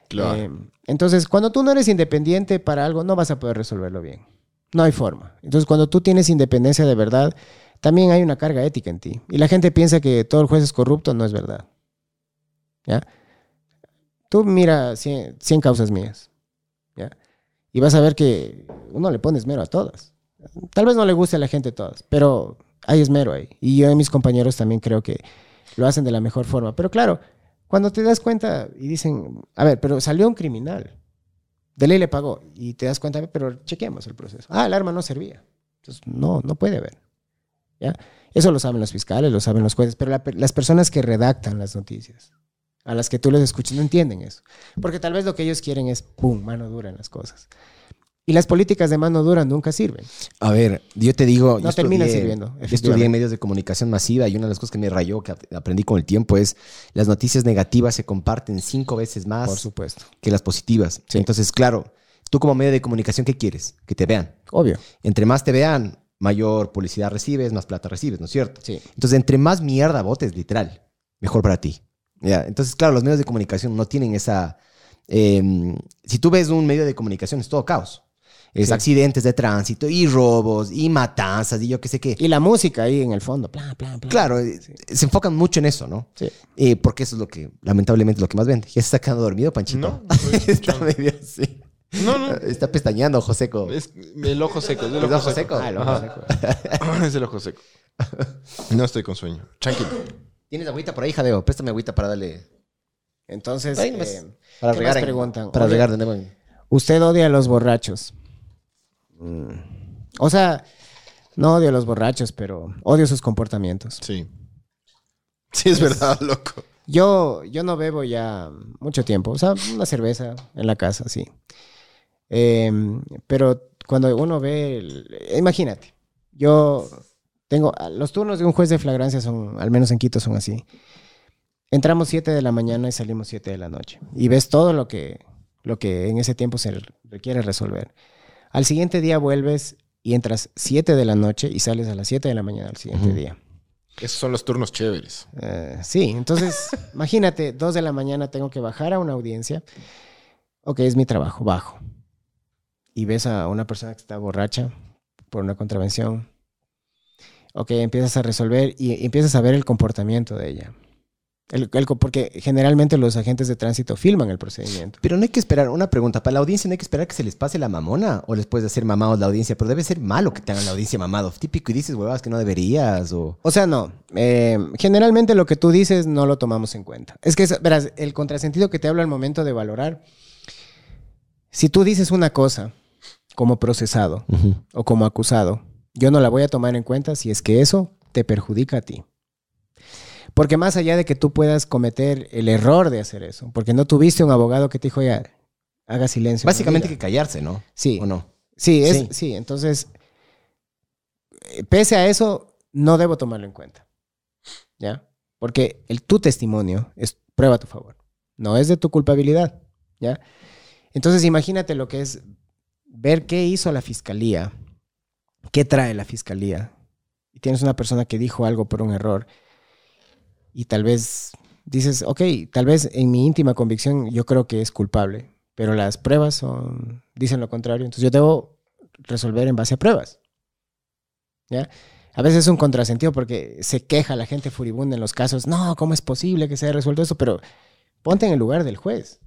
Speaker 2: Claro.
Speaker 4: Eh, entonces, cuando tú no eres independiente para algo, no vas a poder resolverlo bien. No hay forma. Entonces, cuando tú tienes independencia de verdad, también hay una carga ética en ti. Y la gente piensa que todo el juez es corrupto, no es verdad. ¿ya? Tú mira 100, 100 causas mías, ¿ya? Y vas a ver que uno le pone esmero a todas. Tal vez no le guste a la gente todas, pero hay esmero ahí. Y yo y mis compañeros también creo que lo hacen de la mejor forma. Pero claro, cuando te das cuenta y dicen, a ver, pero salió un criminal, de ley le pagó, y te das cuenta, pero chequeemos el proceso. Ah, el arma no servía. Entonces, no, no puede haber. ¿ya? Eso lo saben los fiscales, lo saben los jueces, pero la las personas que redactan las noticias, a las que tú les escuchas, no entienden eso. Porque tal vez lo que ellos quieren es, pum, mano dura en las cosas. Y las políticas de mano dura nunca sirven.
Speaker 3: A ver, yo te digo,
Speaker 4: No
Speaker 3: yo
Speaker 4: termina
Speaker 3: estudié-
Speaker 4: sirviendo,
Speaker 3: Yo estudié medios de comunicación masiva y una de las cosas que me rayó, que ap- aprendí con el tiempo, es las noticias negativas se comparten cinco veces más
Speaker 4: Por supuesto.
Speaker 3: que las positivas.
Speaker 4: Sí.
Speaker 3: Entonces, claro, tú como medio de comunicación, ¿qué quieres? Que te vean.
Speaker 4: Obvio.
Speaker 3: Entre más te vean, mayor publicidad recibes, más plata recibes, ¿no es cierto?
Speaker 4: Sí.
Speaker 3: Entonces, entre más mierda votes, literal, mejor para ti. ¿Ya? Entonces, claro, los medios de comunicación no tienen esa... eh, si tú ves un medio de comunicación, es todo caos. Es
Speaker 4: Sí.
Speaker 3: accidentes de tránsito y robos y matanzas y yo qué sé qué.
Speaker 4: Y la música ahí en el fondo. Plan, plan, plan.
Speaker 3: Claro, eh, se enfocan mucho en eso, ¿no?
Speaker 4: Sí.
Speaker 3: Eh, porque eso es lo que, lamentablemente, es lo que más vende. ¿Ya se está quedando dormido, Panchito?
Speaker 2: No, estoy
Speaker 3: está medio así.
Speaker 2: No, no.
Speaker 3: Está pestañeando, Joseco.
Speaker 2: Es el ojo seco. Es el
Speaker 3: ¿Es
Speaker 2: ojo,
Speaker 3: ojo
Speaker 2: seco.
Speaker 3: seco?
Speaker 4: Ah, el ojo seco.
Speaker 2: es el ojo seco. No estoy con sueño. Tranquilo.
Speaker 3: ¿Tienes agüita por ahí, Jadeo? Préstame agüita para darle...
Speaker 4: Entonces, eh,
Speaker 3: Para
Speaker 4: ¿qué
Speaker 3: regar.
Speaker 4: más preguntan?
Speaker 3: Para
Speaker 4: Oye,
Speaker 3: regar de nuevo.
Speaker 4: Usted odia a los borrachos. Mm. O sea, no odio a los borrachos, pero odio sus comportamientos.
Speaker 2: Sí. Sí, es verdad, loco.
Speaker 4: Yo, yo no bebo ya mucho tiempo. O sea, una cerveza en la casa, sí. Em, pero cuando uno ve, el- imagínate, yo tengo, los turnos de un juez de flagrancia son, al menos en Quito son así. Entramos 7 de la mañana y salimos 7 de la noche. Y ves todo lo que, lo que en ese tiempo se requiere resolver. Al siguiente día vuelves y entras 7 de la noche y sales a las 7 de la mañana al siguiente día.
Speaker 2: Esos son los turnos chéveres.
Speaker 4: Eh, sí, entonces, imagínate, dos de la mañana tengo que bajar a una audiencia. Ok, es mi trabajo, bajo. Y ves a una persona que está borracha por una contravención. Ok, empiezas a resolver y empiezas a ver el comportamiento de ella. El- el co- porque generalmente los agentes de tránsito filman el procedimiento.
Speaker 3: Pero no hay que esperar, una pregunta, para la audiencia no hay que esperar que se les pase la mamona o les puedes hacer mamados la audiencia, pero debe ser malo que te hagan la audiencia mamado. Típico y dices huevadas que no deberías o...
Speaker 4: O sea, no. eh, generalmente lo que tú dices no lo tomamos en cuenta. Es que, verás, el contrasentido que te hablo al momento de valorar, si tú dices una cosa como procesado o como acusado, yo no la voy a tomar en cuenta si es que eso te perjudica a ti. Porque más allá de que tú puedas cometer el error de hacer eso, porque no tuviste un abogado que te dijo, ya, haga silencio.
Speaker 3: Básicamente
Speaker 4: no
Speaker 3: que
Speaker 4: diga".
Speaker 3: callarse, ¿no?
Speaker 4: Sí,
Speaker 3: ¿O no?
Speaker 4: Sí, es,
Speaker 3: Sí.
Speaker 4: sí. entonces, eh, pese a eso, no debo tomarlo en cuenta. ¿Ya? Porque el, tu testimonio es prueba a tu favor. No es de tu culpabilidad. ¿Ya? Entonces, imagínate lo que es ver qué hizo la fiscalía, qué trae la fiscalía. Y tienes una persona que dijo algo por un error y tal vez dices, ok, tal vez en mi íntima convicción yo creo que es culpable, pero las pruebas son, dicen lo contrario. Entonces yo debo resolver en base a pruebas. ¿Ya? A veces es un contrasentido porque se queja la gente furibunda en los casos. No, ¿cómo es posible que se haya resuelto eso? Pero ponte en el lugar del juez.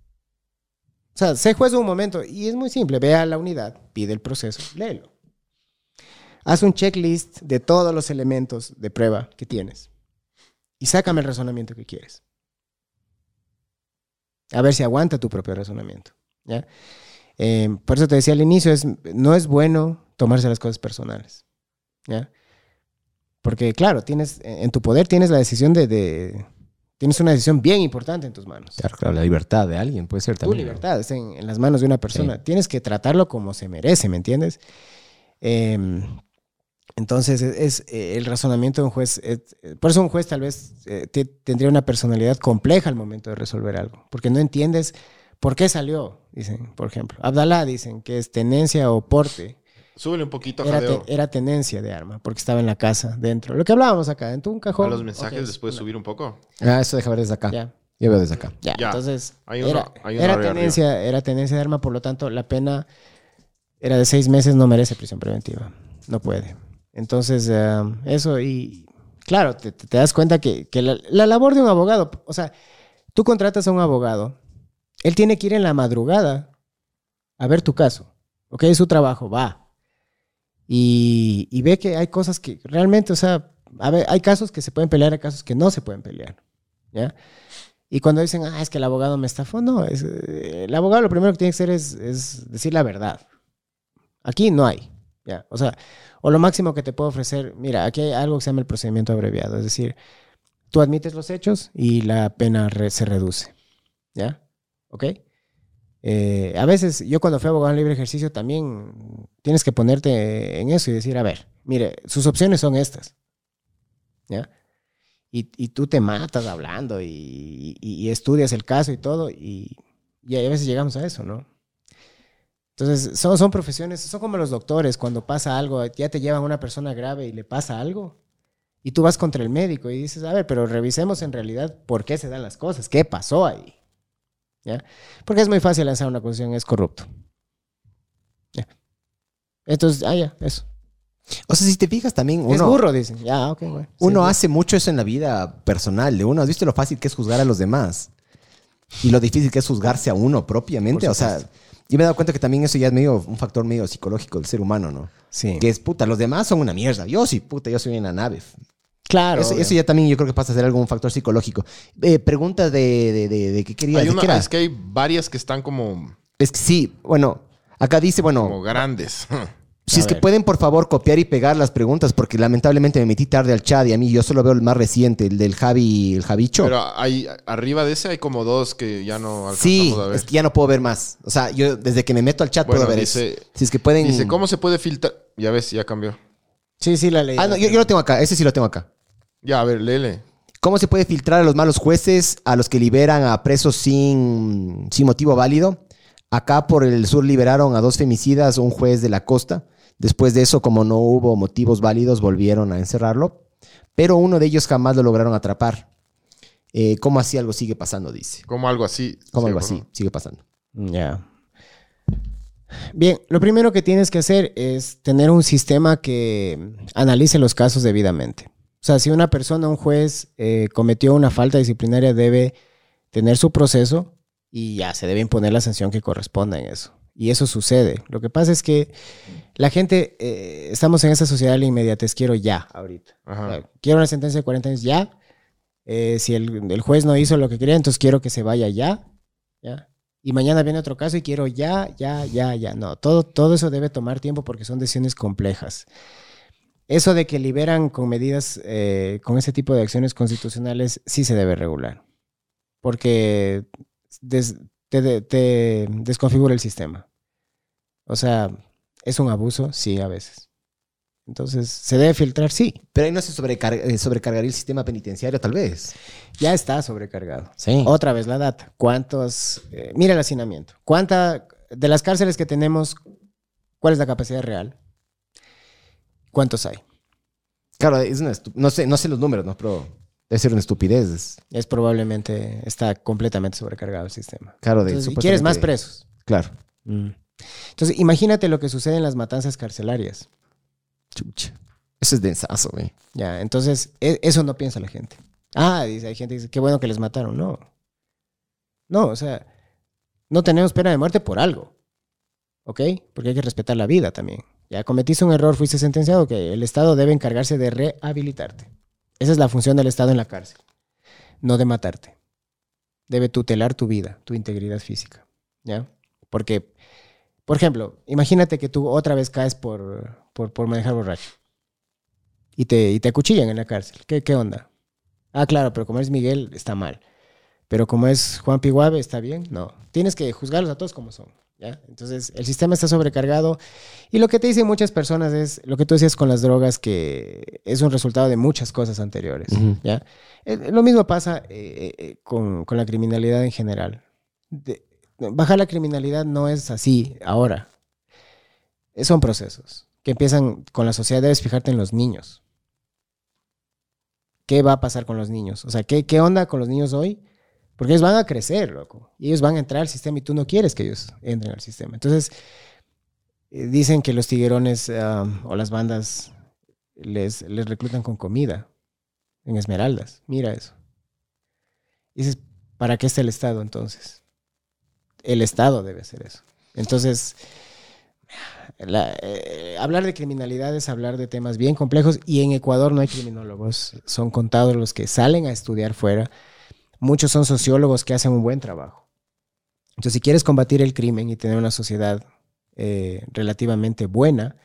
Speaker 4: O sea, sé juez un momento y es muy simple. Ve a la unidad, pide el proceso, léelo. Haz un checklist de todos los elementos de prueba que tienes y sácame el razonamiento que quieres. A ver si aguanta tu propio razonamiento. ¿ya? Eh, por eso te decía al inicio, es, no es bueno tomarse las cosas personales. ¿ya? Porque claro, tienes, en tu poder tienes la decisión de, de- Tienes una decisión bien importante en tus manos.
Speaker 3: Claro, claro, la libertad de alguien puede ser
Speaker 4: Tu
Speaker 3: también. ¿no?
Speaker 4: libertad está en, en las manos de una persona. Tienes que tratarlo como se merece, ¿me entiendes? Eh, entonces, es, es, eh, el razonamiento de un juez. es- eh, por eso, un juez tal vez eh, te- tendría una personalidad compleja al momento de resolver algo, porque no entiendes por qué salió, dicen, por ejemplo. Abdalá dicen que es tenencia o porte.
Speaker 2: Súbele un poquito,
Speaker 4: Era,
Speaker 2: Jadeo.
Speaker 4: te- era tenencia de arma, porque estaba en la casa, dentro. Lo que hablábamos acá, en tu cajón.
Speaker 2: A los mensajes después
Speaker 4: una-
Speaker 2: subir un poco.
Speaker 3: Ah, eso deja ver desde acá.
Speaker 4: Ya.
Speaker 3: Yo veo desde acá.
Speaker 4: Ya,
Speaker 2: Ya.
Speaker 4: entonces
Speaker 2: Hay uno-
Speaker 4: era,
Speaker 2: hay
Speaker 4: era
Speaker 2: arriba,
Speaker 4: tenencia, era tenencia de arma, por lo tanto la pena era de seis meses, no merece prisión preventiva, no puede. Entonces eh, eso y claro, te, te- das cuenta que, que la, la labor de un abogado, o sea, Tú contratas a un abogado, él tiene que ir en la madrugada a ver tu caso. Ok, es su trabajo, va. Y, y ve que hay cosas que realmente, o sea, a ver, hay casos que se pueden pelear, hay casos que no se pueden pelear. ¿Ya? Y cuando dicen, ah, es que el abogado me estafó, no, es, eh, el abogado lo primero que tiene que hacer es, es decir la verdad. Aquí no hay, ¿ya? O sea, o lo máximo que te puedo ofrecer, mira, aquí hay algo que se llama el procedimiento abreviado, es decir, tú admites los hechos y la pena se reduce, ¿ya? ¿Ok? Eh, a veces, yo cuando fui abogado en libre ejercicio también tienes que ponerte en eso y decir, a ver, mire, sus opciones son estas, ¿ya? Y, tú te matas hablando y, estudias el caso y todo, y a veces llegamos a eso, ¿no? Entonces, son, son profesiones, son como los doctores, cuando pasa algo, ya te llevan a una persona grave y le pasa algo, y tú vas contra el médico y dices, a ver, pero revisemos en realidad por qué se dan las cosas, qué pasó ahí. ¿Ya? Porque es muy fácil lanzar una acusación, es corrupto. Ya. Entonces, ah, ya, eso.
Speaker 3: O sea, si te fijas también,
Speaker 4: es
Speaker 3: uno,
Speaker 4: burro, dicen. Ya, ok, bueno. Sí,
Speaker 3: uno
Speaker 4: es
Speaker 3: hace mucho eso en la vida personal de uno. ¿Has visto lo fácil que es juzgar a los demás? Y lo difícil que es juzgarse a uno propiamente. O sea, yo me he dado cuenta que también eso ya es medio un factor medio psicológico del ser humano, ¿no?
Speaker 4: Sí.
Speaker 3: Que es, puta, los demás son una mierda. Yo sí, puta, yo soy una nave.
Speaker 4: Claro.
Speaker 3: Eso, ya también yo creo que pasa a ser algún factor psicológico. Eh, pregunta de, de, de, de qué querías.
Speaker 2: Hay
Speaker 3: ¿De
Speaker 2: una-
Speaker 3: qué era?
Speaker 2: es que hay varias que están como,
Speaker 3: Es que sí, bueno, acá dice, bueno,
Speaker 2: como grandes.
Speaker 3: si
Speaker 4: A
Speaker 3: es que pueden por favor copiar y pegar las preguntas, porque lamentablemente me metí tarde al chat y a mí yo solo veo el más reciente, el del Javi, el Javicho.
Speaker 2: Pero hay, arriba de ese hay como dos que ya no alcanzamos
Speaker 3: sí,
Speaker 2: a ver.
Speaker 3: es que ya no puedo ver más. O sea, yo desde que me meto al chat
Speaker 2: Bueno,
Speaker 3: puedo ver
Speaker 2: dice-
Speaker 3: eso. Si es que pueden...
Speaker 2: Dice, ¿cómo se puede filtrar? Ya ves, ya cambió.
Speaker 4: Sí, sí, la ley.
Speaker 3: Ah, no, yo, yo lo tengo acá, ese sí lo tengo acá.
Speaker 2: Ya, a ver, léele.
Speaker 3: ¿Cómo se puede filtrar a los malos jueces, a los que liberan a presos sin, sin motivo válido? Acá por el sur liberaron a dos femicidas, un juez de la costa. Después de eso, como no hubo motivos válidos, volvieron a encerrarlo. Pero uno de ellos jamás lo lograron atrapar. Eh, ¿Cómo así algo sigue pasando? Dice.
Speaker 2: Como algo así.
Speaker 3: ¿Cómo algo así sigue pasando?
Speaker 4: Ya. Bien, lo primero que tienes que hacer es tener un sistema que analice los casos debidamente. O sea, si una persona, un juez, eh, cometió una falta disciplinaria, debe tener su proceso y ya se debe imponer la sanción que corresponda en eso. Y eso sucede. Lo que pasa es que la gente, eh, estamos en esa sociedad de la inmediatez, quiero ya, ahorita. O
Speaker 2: Ajá.
Speaker 4: sea, quiero una sentencia de 40 años ya. Eh, si el, el juez no hizo lo que quería, entonces quiero que se vaya ya. ¿ya? Y mañana viene otro caso y quiero ya, ya, ya, ya. No, todo, todo eso debe tomar tiempo porque son decisiones complejas. Eso de que liberan con medidas, eh, con ese tipo de acciones constitucionales, sí se debe regular. Porque des- te, de- te desconfigura el sistema. O sea, ¿es un abuso? Sí, a veces. Entonces, ¿se debe filtrar? Sí.
Speaker 3: Pero ahí no se sobrecar- eh, sobrecargaría el sistema penitenciario, tal vez.
Speaker 4: Ya está sobrecargado.
Speaker 3: Sí.
Speaker 4: Otra vez la data. ¿Cuántos? eh, mira el hacinamiento. ¿Cuánta de las cárceles que tenemos, cuál es la capacidad real? ¿Cuántos hay?
Speaker 3: Claro, es una estu- no, sé, no sé los números, ¿no? Pero debe ser una estupidez. Es-
Speaker 4: probablemente está completamente sobrecargado el sistema.
Speaker 3: Claro, de
Speaker 4: Entonces, quieres más presos.
Speaker 3: Claro.
Speaker 4: Entonces, imagínate lo que sucede en las matanzas carcelarias.
Speaker 3: Chucha. Eso es densazo, güey.
Speaker 4: Ya, entonces, e- eso no piensa la gente. Ah, dice, hay gente que dice, qué bueno que les mataron. No. No, o sea, no tenemos pena de muerte por algo. ¿Ok? Porque hay que respetar la vida también. Ya cometiste un error, fuiste sentenciado, que el Estado debe encargarse de rehabilitarte. Esa es la función del Estado en la cárcel. No de matarte. Debe tutelar tu vida, tu integridad física. ¿Ya? Porque, por ejemplo, imagínate que tú otra vez caes por, por, por manejar borracho y te, y te acuchillan en la cárcel. ¿Qué, ¿Qué onda? Ah, claro, pero como es Miguel, está mal. Pero como es Juan Piguave, ¿está bien? No. Tienes que juzgarlos a todos como son. ¿Ya? Entonces, el sistema está sobrecargado. Y lo que te dicen muchas personas es lo que tú decías con las drogas, que es un resultado de muchas cosas anteriores. Eh, Lo mismo pasa eh, eh, con, con la criminalidad en general. De- bajar la criminalidad no es así ahora. Son procesos que empiezan con la sociedad. Debes fijarte en los niños. ¿Qué va a pasar con los niños? O sea, ¿qué, qué onda con los niños hoy? Porque ellos van a crecer, loco. Y ellos van a entrar al sistema y tú no quieres que ellos entren al sistema. Entonces, eh, dicen que los tiguerones o las bandas les, les reclutan con comida en Esmeraldas. Mira eso. Dices, ¿Para qué está el Estado entonces? El Estado debe hacer eso. Entonces, eh, hablar de criminalidad es hablar de temas bien complejos y en Ecuador no hay criminólogos. Son contados los que salen a estudiar fuera. Muchos son sociólogos que hacen un buen trabajo. Entonces, si quieres combatir el crimen y tener una sociedad eh, relativamente buena,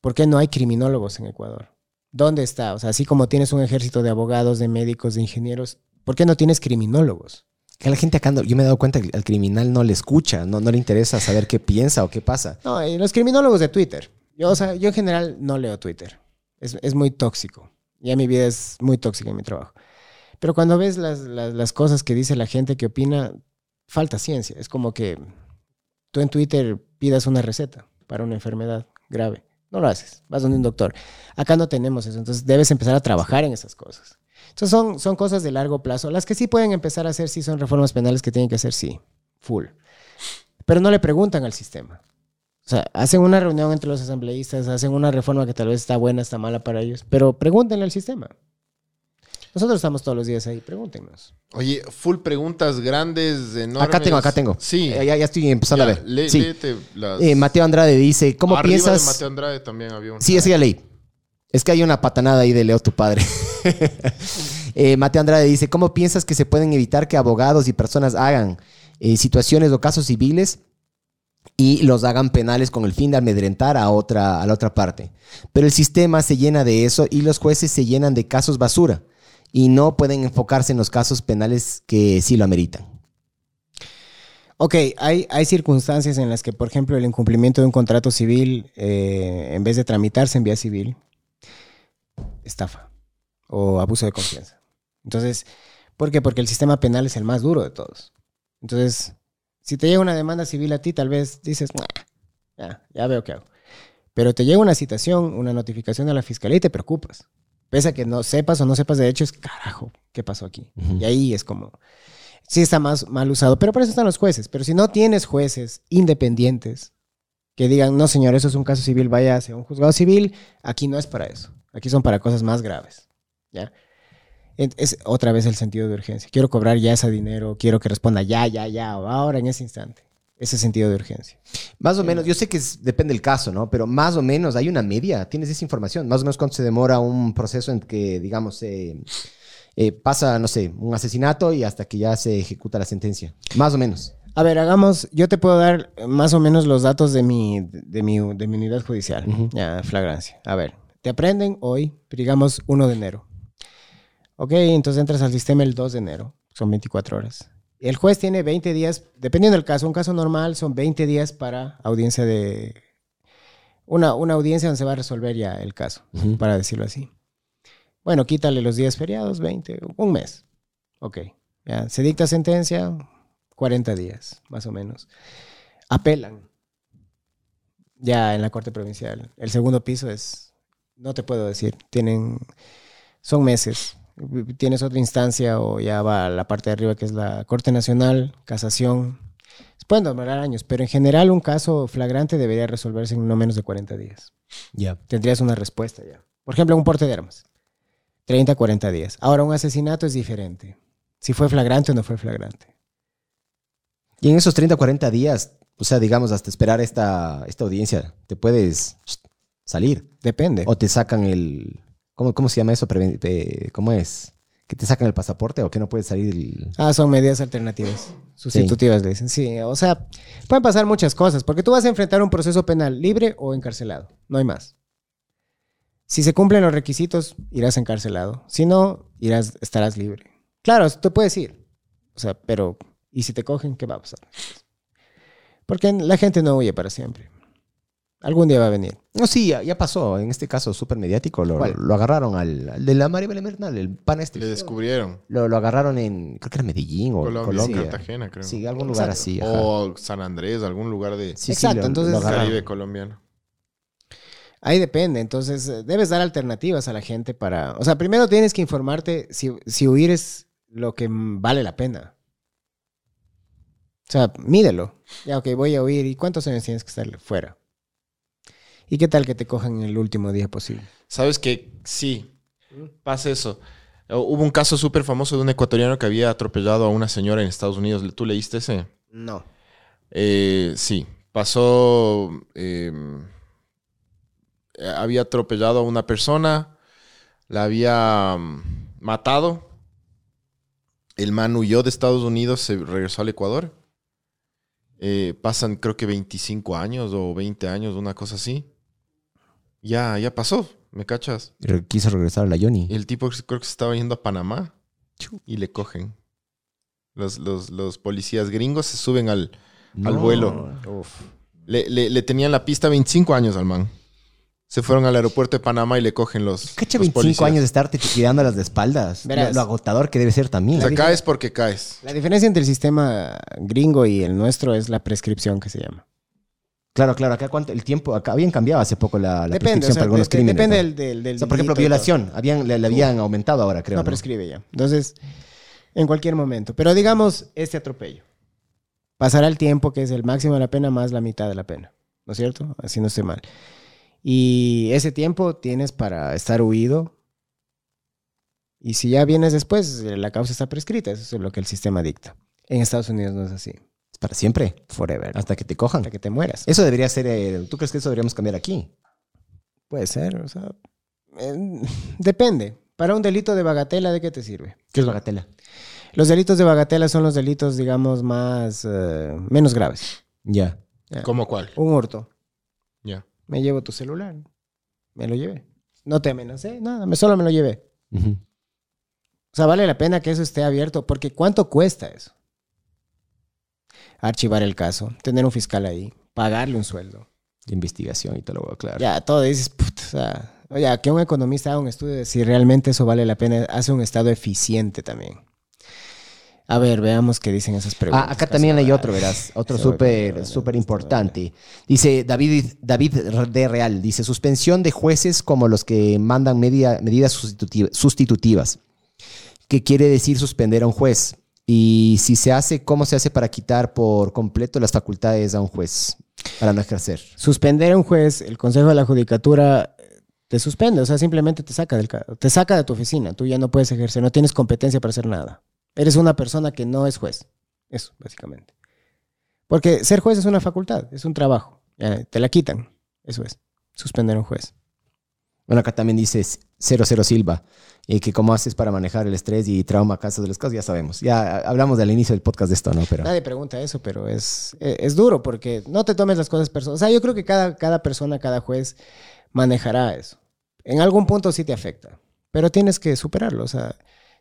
Speaker 4: ¿por qué no hay criminólogos en Ecuador? ¿Dónde está? O sea, así como tienes un ejército de abogados, de médicos, de ingenieros, ¿por qué no tienes criminólogos?
Speaker 3: Que la gente acá, no- yo me he dado cuenta que al criminal no le escucha, no, no le interesa saber qué piensa o qué pasa.
Speaker 4: No, eh, los criminólogos de Twitter. Yo, o sea, yo en general no leo Twitter. Es, es muy tóxico. Ya mi vida es muy tóxica en mi trabajo. Pero cuando ves las, las, cosas que dice la gente que opina, falta ciencia. Es como que tú en Twitter pidas una receta para una enfermedad grave. No lo haces. Vas donde un doctor. Acá no tenemos eso. Entonces debes empezar a trabajar en esas cosas. Entonces son, son cosas de largo plazo. Las que sí pueden empezar a hacer, sí son reformas penales que tienen que hacer, sí. Full. Pero no le preguntan al sistema. O sea, hacen una reunión entre los asambleístas, hacen una reforma que tal vez está buena, está mala para ellos, pero pregúntenle al sistema. Nosotros estamos todos los días ahí, pregúntenos.
Speaker 2: Oye, full preguntas grandes, enormes.
Speaker 3: Acá tengo, acá tengo.
Speaker 2: Sí.
Speaker 3: Eh, Ya, ya estoy empezando
Speaker 2: Ya,
Speaker 3: a ver.
Speaker 2: lé-
Speaker 3: sí.
Speaker 2: léete las-
Speaker 3: Eh, Mateo Andrade dice, ¿cómo
Speaker 2: Arriba de
Speaker 3: piensas?
Speaker 2: Mateo Andrade también había un.
Speaker 3: Sí, ese ya leí. Es que hay una patanada ahí de Leo, tu padre. Eh, Mateo Andrade dice, ¿cómo piensas que se pueden evitar que abogados y personas hagan situaciones o casos civiles y los hagan penales con el fin de amedrentar a, otra, a la otra parte? Pero el sistema se llena de eso y los jueces se llenan de casos basura y no pueden enfocarse en los casos penales que sí lo ameritan.
Speaker 4: Ok, hay, hay circunstancias en las que, por ejemplo, el incumplimiento de un contrato civil, eh, en vez de tramitarse en vía civil, estafa o abuso de confianza. Entonces, ¿por qué? Porque el sistema penal es el más duro de todos. Entonces, si te llega una demanda civil a ti, tal vez dices, "Nah, ya, ya veo qué hago. Pero te llega una citación, una notificación a la fiscalía y te preocupas. Pese a que no sepas o no sepas de hecho, es carajo, ¿qué pasó aquí? Y ahí es como, sí está más mal usado, pero para eso están los jueces. Pero si no tienes jueces independientes que digan, no señor, eso es un caso civil, vaya hacia un juzgado civil, aquí no es para eso. Aquí son para cosas más graves. ¿ya? Es otra vez el sentido de urgencia. Quiero cobrar ya ese dinero, quiero que responda ya, ya, ya, o ahora, en ese instante. Ese sentido de urgencia.
Speaker 3: Más o menos, yo sé que es- depende del caso, ¿no? Pero más o menos hay una media, tienes esa información. Más o menos cuánto se demora un proceso en que, digamos, eh, eh, pasa, no sé, un asesinato y hasta que ya se ejecuta la sentencia. Más o menos.
Speaker 4: A ver, hagamos, yo te puedo dar más o menos los datos de mi, de mi, de mi unidad judicial. Ya, flagrancia. A ver, te aprenden hoy, digamos 1 de enero. Ok, entonces entras al sistema el 2 de enero. Son 24 horas. El juez tiene 20 días, dependiendo del caso. Un caso normal son 20 días para audiencia de... Una, una audiencia donde se va a resolver ya el caso, para decirlo así. Bueno, quítale los días feriados, 20, un mes. Ok. Ya, se dicta sentencia, 40 días, más o menos. Apelan. Ya en la Corte Provincial. El segundo piso es, no te puedo decir, tienen, son meses. Tienes otra instancia o ya va a la parte de arriba que es la Corte Nacional, casación. Pueden demorar años, pero en general un caso flagrante debería resolverse en no menos de 40 días.
Speaker 3: Ya.
Speaker 4: Tendrías una respuesta ya. Por ejemplo, un porte de armas. 30, 40 días. Ahora, un asesinato es diferente. Si fue flagrante o no fue flagrante.
Speaker 3: Y en esos 30, 40 días, o sea, digamos, hasta esperar esta, esta audiencia, te puedes salir.
Speaker 4: Depende.
Speaker 3: O te sacan el. ¿Cómo, cómo se llama eso? Preven- eh, ¿Cómo es? ¿Que te sacan el pasaporte o que no puedes salir? el-
Speaker 4: Ah, son medidas alternativas. Sustitutivas, le dicen. Sí, o sea, pueden pasar muchas cosas, porque tú vas a enfrentar un proceso penal libre o encarcelado. No hay más. Si se cumplen los requisitos, irás encarcelado. Si no, irás, estarás libre. Claro, te puedes ir. O sea, pero, ¿y si te cogen, qué va a pasar? Porque la gente no huye para siempre. Algún día va a venir.
Speaker 3: No, sí, ya, ya pasó. En este caso súper mediático. Lo,
Speaker 4: ¿Cuál?
Speaker 3: lo agarraron al, al de la Maribel Bernal, el pan este.
Speaker 2: Le descubrieron.
Speaker 3: Lo, lo agarraron en, creo que era Medellín o
Speaker 2: Colombia,
Speaker 3: Colombia.
Speaker 2: sí, Cartagena, creo.
Speaker 3: Sí, algún lugar
Speaker 4: Exacto.
Speaker 3: así. ajá.
Speaker 2: O San Andrés, algún lugar de
Speaker 3: Sí, sí,
Speaker 4: Exacto,
Speaker 3: lo-
Speaker 4: entonces-
Speaker 3: lo.
Speaker 2: Caribe colombiano.
Speaker 4: Ahí depende, entonces eh, debes dar alternativas a la gente para... O sea, primero tienes que informarte si, si huir es lo que vale la pena. O sea, mídelo. Ya, ok, voy a huir. ¿Y cuántos años tienes que estar fuera? ¿Y qué tal que te cojan en el último día posible?
Speaker 2: ¿Sabes que Sí, pasa eso. Hubo un caso súper famoso de un ecuatoriano que había atropellado a una señora en Estados Unidos. ¿Tú leíste ese?
Speaker 4: No.
Speaker 2: Eh, sí, pasó. eh, había atropellado a una persona, la había mm, matado. El man huyó de Estados Unidos, se regresó al Ecuador. Eh, pasan, creo que 25 años o 20 años, una cosa así. Ya, ya pasó, ¿me cachas?
Speaker 3: Re- Quiso regresar a la Yoni.
Speaker 2: El tipo creo que se estaba yendo a Panamá y le cogen. Los, los, los policías gringos se suben al, al vuelo. Le, le- le tenían la pista 25 años al man. Se fueron al aeropuerto de Panamá y le cogen los,
Speaker 3: Cacha
Speaker 2: los
Speaker 3: 25
Speaker 2: policías.
Speaker 3: años de estarte tirando las de espaldas.
Speaker 4: Verás.
Speaker 3: Lo agotador que debe ser también.
Speaker 2: O sea, caes porque caes.
Speaker 4: La diferencia entre el sistema gringo y el nuestro es la prescripción que se llama.
Speaker 3: Claro, claro. Acá cuánto, el tiempo, acá habían cambiado hace poco la, la
Speaker 4: Depende,
Speaker 3: prescripción
Speaker 4: o sea,
Speaker 3: para algunos
Speaker 4: de-
Speaker 3: crímenes.
Speaker 4: depende
Speaker 3: ¿no?
Speaker 4: del, del, del
Speaker 3: O sea, por ejemplo, violación. Habían, le, le habían aumentado ahora, creo.
Speaker 4: No
Speaker 3: ¿no?
Speaker 4: prescribe ya. Entonces, en cualquier momento. Pero digamos, este atropello. Pasará el tiempo, que es el máximo de la pena más la mitad de la pena. ¿No es cierto? Así no estoy mal. Y ese tiempo tienes para estar huido. Y si ya vienes después, la causa está prescrita. Eso es lo que el sistema dicta. En Estados Unidos no es así.
Speaker 3: Para siempre.
Speaker 4: Forever.
Speaker 3: Hasta que te cojan.
Speaker 4: Hasta que te mueras.
Speaker 3: Eso debería ser. eh, ¿Tú crees que eso deberíamos cambiar aquí?
Speaker 4: Puede ser, o sea. eh, depende. Para un delito de bagatela, ¿de qué te sirve?
Speaker 3: ¿Qué es bagatela?
Speaker 4: Los delitos de bagatela son los delitos, digamos, más eh, menos graves.
Speaker 3: Ya.
Speaker 4: Ya.
Speaker 2: ¿Cómo cuál?
Speaker 4: Un hurto.
Speaker 2: Ya.
Speaker 4: Me llevo tu celular. Me lo llevé. No te amenacé, nada, me, solo me lo llevé.
Speaker 3: Ujú.
Speaker 4: O sea, vale la pena que eso esté abierto, porque ¿cuánto cuesta eso? Archivar el caso, tener un fiscal ahí, pagarle un sueldo.
Speaker 3: De investigación y te lo voy a aclarar.
Speaker 4: Ya, todo dices, puta, o sea, oye, que un economista haga un estudio de si realmente eso vale la pena, hace un estado eficiente también. A ver, veamos qué dicen esas preguntas.
Speaker 3: Ah, acá también hay otro, verás. Otro súper, súper importante. Dice David, David de Real, dice, suspensión de jueces como los que mandan media- medidas sustituti- sustitutivas. ¿Qué quiere decir suspender a un juez? Y si se hace, ¿cómo se hace para quitar por completo las facultades a un juez para no ejercer?
Speaker 4: Suspender a un juez, el Consejo de la Judicatura eh, te suspende, o sea, simplemente te saca, del, te saca de tu oficina. Tú ya no puedes ejercer, no tienes competencia para hacer nada. Eres una persona que no es juez. Eso, básicamente. Porque ser juez es una facultad, es un trabajo. Te la quitan. Eso es. Suspender a un juez.
Speaker 3: Bueno, acá también dice 00 Silva, eh, que cómo haces para manejar el estrés y trauma a causa de los casos, ya sabemos. Ya hablamos del inicio del podcast de esto, ¿no? Pero
Speaker 4: Nadie pregunta eso, pero es, eh, es duro porque no te tomes las cosas personales. O sea, yo creo que cada, cada persona, cada juez manejará eso. En algún punto sí te afecta, pero tienes que superarlo. O sea,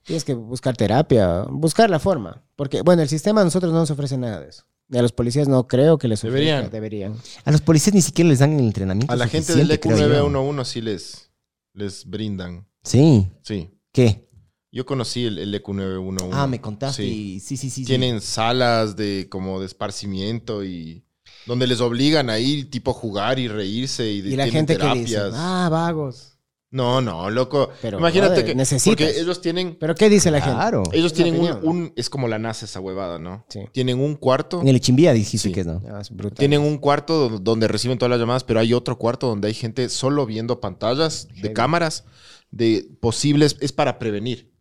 Speaker 4: tienes que buscar terapia, buscar la forma. Porque, bueno, el sistema a nosotros no nos ofrece nada de eso. Y a los policías no creo que les ofrezca.
Speaker 2: Deberían.
Speaker 4: Deberían.
Speaker 3: a los policías ni siquiera les dan el entrenamiento.
Speaker 2: A la gente del E
Speaker 3: creo yo.
Speaker 2: EQ911 sí les, les brindan.
Speaker 3: Sí.
Speaker 2: Sí.
Speaker 3: ¿Qué?
Speaker 2: Yo conocí el, el EQ911.
Speaker 3: Ah, me contaste.
Speaker 2: Sí.
Speaker 3: Sí, sí, sí. sí.
Speaker 2: Tienen salas de como de esparcimiento y donde les obligan a ir tipo jugar y reírse y,
Speaker 4: Y la
Speaker 2: tienen
Speaker 4: gente que dice,
Speaker 2: terapias.
Speaker 4: ah, vagos.
Speaker 2: No, no, loco.
Speaker 4: Pero,
Speaker 2: Imagínate
Speaker 4: brother,
Speaker 2: que
Speaker 4: necesitas.
Speaker 2: porque ellos tienen
Speaker 4: ¿Pero qué dice la gente?
Speaker 3: Claro.
Speaker 2: ellos tienen un, es como la NASA esa huevada, ¿no?
Speaker 4: Sí.
Speaker 2: Tienen un cuarto,
Speaker 3: En el Chimbía dijiste
Speaker 2: Sí.
Speaker 3: que es, ¿no?
Speaker 4: Ah, es brutal.
Speaker 2: tienen un cuarto do- donde reciben todas las llamadas, pero hay otro cuarto donde hay gente solo viendo pantallas de
Speaker 4: Heavy.
Speaker 2: cámaras de posibles es para prevenir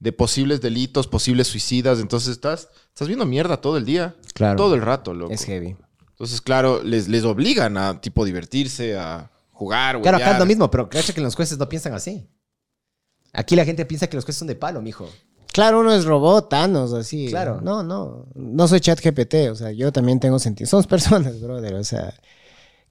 Speaker 2: de posibles delitos, posibles suicidas, entonces estás estás viendo mierda todo el día,
Speaker 3: Claro.
Speaker 2: todo el rato, loco.
Speaker 4: Es heavy.
Speaker 2: Entonces, claro, les, les obligan a tipo divertirse, a jugar,
Speaker 3: Claro, acá es lo mismo, pero crees que los jueces no piensan así. Aquí la gente piensa que los jueces son de palo, mijo.
Speaker 4: Claro, uno es robot, Thanos, así.
Speaker 3: Claro.
Speaker 4: No, no. No soy chat GPT, o sea, yo también tengo sentido. Somos personas, brother, o sea.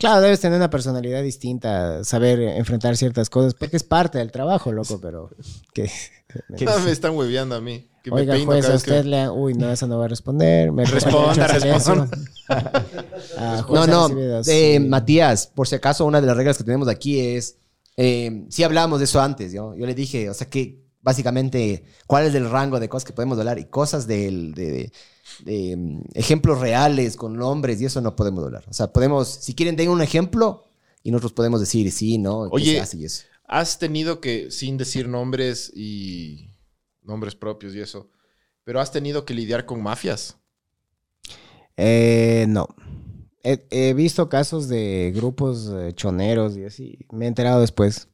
Speaker 4: Claro, debes tener una personalidad distinta, saber enfrentar ciertas cosas, porque es parte del trabajo, loco, pero... Que,
Speaker 2: Ah, me están hueveando a mí. Que me
Speaker 4: Oiga,
Speaker 2: peino
Speaker 4: juez, a
Speaker 2: que-
Speaker 4: le... Uy, no, esa no va a responder. Me
Speaker 2: Responda, responda.
Speaker 4: Ah,
Speaker 3: No, no. eh. Matías, por si acaso, una de las reglas que tenemos aquí es. Eh, sí hablábamos de eso antes, ¿yo? Yo le dije, o sea, que básicamente, ¿cuál es el rango de cosas que podemos hablar? Y cosas del- de, de- de, mm, ejemplos reales con nombres y eso no podemos hablar. O sea, podemos, si quieren, den un ejemplo y nosotros podemos decir sí, no,
Speaker 2: Oye,
Speaker 3: se hace y eso.
Speaker 2: Has tenido que, sin decir nombres y nombres propios y eso, pero has tenido que lidiar con mafias.
Speaker 4: Eh, no. He, he visto casos de grupos eh, choneros y así. Me he enterado después.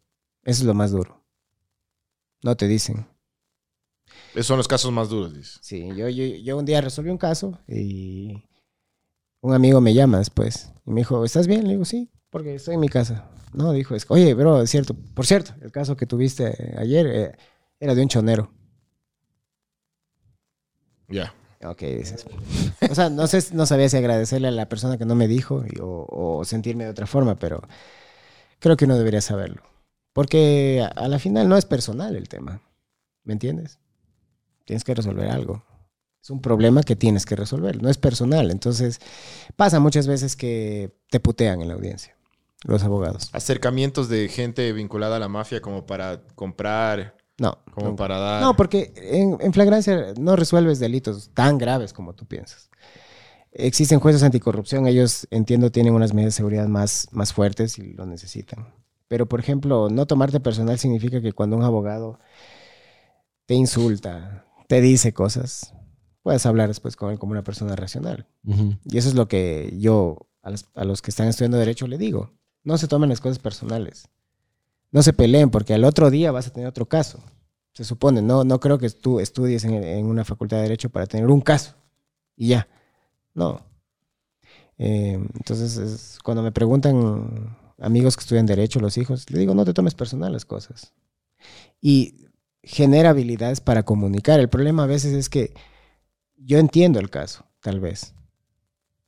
Speaker 4: Eso es lo más duro. No te dicen.
Speaker 2: Esos son los casos más duros, dices.
Speaker 4: Sí, yo, yo, yo un día resolví un caso y un amigo me llama después y me dijo, ¿estás bien? Le digo, sí, porque estoy en mi casa. No, dijo, es, oye, bro, es cierto. Por cierto, el caso que tuviste ayer eh, era de un chonero.
Speaker 2: Ya.
Speaker 4: Ok, dices. O sea, no sé, no sabía si agradecerle a la persona que no me dijo y- o, o sentirme de otra forma, pero creo que uno debería saberlo. Porque a, a la final no es personal el tema. ¿Me entiendes? Tienes que resolver algo. Es un problema que tienes que resolver, no es personal. Entonces, pasa muchas veces que te putean en la audiencia, los abogados.
Speaker 2: Acercamientos de gente vinculada a la mafia como para comprar,
Speaker 4: No.
Speaker 2: como
Speaker 4: nunca.
Speaker 2: para dar.
Speaker 4: No, porque en, en flagrancia no resuelves delitos tan graves como tú piensas. Existen jueces anticorrupción, ellos entiendo tienen unas medidas de seguridad más, más fuertes y lo necesitan. Pero, por ejemplo, no tomarte personal significa que cuando un abogado te insulta, te dice cosas, puedes hablar después con él como una persona racional. Y eso es lo que yo a los, a los que están estudiando derecho le digo. No se tomen las cosas personales. No se peleen porque al otro día vas a tener otro caso. Se supone, no, no creo que tú estudies en, en una facultad de derecho para tener un caso y ya. No. Eh, entonces, es- cuando me preguntan amigos que estudian derecho, los hijos, le digo, no te tomes personal las cosas. Y genera habilidades para comunicar. El problema a veces es que yo entiendo el caso, tal vez,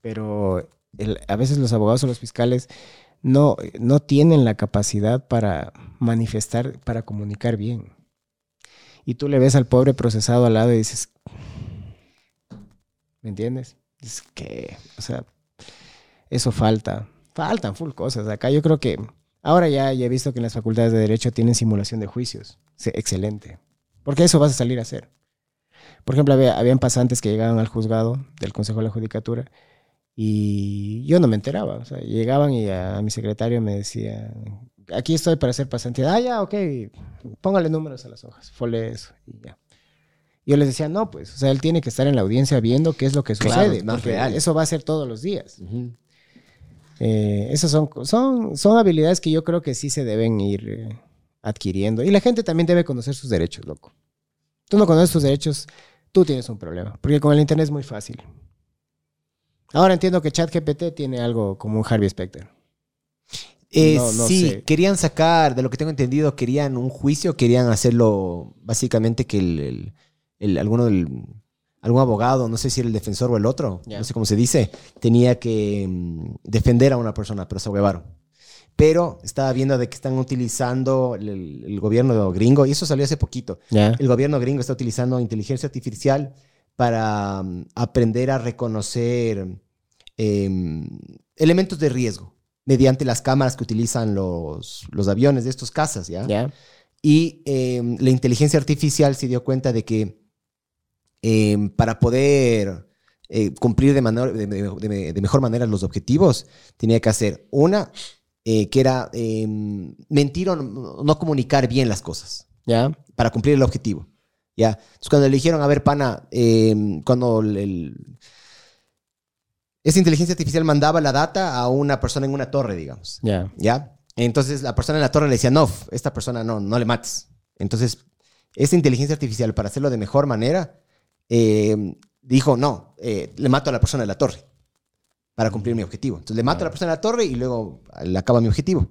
Speaker 4: pero el- a veces los abogados o los fiscales no, no tienen la capacidad para manifestar, para comunicar bien. Y tú le ves al pobre procesado al lado y dices, ¿me entiendes? Es que, o sea, eso falta. Faltan full cosas. Acá yo creo que ahora ya, ya he visto que en las facultades de Derecho tienen simulación de juicios. Sí, excelente. Porque eso vas a salir a hacer. Por ejemplo, había, habían pasantes que llegaban al juzgado del Consejo de la Judicatura y yo no me enteraba. O sea, llegaban y a, a mi secretario me decía, aquí estoy para hacer pasante. Ah, ya, ok, póngale números a las hojas, fole eso y ya. Yo les decía, no, pues, o sea, él tiene que estar en la audiencia viendo qué es lo que
Speaker 3: Claro,
Speaker 4: sucede.
Speaker 3: más
Speaker 4: porque
Speaker 3: real.
Speaker 4: Eso va a ser todos los días. Eh, esas son, son, son habilidades que yo creo que sí se deben ir eh, adquiriendo. Y la gente también debe conocer sus derechos, loco. Tú no conoces tus derechos, tú tienes un problema. Porque con el Internet es muy fácil. Ahora entiendo que ChatGPT tiene algo como un Harvey Specter.
Speaker 3: Eh,
Speaker 4: No, no
Speaker 3: sí,
Speaker 4: sé.
Speaker 3: querían sacar, de lo que tengo entendido, querían un juicio, querían hacerlo básicamente que el, el- el- alguno del, algún abogado, no sé si era el defensor o el otro, no sé cómo se dice, tenía que mm, defender a una persona, pero se huevaron. Pero estaba viendo de que están utilizando el, gobierno gringo, y eso salió hace poquito, el gobierno gringo está utilizando inteligencia artificial para mm, aprender a reconocer em, elementos de riesgo mediante las cámaras que utilizan los, los aviones de estos casas, ¿ya?
Speaker 4: ¿Ya?
Speaker 3: Y em, la inteligencia artificial se dio cuenta de que em, para poder eh, cumplir de, de- de- de- de mejor manera los objetivos, tenía que hacer una, eh, que era em, mentir o no, no comunicar bien las cosas
Speaker 4: ¿Ya?
Speaker 3: para cumplir el objetivo. ¿ya? Entonces, cuando le dijeron, a ver, pana, em, cuando el, el- esa inteligencia artificial mandaba la data a una persona en una torre, digamos.
Speaker 4: ¿Ya?
Speaker 3: ¿Ya? Entonces la persona en la torre le decía, no, esta persona no, no le mates. Entonces, esta inteligencia artificial, para hacerlo de mejor manera, eh, dijo, no, eh, le mato a la persona de la torre para cumplir mi objetivo. Entonces le mato a la persona de la torre y luego le acaba mi objetivo.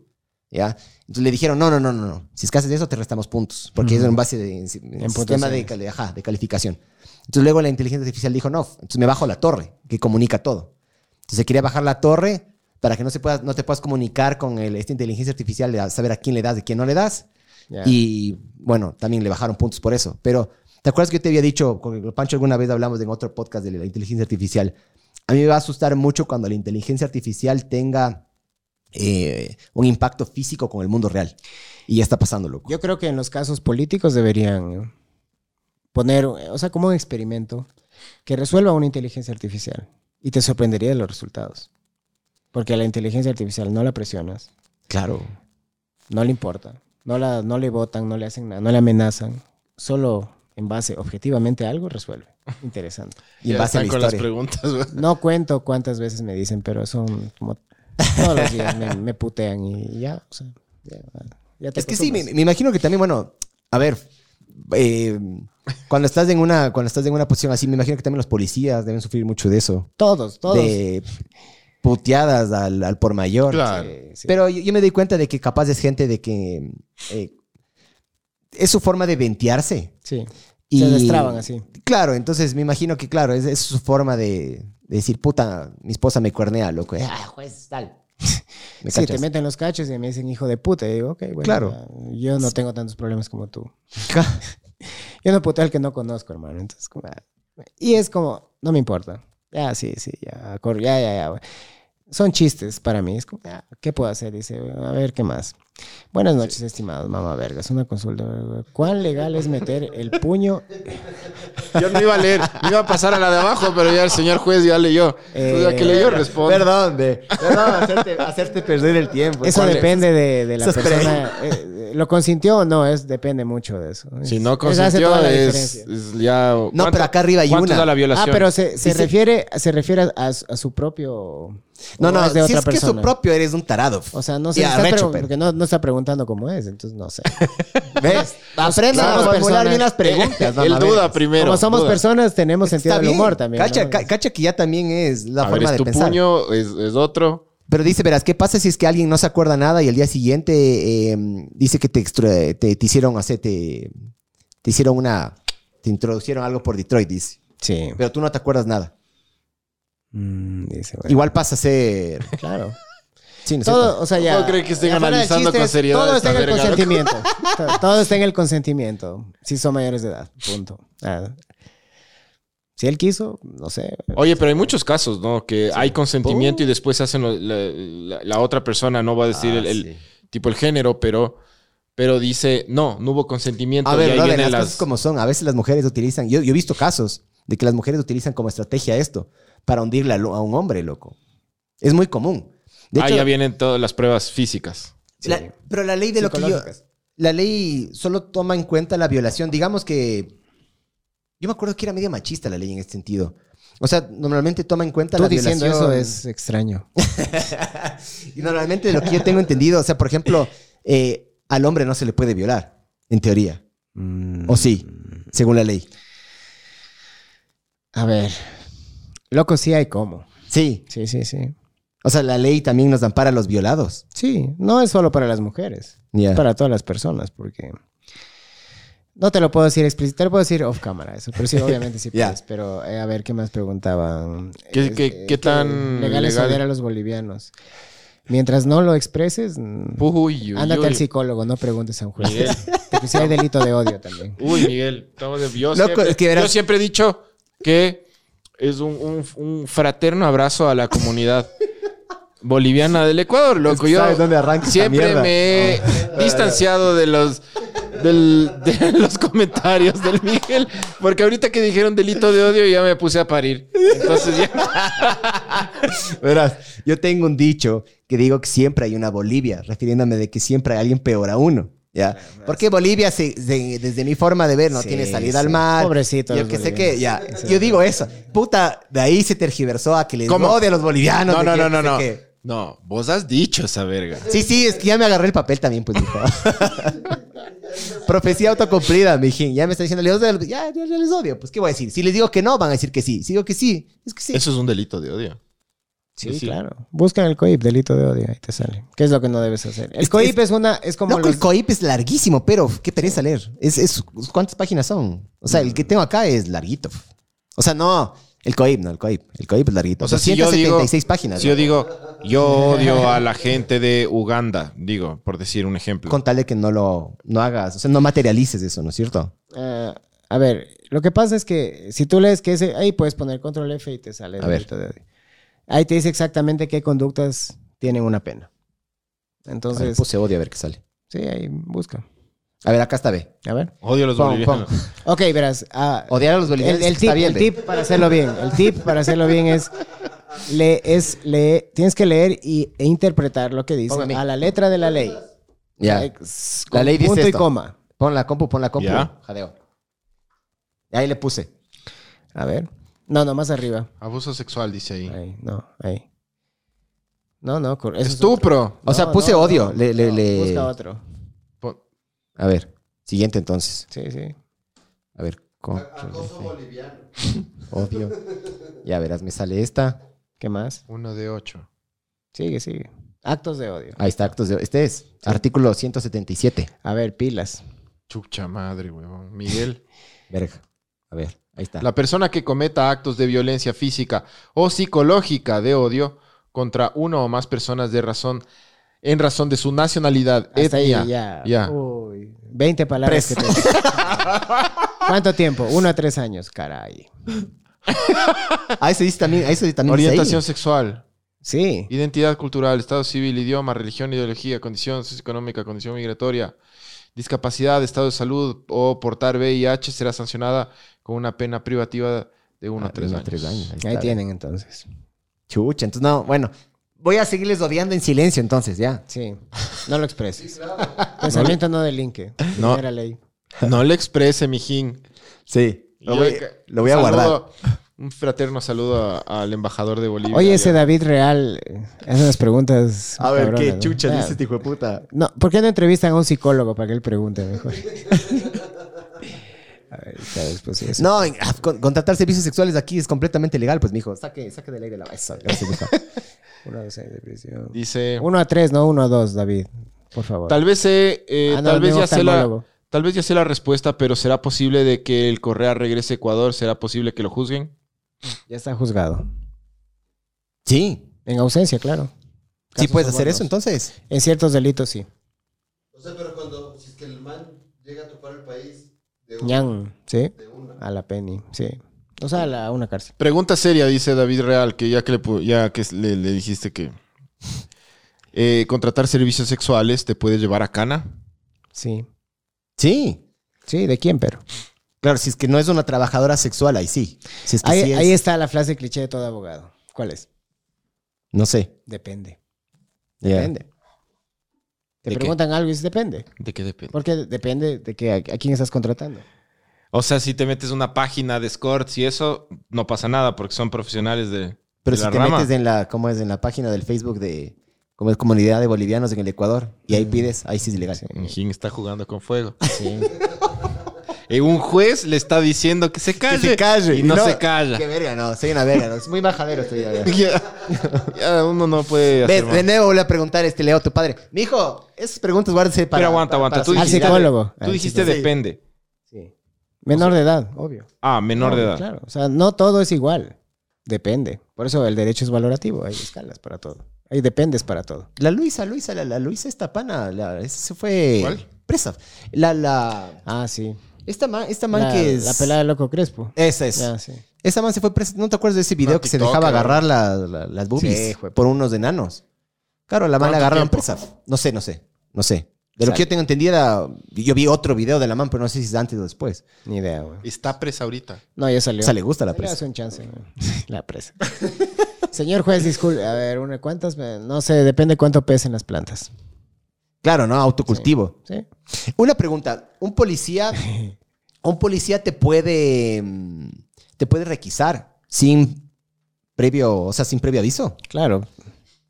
Speaker 3: ¿Ya? Entonces le dijeron, no, no, no, no, no. Si es que haces eso, te restamos puntos. Porque es en base de en sistema de,
Speaker 4: puntuaciones.
Speaker 3: cali- ajá, de calificación. Entonces luego la inteligencia artificial dijo, no, entonces me bajo la torre, que comunica todo. Entonces quería bajar la torre para que no, se pueda, no te puedas comunicar con el- esta inteligencia artificial de saber a quién le das, de quién no le das. Y bueno, también le bajaron puntos por eso. Pero, ¿te acuerdas que yo te había dicho, con Pancho alguna vez hablamos en otro podcast de la inteligencia artificial? A mí me va a asustar mucho cuando la inteligencia artificial tenga eh, un impacto físico con el mundo real. Y ya está pasando, loco.
Speaker 4: Yo creo que en los casos políticos deberían poner, o sea, como un experimento que resuelva una inteligencia artificial y te sorprendería de los resultados. Porque a la inteligencia artificial no la presionas,
Speaker 3: Claro.
Speaker 4: no le importa, no, la, no le votan, no le hacen nada, no le amenazan, solo en base objetivamente a algo resuelve. Interesante.
Speaker 3: Y en
Speaker 2: Ya
Speaker 3: base a la
Speaker 2: están con las preguntas.
Speaker 4: No cuento cuántas veces me dicen, pero son como todos los días me, me putean y ya, o sea, ya, ya te
Speaker 3: Es que sí, me, imagino que también, bueno, a ver, eh, cuando estás en una cuando estás en una posición así, me imagino que también los policías deben sufrir mucho de eso.
Speaker 4: Todos, todos.
Speaker 3: De puteadas al, al por mayor.
Speaker 2: Claro.
Speaker 4: Sí, sí.
Speaker 3: Pero yo, yo me doy cuenta de que capaz es gente de que eh, es su forma de ventearse.
Speaker 4: Sí.
Speaker 3: Y,
Speaker 4: Se destraban así.
Speaker 3: Claro, entonces me imagino que, claro, es, es su forma de, de decir, puta, mi esposa me cuernea, loco. Ah, juez, tal. ¿Me
Speaker 4: Sí, te meten los cachos y me dicen hijo de puta. Y digo, ok, bueno.
Speaker 3: Claro.
Speaker 4: yo no tengo tantos problemas como tú. Yo no puteo al que no conozco, hermano. Entonces, como, ah, y es como, no me importa. Ya, sí, sí, ya, ya, ya, ya. Son chistes para mí. Es como, ah, ¿qué puedo hacer? Dice, a ver, ¿qué más? Buenas noches, estimados mamá vergas. Una consulta. ¿Cuán legal es meter el puño?
Speaker 2: Yo no iba a leer, iba a pasar a la de abajo, pero ya el señor juez ya leyó.
Speaker 4: Eh,
Speaker 2: o sea, que leyó, responde.
Speaker 3: Perdón, de, perdón, hacerte, hacerte perder el tiempo.
Speaker 4: Eso depende de, de la persona. eh, ¿Lo consintió o no? Es, depende mucho de eso.
Speaker 2: Si no consintió, es,
Speaker 4: diferencia.
Speaker 2: es ya...
Speaker 3: No,
Speaker 2: ¿cuánto-
Speaker 3: pero acá arriba hay
Speaker 2: ¿Cuánto
Speaker 3: una.
Speaker 2: da la violación?
Speaker 4: Ah, pero se, se refiere, se refiere a, su- a su propio.
Speaker 3: No, no,
Speaker 4: es de
Speaker 3: si
Speaker 4: otra
Speaker 3: es que es su propio, eres un tarado.
Speaker 4: O sea, no sé.
Speaker 3: Ya,
Speaker 4: pregun-
Speaker 3: pero-
Speaker 4: porque no, no está preguntando cómo es, entonces no sé.
Speaker 3: ¿Ves? Aprendan
Speaker 4: somos
Speaker 3: a formular bien las preguntas.
Speaker 2: Él duda primero.
Speaker 4: Como somos
Speaker 2: duda.
Speaker 4: personas, tenemos sentido
Speaker 3: Está
Speaker 4: del
Speaker 3: bien.
Speaker 4: humor también.
Speaker 3: Cacha,
Speaker 4: ¿no?
Speaker 3: ca- cacha que ya también es la
Speaker 2: A ver,
Speaker 3: forma
Speaker 2: es
Speaker 3: de
Speaker 2: tu
Speaker 3: pensar.
Speaker 2: puño, es, es otro.
Speaker 3: Pero dice, verás, ¿qué pasa si es que alguien no se acuerda nada y al día siguiente eh, dice que te, te, te hicieron hacer, te, te hicieron una, te introducieron algo por Detroit, dice.
Speaker 4: Sí.
Speaker 3: Pero tú no te acuerdas nada.
Speaker 4: Mm, dice, bueno.
Speaker 3: Igual pasa a ser...
Speaker 4: Claro.
Speaker 3: Sí, ¿no?
Speaker 4: Todo, o sea, ya.
Speaker 2: No creo que estén analizando con seriedad
Speaker 4: Todo está en el consentimiento. To- todo está en el consentimiento. Si son mayores de edad. Punto. Ah. Si él quiso, no sé.
Speaker 2: Oye, pero hay muchos casos, ¿no? Que hay consentimiento y después hacen lo- la, la- la otra persona, no va a decir
Speaker 3: Ah,
Speaker 2: el, el-
Speaker 3: sí.
Speaker 2: tipo el género, pero, pero dice, no, no hubo consentimiento.
Speaker 3: A
Speaker 2: y
Speaker 3: ver,
Speaker 2: ahí
Speaker 3: brother,
Speaker 2: vienen
Speaker 3: las
Speaker 2: las...
Speaker 3: cosas como son. A veces las mujeres utilizan... Yo, yo he visto casos de que las mujeres utilizan como estrategia esto para hundirle a, lo- a un hombre, loco. Es muy común. De hecho,
Speaker 2: ya vienen todas las pruebas físicas.
Speaker 3: la- pero la ley de lo que yo... La ley solo toma en cuenta la violación. Digamos que... Yo me acuerdo que era medio machista la ley en este sentido. O sea, normalmente toma en cuenta
Speaker 4: Tú
Speaker 3: la
Speaker 4: diciendo
Speaker 3: violación.
Speaker 4: eso es extraño.
Speaker 3: y normalmente lo que yo tengo entendido, o sea, por ejemplo, eh, al hombre no se le puede violar, en teoría. O sí, según la ley.
Speaker 4: A ver. Loco, sí hay cómo.
Speaker 3: Sí.
Speaker 4: Sí, sí, sí.
Speaker 3: O sea, la ley también nos ampara a los violados.
Speaker 4: Sí, no es solo para las mujeres.
Speaker 3: Ya.
Speaker 4: Para todas las personas, porque... No te lo puedo decir explícito, te lo puedo decir off cámara eso, pero sí, obviamente sí
Speaker 3: Ya.
Speaker 4: puedes. Pero, eh, a ver, ¿qué más preguntaban?
Speaker 2: ¿Qué-
Speaker 4: Es-
Speaker 2: qué-
Speaker 4: eh,
Speaker 2: qué tan
Speaker 4: legal es
Speaker 2: legal?
Speaker 4: a los bolivianos? Mientras no lo expreses, mm,
Speaker 2: Uy, uy,
Speaker 4: ándate
Speaker 2: uy.
Speaker 4: al psicólogo, no preguntes a un juez.
Speaker 2: Miguel.
Speaker 4: Porque sí hay delito de odio también.
Speaker 2: Uy, Miguel. estamos de- Yo,
Speaker 3: Loco,
Speaker 2: siempre,
Speaker 3: es que verás-
Speaker 2: yo siempre he dicho que es un, un- un fraterno abrazo a la comunidad boliviana del Ecuador, loco. Yo
Speaker 3: ¿Sabes dónde arranca
Speaker 2: siempre me he distanciado de los, del- de los comentarios del Miguel, porque ahorita que dijeron delito de odio ya me puse a parir. Entonces ya...
Speaker 3: Verás, yo tengo un dicho que digo que siempre hay una Bolivia, refiriéndome de que siempre hay alguien peor a uno. ¿Ya? Porque Bolivia, se- se- desde mi forma de ver, no
Speaker 4: Sí,
Speaker 3: tiene salida
Speaker 4: sí.
Speaker 3: al mar.
Speaker 4: Pobrecito
Speaker 3: Yo que sé que, ya.
Speaker 4: Sí.
Speaker 3: Yo digo eso. Puta, de ahí se tergiversó a que les
Speaker 2: ¿Cómo?
Speaker 3: odia a los bolivianos.
Speaker 2: No,
Speaker 3: de
Speaker 2: no,
Speaker 3: que-
Speaker 2: no, no,
Speaker 3: sé
Speaker 2: no.
Speaker 3: que-
Speaker 2: No, vos has dicho esa verga.
Speaker 3: Sí, sí, es que ya me agarré el papel también, pues, dijo. Profecía autocumplida, mijín. Ya me está diciendo, les odio, ya, ya, ya les odio. Pues, ¿qué voy a decir? Si les digo que no, van a decir que sí. Si digo que sí, es que sí.
Speaker 2: Eso es un delito de odio.
Speaker 4: Sí,
Speaker 2: Sí.
Speaker 4: claro. Busca el COIP, delito de odio, ahí te sale. ¿Qué es lo que no debes hacer? El
Speaker 3: Es-
Speaker 4: COIP
Speaker 3: es-
Speaker 4: es, una, es como
Speaker 3: Loco,
Speaker 4: los-
Speaker 3: el COIP es larguísimo, pero qué pereza leer. Es, es- ¿Cuántas páginas son? O sea, el que tengo acá es larguito. O sea, no, el COIP, no, el COIP. El COIP es larguito.
Speaker 2: O sea, si yo
Speaker 3: 276
Speaker 2: digo-
Speaker 3: páginas.
Speaker 2: Si yo digo, yo odio a la gente de Uganda, digo, por decir un ejemplo.
Speaker 3: Con tal de que no lo no hagas, o sea, no materialices eso, ¿no es cierto?
Speaker 4: Ah, a ver, lo que pasa es que si tú lees que ese, ahí puedes poner control F y te sale
Speaker 3: A ver.
Speaker 4: de. Ahí te dice exactamente qué conductas tienen una pena.
Speaker 3: A ver,
Speaker 4: Entonces,
Speaker 3: puse odio a ver qué sale.
Speaker 4: sí, ahí busca.
Speaker 3: A ver, acá está B.
Speaker 4: A ver.
Speaker 2: Odio a los
Speaker 3: Pon,
Speaker 2: bolivianos.
Speaker 4: Ok, verás. ah,
Speaker 3: Odiar a los bolivianos
Speaker 4: el, el
Speaker 3: está
Speaker 4: tip,
Speaker 3: bien,
Speaker 4: el tip para hacerlo bien. El tip para hacerlo bien es, le, es le, tienes que leer y, e interpretar lo que dice
Speaker 3: Póngame.
Speaker 4: a la letra de la ley.
Speaker 3: Ya. La ley dice
Speaker 4: punto y coma.
Speaker 3: Pon la compu, pon la compu.
Speaker 2: Ya.
Speaker 3: Jadeo. Y ahí le puse.
Speaker 4: A ver. No, no, más arriba.
Speaker 2: Abuso sexual, dice ahí.
Speaker 4: Ahí, no, ahí. No, no, eso es
Speaker 2: Estupro.
Speaker 3: O sea, puse
Speaker 4: no,
Speaker 3: odio.
Speaker 4: no,
Speaker 3: le, le,
Speaker 4: no,
Speaker 3: le-
Speaker 4: Busca otro.
Speaker 3: A ver, siguiente entonces.
Speaker 4: Sí, sí.
Speaker 3: A ver, control
Speaker 5: Acoso
Speaker 3: F.
Speaker 5: boliviano.
Speaker 3: Odio. Ya verás, me sale esta.
Speaker 4: ¿Qué más?
Speaker 2: Uno de ocho.
Speaker 4: Sigue, sigue. Actos de odio.
Speaker 3: Ahí está, actos de... Este es artículo 177.
Speaker 4: A ver, pilas.
Speaker 2: Chucha madre, huevón. Miguel.
Speaker 3: Verga. A ver, ahí está.
Speaker 2: La persona que cometa actos de violencia física o psicológica de odio contra uno o más personas de razón en razón de su nacionalidad,
Speaker 4: Hasta ahí, ya.
Speaker 2: Ya.
Speaker 4: Uy, 20 palabras que te... ¿Cuánto tiempo? Uno a tres años, caray.
Speaker 3: Ah, eso dice también, eso también dice ahí.
Speaker 2: Orientación sexual,
Speaker 4: Sí.
Speaker 2: identidad cultural, estado civil, idioma, religión, ideología, condición socioeconómica, condición migratoria, discapacidad, estado de salud o portar VIH será sancionada con una pena privativa de uno
Speaker 3: Ah,
Speaker 2: a tres
Speaker 3: uno
Speaker 2: años.
Speaker 3: Ahí,
Speaker 4: Ahí tienen entonces.
Speaker 3: Chucha, entonces no, bueno. Voy a seguirles odiando en silencio entonces, ya.
Speaker 4: Sí. No lo expreses. Pensamiento no delinque.
Speaker 2: No.
Speaker 4: Primera ley.
Speaker 2: No le exprese, mijín.
Speaker 3: Sí. Lo
Speaker 2: Yo-
Speaker 3: voy, lo voy a guardar.
Speaker 2: Un fraterno saludo a- al embajador de Bolivia.
Speaker 4: Oye, ese David Real eh, hace unas preguntas.
Speaker 3: A ver,
Speaker 4: cabronas,
Speaker 3: qué
Speaker 4: ¿no?
Speaker 3: chucha dice este hijo de puta.
Speaker 4: No, ¿por qué no entrevistan a un psicólogo para que él pregunte mejor? a ver, pues sí.
Speaker 3: No, en- ah, con- contratar servicios sexuales aquí es completamente legal, pues, mijo. Saque, saque del aire la mijo.
Speaker 4: Uno a dos años de prisión.
Speaker 2: Dice,
Speaker 4: Uno a tres, no uno a dos, David. Por favor.
Speaker 2: tal vez sé, eh,
Speaker 4: Ah, no,
Speaker 2: tal vez ya sé la, tal vez ya sé la respuesta, pero será posible de que el Correa regrese a Ecuador, será posible que lo juzguen.
Speaker 4: Ya está juzgado.
Speaker 3: Sí.
Speaker 4: En ausencia, claro.
Speaker 3: Sí
Speaker 4: Casos
Speaker 3: puedes hacer eso entonces.
Speaker 4: En ciertos delitos, sí.
Speaker 5: O sea, pero cuando, si es que el man llega a topar el país de una,
Speaker 4: Ñan, ¿sí? A la penny, sí. O sea, a, la- a una cárcel.
Speaker 2: Pregunta seria, dice David Real, que ya que le, ya que le, le dijiste que eh, contratar servicios sexuales te puede llevar a cana.
Speaker 4: Sí.
Speaker 3: Sí.
Speaker 4: Sí, ¿de quién, pero?
Speaker 3: Claro, si es que no es una trabajadora sexual, ahí sí. Si es que
Speaker 4: Ahí,
Speaker 3: sí es-
Speaker 4: ahí está la frase cliché de todo abogado. ¿Cuál es?
Speaker 3: No sé.
Speaker 4: Depende. Depende. Te
Speaker 2: ¿De qué?
Speaker 4: preguntan algo y dices depende.
Speaker 2: ¿De qué depende?
Speaker 4: Porque depende de que a, a quién estás contratando.
Speaker 2: O sea, si te metes una página de escorts y eso, no pasa nada porque son profesionales de,
Speaker 3: Pero
Speaker 2: de
Speaker 3: si
Speaker 2: la
Speaker 3: te
Speaker 2: rama.
Speaker 3: metes en la, ¿cómo es? En la página del Facebook de, como es comunidad de bolivianos en el Ecuador, y ahí pides, ahí sí es ilegal.
Speaker 2: Mijín está jugando con fuego.
Speaker 4: Sí.
Speaker 2: Y un juez le está diciendo que se calle. Y no, se calla.
Speaker 3: Qué verga, no, soy una verga, no, es muy majadero estoy ya, ya.
Speaker 2: Uno no puede hacer más.
Speaker 3: de nuevo voy a preguntar este Leo, tu padre. Mijo, esas preguntas guárdense para.
Speaker 2: Pero aguanta,
Speaker 3: para-
Speaker 2: aguanta.
Speaker 3: para
Speaker 2: Tú
Speaker 4: Al psicólogo.
Speaker 2: tú
Speaker 4: Al
Speaker 2: dijiste
Speaker 3: sí.
Speaker 2: depende.
Speaker 4: Sí. Menor de edad, obvio.
Speaker 2: Ah, menor de edad.
Speaker 4: Claro. O sea, no todo es igual. Depende. Por eso el derecho es valorativo. Hay escalas para todo. Hay dependes para todo.
Speaker 3: La Luisa, Luisa, la, la Luisa esta pana, la, esa se fue
Speaker 2: ¿Cuál?
Speaker 3: presa. La, la,
Speaker 4: Ah, sí.
Speaker 3: Esta man, esta man
Speaker 4: La,
Speaker 3: que es...
Speaker 4: la pelada de loco Crespo.
Speaker 3: Esa es.
Speaker 4: Sí.
Speaker 3: Esa man se fue presa. ¿No te acuerdas de ese video que se dejaba agarrar la- la- las boobies
Speaker 4: Sí,
Speaker 3: por unos enanos? Claro, la man la
Speaker 2: ¿Cuánto
Speaker 3: agarraron
Speaker 2: tiempo?
Speaker 3: presa. No sé, no sé, no sé. De lo que yo tengo entendido era... Yo vi otro video de la man, pero no sé si es antes o después.
Speaker 4: Ni idea, güey.
Speaker 2: Está presa ahorita.
Speaker 4: No, ya salió.
Speaker 3: O sea, le gusta la presa.
Speaker 4: hace un chance. güey. La presa. Señor juez, disculpe. A ver, una, ¿cuántas? No sé, depende cuánto pesen las plantas.
Speaker 3: Claro, ¿no? Autocultivo.
Speaker 4: ¿Sí?
Speaker 3: Una pregunta. ¿Un policía... un policía te puede... mm, te puede requisar sin previo... O sea, sin previo aviso?
Speaker 4: Claro.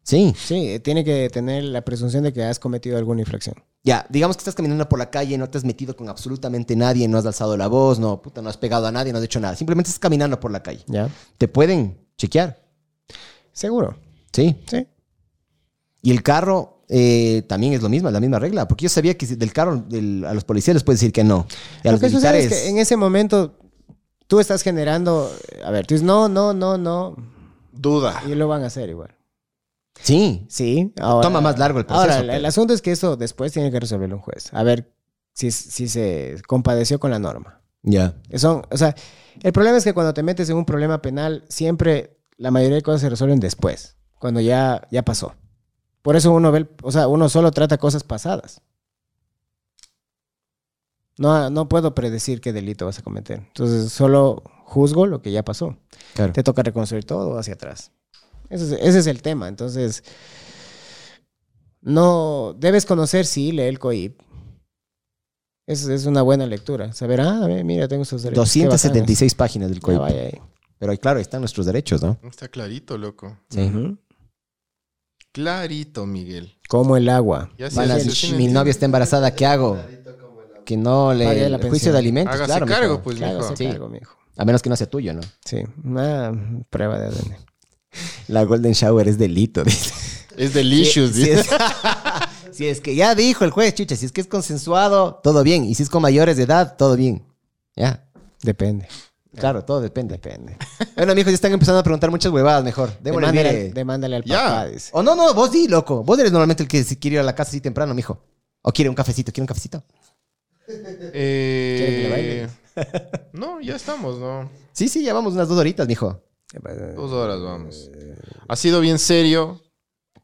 Speaker 3: Sí.
Speaker 4: Sí, tiene que tener la presunción de que has cometido alguna infracción.
Speaker 3: Ya, digamos que estás caminando por la calle, no te has metido con absolutamente nadie, no has alzado la voz, no, puta, no has pegado a nadie, no has hecho nada. Simplemente estás caminando por la calle.
Speaker 4: ¿Ya?
Speaker 3: Te pueden chequear,
Speaker 4: Seguro.
Speaker 3: sí.
Speaker 4: Sí.
Speaker 3: Y el carro eh, también es lo mismo, la misma regla. Porque yo sabía que del carro del- a los policías les puedes decir que no. Y a
Speaker 4: Lo
Speaker 3: los
Speaker 4: que sucede
Speaker 3: militares...
Speaker 4: es que en ese momento tú estás generando. A ver, tú dices no, no, no, no.
Speaker 2: Duda.
Speaker 4: Y lo van a hacer igual.
Speaker 3: Sí.
Speaker 4: Sí. Ahora,
Speaker 3: Toma más largo el proceso,
Speaker 4: Ahora, el,
Speaker 3: pero-
Speaker 4: el asunto es que eso después tiene que resolverlo un juez. A ver si, si se compadeció con la norma.
Speaker 3: Ya.
Speaker 4: Son, o sea, el problema es que cuando te metes en un problema penal, siempre la mayoría de cosas se resuelven después, cuando ya, ya pasó. Por eso uno ve, o sea, uno solo trata cosas pasadas. No, no puedo predecir qué delito vas a cometer. Entonces, solo juzgo lo que ya pasó.
Speaker 3: Claro.
Speaker 4: Te toca reconstruir todo hacia atrás. Ese es, ese es el tema. Entonces, no debes conocer, sí, lee el COIP. Es, es una buena lectura. Saber, ah, a ver, mira, tengo estos derechos. qué bacanes.
Speaker 3: 276 páginas del COIP.
Speaker 4: vaya ahí.
Speaker 3: Pero ahí, claro, ahí están nuestros derechos, ¿no?
Speaker 2: Está clarito, loco.
Speaker 4: Ujú.
Speaker 2: Clarito, Miguel.
Speaker 4: Como el agua.
Speaker 2: Ya
Speaker 3: Van a
Speaker 2: sí,
Speaker 3: decir,
Speaker 2: sí,
Speaker 3: mi
Speaker 2: sí.
Speaker 3: novia está embarazada, ¿qué hago? que no le...
Speaker 4: Pague la
Speaker 3: el juicio
Speaker 4: pensión.
Speaker 3: de alimentos,
Speaker 2: Hágase
Speaker 3: claro.
Speaker 2: cargo,
Speaker 3: mijo.
Speaker 2: pues,
Speaker 4: Claro,
Speaker 2: mijo.
Speaker 4: se
Speaker 3: Sí.
Speaker 4: cargo, mijo.
Speaker 3: A menos que no sea tuyo, ¿no?
Speaker 4: Sí, una prueba de ADN.
Speaker 3: La Golden Shower es delito. dice.
Speaker 2: Es delicious.
Speaker 3: Si, si
Speaker 2: dice.
Speaker 3: es, si es que ya dijo el juez, chucha, si es que es consensuado, todo bien. Y si es con mayores de edad, todo bien. Ya.
Speaker 4: Depende.
Speaker 3: Claro, todo depende.
Speaker 4: Depende.
Speaker 3: Bueno, amigos, ya están empezando a preguntar muchas huevadas mejor.
Speaker 4: Demándale, al- demándale al
Speaker 2: Ya.
Speaker 4: papá, dice.
Speaker 3: O no, no, vos di, loco. Vos eres normalmente el que se quiere ir a la casa así temprano, mijo. O quiere un cafecito, quiere un cafecito.
Speaker 2: Eh,
Speaker 4: ¿Quieren que le baile?
Speaker 2: No, ya estamos, ¿no?
Speaker 3: Sí, sí, llevamos unas dos horitas, mijo.
Speaker 2: Dos horas vamos. Ha sido bien serio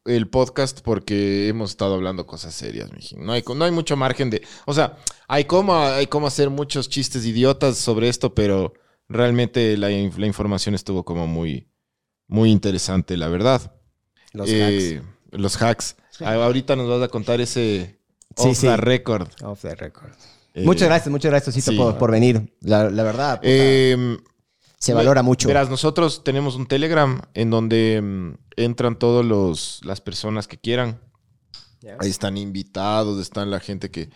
Speaker 2: el podcast porque hemos estado hablando cosas serias, mijín. No hay, no hay mucho margen de... O sea, hay cómo, hay cómo hacer muchos chistes idiotas sobre esto, pero realmente la, la información estuvo como muy, muy interesante, la verdad.
Speaker 4: Los
Speaker 2: Eh, Los hacks. Ah, Ahorita nos vas a contar ese
Speaker 3: Sí,
Speaker 2: off
Speaker 3: sí.
Speaker 2: the record.
Speaker 4: hacks. Off the record.
Speaker 2: Eh,
Speaker 3: muchas gracias, muchas gracias, Osito,
Speaker 2: sí.
Speaker 3: por, por venir. La, la verdad,
Speaker 2: eh,
Speaker 3: se valora mucho.
Speaker 2: Verás, nosotros tenemos un Telegram en donde mm, entran todos los las personas que quieran. Ahí están invitados, están la gente que,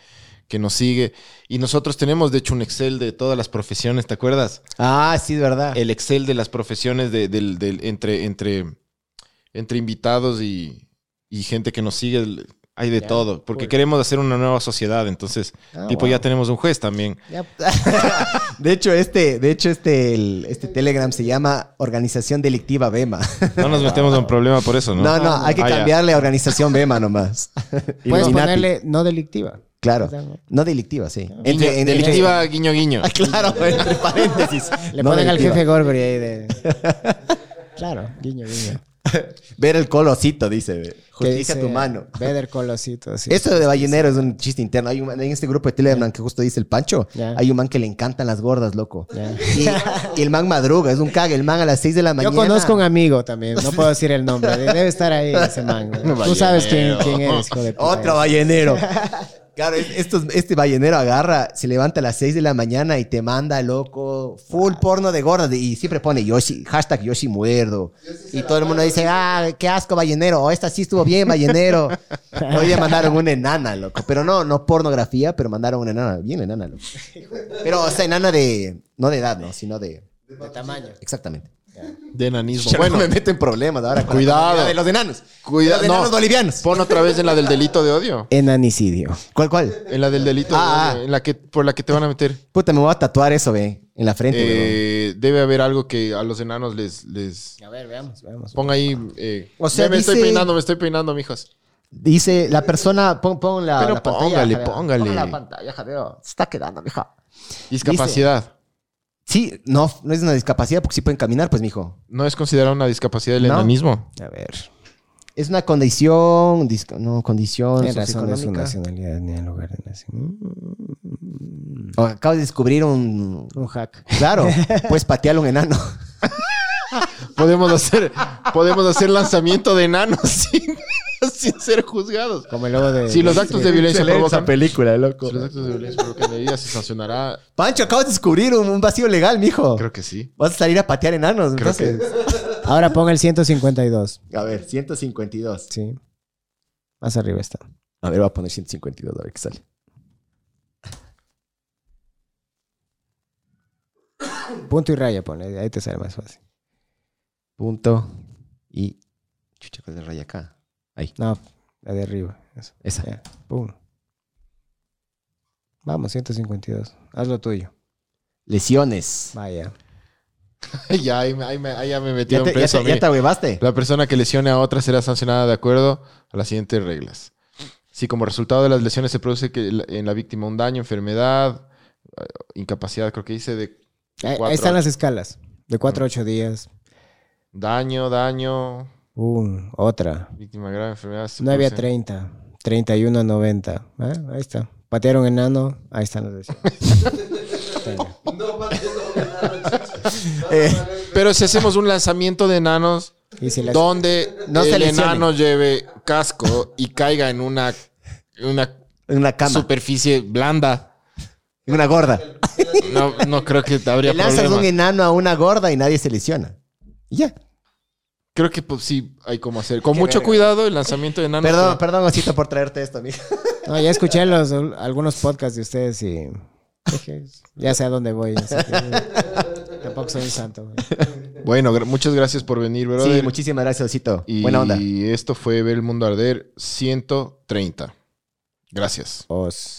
Speaker 2: que nos sigue. Y nosotros tenemos, de hecho, un Excel de todas las profesiones, ¿te acuerdas?
Speaker 3: Ah, sí, de verdad.
Speaker 2: El Excel de las profesiones de, del- del- entre, entre, entre invitados y, y gente que nos sigue. Hay de
Speaker 4: Ya,
Speaker 2: todo, porque
Speaker 4: cool.
Speaker 2: queremos hacer una nueva sociedad. Entonces,
Speaker 3: Ah,
Speaker 2: tipo,
Speaker 3: wow.
Speaker 2: ya tenemos un juez también.
Speaker 4: Ya,
Speaker 3: De hecho, este, de hecho, este, el- este Telegram se llama Organización Delictiva Bema.
Speaker 2: No nos metemos en un problema por eso, ¿no?
Speaker 3: No, no, hay que
Speaker 2: Ah,
Speaker 3: cambiarle a Organización Bema nomás.
Speaker 4: Puedes ponerle no delictiva.
Speaker 3: Claro. No delictiva, sí.
Speaker 2: Guiño-
Speaker 3: Entre- en-
Speaker 2: delictiva, guiño, guiño.
Speaker 3: Ah, claro, entre paréntesis.
Speaker 4: Le
Speaker 3: No
Speaker 4: ponen al
Speaker 3: delictiva.
Speaker 4: jefe Gorgory ahí de... Claro, guiño, guiño.
Speaker 3: Ver el colosito, dice.
Speaker 4: Que
Speaker 3: Justicia
Speaker 4: dice,
Speaker 3: tu mano.
Speaker 4: Better Colosito. sí.
Speaker 3: Esto de ballenero es un chiste interno. Hay un en este grupo de Telegram que justo dice el Pancho, hay un man que le encantan las gordas, loco. Y, y el man madruga, es un cague. El man a las 6 de la
Speaker 4: Yo
Speaker 3: mañana.
Speaker 4: conozco un amigo también, no puedo decir el nombre. de- Debe estar ahí ese man. Tú sabes quién, quién eres, hijo de puta.
Speaker 3: Otro ballenero. Claro, estos- este ballenero agarra, se levanta a las 6 de la mañana y te manda, loco, full porno de gordas. Y siempre pone Yoshi, hashtag Yoshi muerdo. Y todo el mundo dice, ah, qué asco, ballenero. O esta sí estuvo bien, ballenero. Hoy día mandaron una enana, loco. Pero no, no pornografía, pero mandaron una enana. Bien enana, loco. Pero, o sea, enana de, no de edad, no, sino de...
Speaker 4: De tamaño.
Speaker 3: Exactamente.
Speaker 2: De enanismo.
Speaker 3: Ya
Speaker 2: Bueno,
Speaker 3: no me meto en problemas ahora. con la
Speaker 2: Cuidado.
Speaker 3: comunidad De los enanos.
Speaker 2: Cuida-
Speaker 3: De los enanos
Speaker 2: no.
Speaker 3: bolivianos.
Speaker 2: pon otra vez en la del delito de odio.
Speaker 4: Enanicidio.
Speaker 3: ¿Cuál, cuál?
Speaker 2: En la del delito
Speaker 3: Ah,
Speaker 2: de odio, en la que, por la que te van a meter.
Speaker 3: Puta, me voy a tatuar eso, ve, en la frente.
Speaker 2: Eh, debe haber algo que a los enanos les, les
Speaker 4: A ver, veamos, veamos.
Speaker 2: ponga ahí. eh,
Speaker 3: O sea,
Speaker 2: me, me estoy
Speaker 3: dice-
Speaker 2: peinando, me estoy peinando, mijos.
Speaker 3: Dice la persona, pon, pon la,
Speaker 2: Pero
Speaker 3: la pantalla.
Speaker 2: póngale,
Speaker 3: Javier.
Speaker 2: póngale.
Speaker 3: Pon la pantalla, Javier. Se está quedando, mija.
Speaker 2: Discapacidad.
Speaker 3: Sí, no, no es una discapacidad porque sí pueden caminar, pues, mijo.
Speaker 2: ¿No es considerada una discapacidad del
Speaker 3: No.
Speaker 2: enanismo?
Speaker 4: A ver.
Speaker 3: Es una condición, disca- no, condición
Speaker 4: Tiene razón de su
Speaker 3: socioeconómica.
Speaker 4: nacionalidad ni el lugar de nacimiento.
Speaker 3: O acabas de descubrir un...
Speaker 4: Un hack.
Speaker 3: Claro, puedes patear a un enano.
Speaker 2: Podemos hacer, podemos hacer lanzamiento de enanos sin, sin ser juzgados.
Speaker 4: Como el logo de...
Speaker 2: Si los actos de violencia provocan...
Speaker 3: película, loco.
Speaker 2: Si los actos de violencia provocan medidas, se sancionará.
Speaker 3: Pancho, acabas de descubrir un, un vacío legal, mijo.
Speaker 2: Creo que sí.
Speaker 3: Vas a salir a patear enanos,
Speaker 2: Creo que-
Speaker 3: entonces.
Speaker 4: Ahora ponga el 152.
Speaker 3: A ver, 152.
Speaker 4: Sí. Más arriba está.
Speaker 3: A ver, voy a poner 152, a ver qué sale.
Speaker 4: Punto y raya pone. Ahí te sale más fácil.
Speaker 3: Punto y... Chucha, ¿cuál es la raya acá? Ahí,
Speaker 4: No, la de arriba. Eso.
Speaker 3: esa.
Speaker 4: Ya. Pum. Vamos, 152. Haz lo tuyo.
Speaker 3: Lesiones.
Speaker 4: Vaya.
Speaker 2: ya, ahí, me- ahí me- ahí ya me metí
Speaker 3: ¿Ya
Speaker 2: en
Speaker 3: te, ya,
Speaker 2: preso.
Speaker 3: te, ya te?
Speaker 2: La persona que lesione a otra será sancionada de acuerdo a las siguientes reglas. Si como resultado de las lesiones se produce que la- en la víctima un daño, enfermedad, eh, incapacidad, creo que dice de
Speaker 4: Ahí, ahí
Speaker 2: Cuatro,
Speaker 4: están las escalas. De 4 a 8 días.
Speaker 2: Daño, daño.
Speaker 4: Otra.
Speaker 2: víctima grave, enfermedad. se
Speaker 4: 9 a
Speaker 2: produce-
Speaker 4: 30. 31 a 90. Ah, Ahí está. Patearon enano. Ahí están. Venga.
Speaker 5: No,
Speaker 3: Eh,
Speaker 2: Pero si hacemos un lanzamiento de enanos
Speaker 4: Y si las-
Speaker 2: donde
Speaker 3: No se
Speaker 2: el enano lleve casco y caiga en una, en una
Speaker 3: en una cama.
Speaker 2: superficie blanda,
Speaker 3: En una gorda.
Speaker 2: no, no creo que habría
Speaker 3: Le lanzas
Speaker 2: problema.
Speaker 3: un enano a una gorda y nadie se lesiona. Y ya.
Speaker 2: Creo que pues, sí hay como hacer. Con
Speaker 3: Qué
Speaker 2: mucho
Speaker 3: verga.
Speaker 2: cuidado el lanzamiento de enanos.
Speaker 3: Perdón,
Speaker 2: pero-
Speaker 3: perdón, Osito, por traerte esto, amigo.
Speaker 4: No, ya escuché los, algunos podcasts de ustedes y dije, ya sé a dónde voy. así que tampoco soy un santo. güey.
Speaker 2: Bueno, gra- muchas gracias por venir, brother.
Speaker 3: Sí, muchísimas gracias, Osito.
Speaker 2: y
Speaker 3: Buena onda.
Speaker 2: esto fue Ver el Mundo Arder 130. Gracias.
Speaker 4: Os.